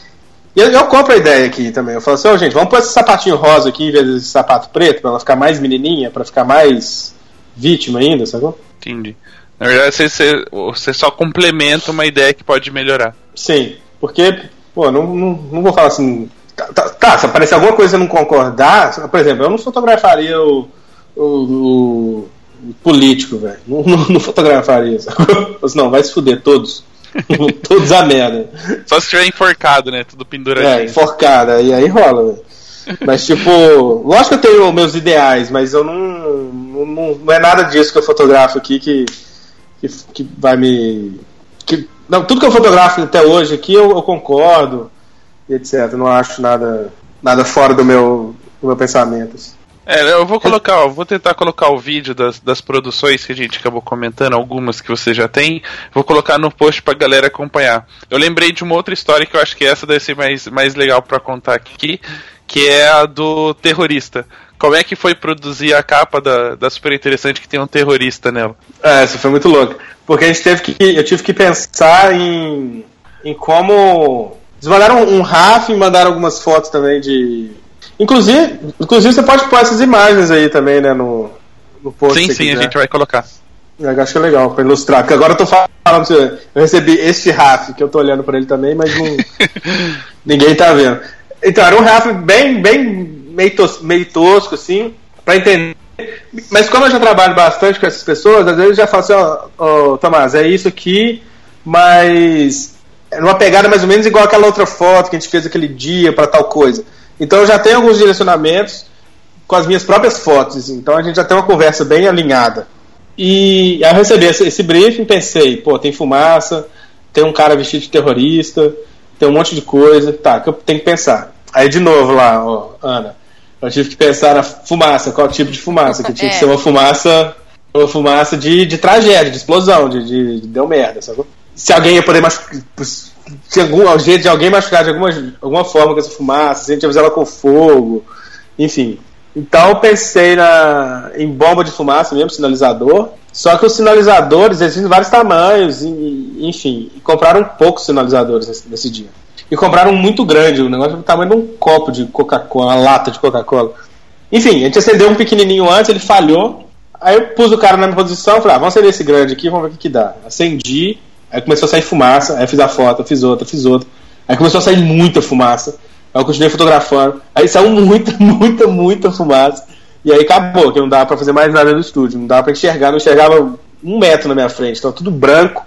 C: E eu, eu compro a ideia aqui também. Eu falo assim, ó, oh, gente, vamos pôr esse sapatinho rosa aqui em vez desse sapato preto, para ela ficar mais menininha, para ficar mais vítima ainda, sacou?
A: Entendi. Na verdade, você, você, você só complementa uma ideia que pode melhorar.
C: Sim, porque, pô, não, não, não vou falar assim. Tá, tá, tá, se aparecer alguma coisa e não concordar, por exemplo, eu não fotografaria o, o, o político, velho. Não, não, não, fotografaria isso. Assim, não, vai se fuder todos. todos a merda.
A: Só se tiver enforcado, né? Tudo pendurado
C: É, enforcado, e aí rola, velho. Mas, tipo, lógico que eu tenho meus ideais, mas eu não, não. Não, não é nada disso que eu fotografo aqui que, que, que vai me não, tudo que eu fotografo até hoje aqui eu, eu concordo e etc. Não acho nada, nada fora do meu, do meu pensamento. Assim.
A: É, eu vou colocar, ó, vou tentar colocar o vídeo das, das produções que a gente acabou comentando, algumas que você já tem, vou colocar no post pra galera acompanhar. Eu lembrei de uma outra história que eu acho que essa deve ser mais, mais legal para contar aqui, que é a do terrorista como é que foi produzir a capa da, da Super Interessante que tem um terrorista nela? É,
C: isso foi muito louco. Porque a gente teve que. Eu tive que pensar em, em como. Eles mandaram um RAF e mandaram algumas fotos também de. Inclusive, inclusive você pode pôr essas imagens aí também, né? No, no post.
A: Sim, sim, quiser. a gente vai colocar.
C: É, eu acho que é legal pra ilustrar, porque agora eu tô falando você. Eu recebi este RAF, que eu tô olhando pra ele também, mas não, ninguém tá vendo. Então, era um RAF bem, bem meio, tos, meio tosco, assim, para entender. Mas como eu já trabalho bastante com essas pessoas, às vezes eu já falo assim, ó, oh, oh, Tomás, é isso aqui, mas é numa pegada mais ou menos igual aquela outra foto que a gente fez aquele dia para tal coisa. Então eu já tenho alguns direcionamentos com as minhas próprias fotos, assim. então a gente já tem uma conversa bem alinhada. E ao receber esse briefing, pensei, pô, tem fumaça, tem um cara vestido de terrorista, tem um monte de coisa, tá, que eu tenho que pensar. Aí de novo lá, ó, Ana, eu tive que pensar na fumaça, qual tipo de fumaça, que tinha é. que ser uma fumaça, uma fumaça de, de tragédia, de explosão, de, de, de deu merda, Se alguém ia poder machucar, se algum jeito de alguém machucar de alguma, alguma forma com essa fumaça, se a gente ia usar ela com fogo, enfim. Então pensei na, em bomba de fumaça mesmo, sinalizador. Só que os sinalizadores existem vários tamanhos, e, enfim, compraram poucos sinalizadores nesse, nesse dia e compraram muito grande, o negócio do tamanho de um copo de Coca-Cola, uma lata de Coca-Cola. Enfim, a gente acendeu um pequenininho antes, ele falhou. Aí eu pus o cara na minha posição, falei, ah, vamos acender esse grande aqui, vamos ver o que, que dá. Acendi, aí começou a sair fumaça, aí fiz a foto, fiz outra, fiz outra. Aí começou a sair muita fumaça. Aí eu continuei fotografando. Aí saiu muita, muita, muita fumaça. E aí acabou, que não dava para fazer mais nada no estúdio, não dava para enxergar, não enxergava um metro na minha frente, estava tudo branco,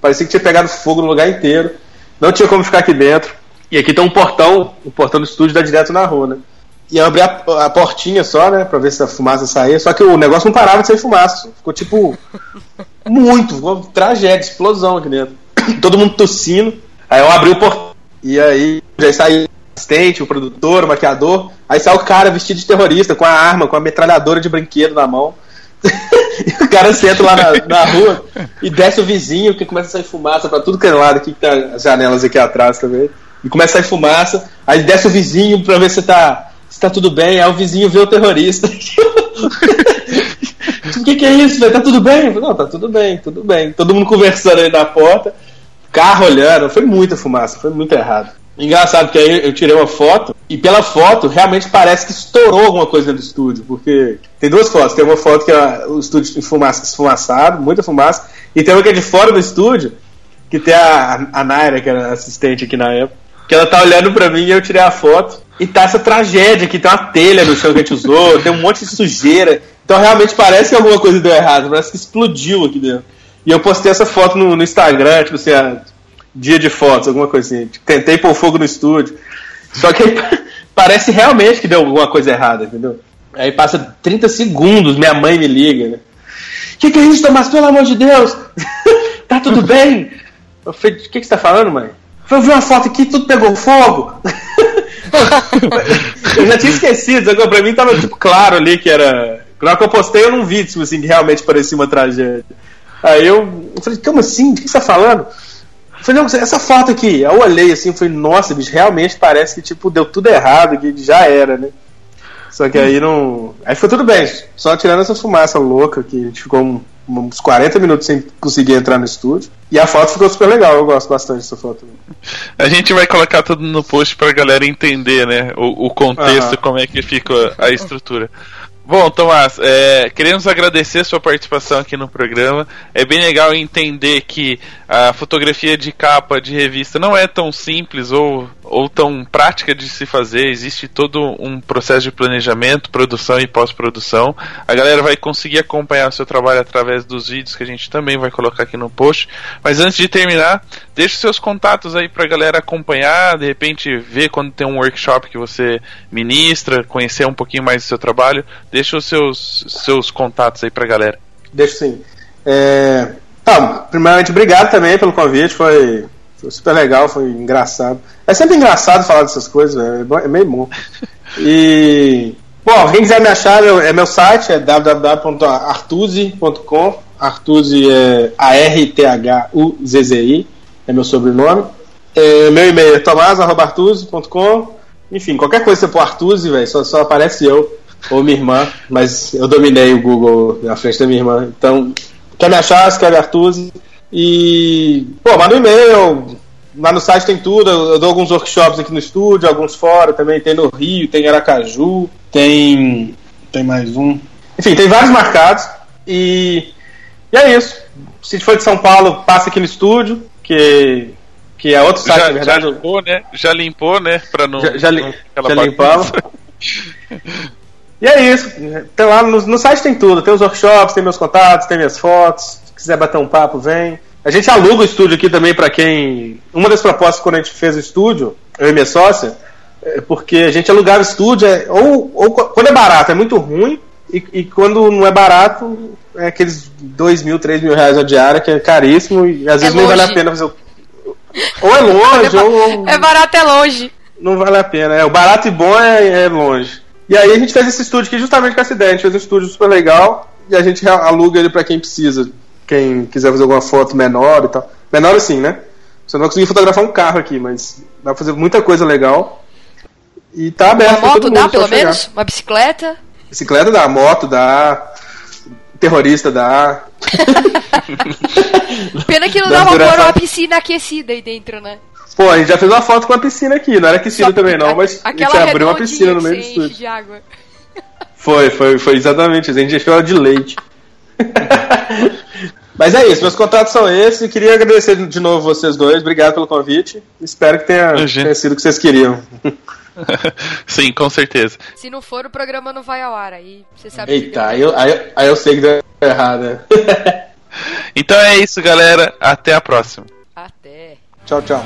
C: parecia que tinha pegado fogo no lugar inteiro. Não tinha como ficar aqui dentro. E aqui tem um portão, o portão do estúdio dá direto na rua, né? E eu abri a, a, portinha só, né? Pra ver se a fumaça saía. Só que o negócio não parava de sair fumaça. Ficou tipo. Muito. Uma tragédia, explosão aqui dentro. Todo mundo tossindo. Aí eu abri o portão. E aí já saiu o assistente, o produtor, o maquiador. Aí sai o cara vestido de terrorista, com a arma, com a metralhadora de brinquedo na mão. E o cara senta lá na, na rua e desce o vizinho, que começa a sair fumaça para tudo que é lado, aqui que tá as janelas aqui atrás também. E começa a sair fumaça, aí desce o vizinho para ver se tá, se tá tudo bem, aí o vizinho vê o terrorista. O que, que é isso, velho? Tá tudo bem? não, tá tudo bem, tudo bem. Todo mundo conversando aí na porta, carro olhando, foi muita fumaça, foi muito errado. Engraçado que aí eu tirei uma foto e pela foto realmente parece que estourou alguma coisa do estúdio, porque tem duas fotos. Tem uma foto que é o estúdio fumaça, esfumaçado, muita fumaça, e tem uma que é de fora do estúdio, que tem a, a Naira, que era assistente aqui na época, que ela tá olhando pra mim e eu tirei a foto. E tá essa tragédia que tem uma telha no chão que a gente usou, tem um monte de sujeira. Então realmente parece que alguma coisa deu errado, parece que explodiu aqui dentro. E eu postei essa foto no, no Instagram, tipo assim, a, dia de fotos, alguma coisa Assim. Tentei pôr fogo no estúdio. Só que aí, parece realmente que deu alguma coisa errada, entendeu? Aí passa 30 segundos, minha mãe me liga, né? Que que é isso, Tomás? Pelo amor de Deus! tá tudo bem? Eu falei, o que, que você tá falando, mãe? Eu vi uma foto aqui, tudo pegou fogo. eu já tinha esquecido, agora pra mim tava tipo, claro ali que era. Na hora que eu postei, eu não vi, tipo assim, que realmente parecia uma tragédia. Aí eu, eu falei, como assim? O que você tá falando? Falei, não, essa foto aqui. Eu olhei assim, falei, nossa, bicho, realmente parece que tipo deu tudo errado, que já era, né? Só que aí não. Aí foi tudo bem, só tirando essa fumaça louca que a gente ficou uns 40 minutos sem conseguir entrar no estúdio. E a foto ficou super legal, eu gosto bastante dessa foto.
A: A gente vai colocar tudo no post pra galera entender, né? O, o contexto, como é que fica a estrutura. Bom, Tomás, é, queremos agradecer a sua participação aqui no programa. É bem legal entender que a fotografia de capa de revista não é tão simples ou, ou tão prática de se fazer. Existe todo um processo de planejamento, produção e pós-produção. A galera vai conseguir acompanhar o seu trabalho através dos vídeos que a gente também vai colocar aqui no post. Mas antes de terminar, deixe seus contatos aí para a galera acompanhar, de repente ver quando tem um workshop que você ministra, conhecer um pouquinho mais do seu trabalho. Deixa os seus, seus contatos aí pra galera.
C: Deixa sim. É... Tá, primeiramente, obrigado também pelo convite, foi, foi, super legal, foi engraçado. É sempre engraçado falar dessas coisas, véio. É, é meio bom. E, bom, quem quiser me achar, é meu site, é www.artuzi.com. Artuzi é A-R-T-H-U-Z-Z-I, é meu sobrenome. É, meu e-mail é tomás.artuzi.com. Enfim, qualquer coisa que você pôr Artuzi, velho, só, só aparece eu ou minha irmã, mas eu dominei o Google na frente da minha irmã. Então, quer me achar, me Artuse. E, pô, manda um e-mail. Lá no site tem tudo. Eu dou alguns workshops aqui no estúdio, alguns fora também. Tem no Rio, tem em Aracaju, tem. Tem mais um. Enfim, tem vários marcados. E, e é isso. Se for de São Paulo, passa aqui no estúdio, que que é outro site, já, na verdade. Já limpou, né? Já limpou, né? Pra não, já, já, não já limpamos. E é isso. Tem lá no, no, site tem tudo. Tem os workshops, tem meus contatos, tem minhas fotos. Se quiser bater um papo, vem. A gente aluga o estúdio aqui também para quem. Uma das propostas quando a gente fez o estúdio, eu e minha sócia, é porque a gente alugava o estúdio, é, ou, ou quando é barato é muito ruim, e, e, quando não é barato, é aqueles 2 mil, 3 mil reais a diária, que é caríssimo, e às é vezes não vale a pena fazer. Ou
F: é, é longe, ou. É barato, é longe.
C: Não vale a pena. É, o barato e bom é, é longe. E aí a gente fez esse estúdio aqui justamente com essa ideia. A gente fez um estúdio super legal e a gente aluga ele para quem precisa. Quem quiser fazer alguma foto menor e tal. Menor assim, né? Você não vai conseguir fotografar um carro aqui, mas dá pra fazer muita coisa legal. E tá aberto. Uma
F: moto dá, pelo chegar. menos? Uma bicicleta?
C: Bicicleta dá, moto dá. Terrorista dá.
F: Pena que não dá, dá uma, uma piscina aquecida aí dentro, né?
C: Pô, a gente já fez uma foto com a piscina aqui, não era piscina também não, mas a,
F: gente abriu
C: uma piscina no meio do estúdio. De água. Foi, foi, foi exatamente, a gente encheu ela de leite. mas é isso, meus contatos são esses. queria agradecer de novo vocês dois, obrigado pelo convite. Espero que tenha, tenha sido o que vocês queriam.
A: Sim, com certeza.
F: Se não for, o programa não vai ao ar. Aí você
C: sabe Eita, eu, aí, aí eu sei que deu errado.
A: então é isso, galera. Até a próxima. Tchau, tchau.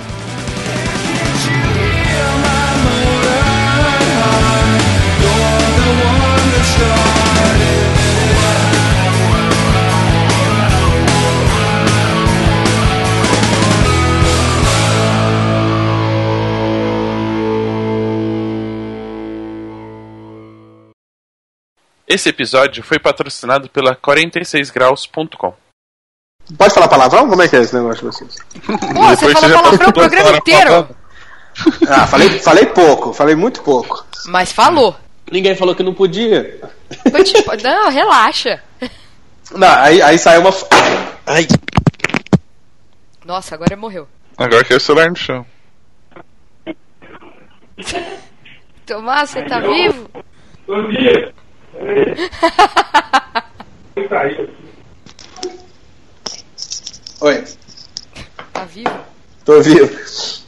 A: Esse episódio foi patrocinado pela 46graus.com.
C: Pode falar palavrão? Como é que é esse negócio de vocês?
F: Pô, você falou palavrão o programa inteiro.
C: Ah, falei, falei pouco, falei muito pouco.
F: Mas falou.
C: Ninguém falou que não podia.
F: Tipo, não, relaxa.
C: Não, aí, aí saiu uma. Ai.
F: Nossa, agora morreu.
A: Agora que é o celular no chão.
F: Tomás, você tá
G: vivo? Bom dia. Tá, Oi. Tá vivo? Tô vivo.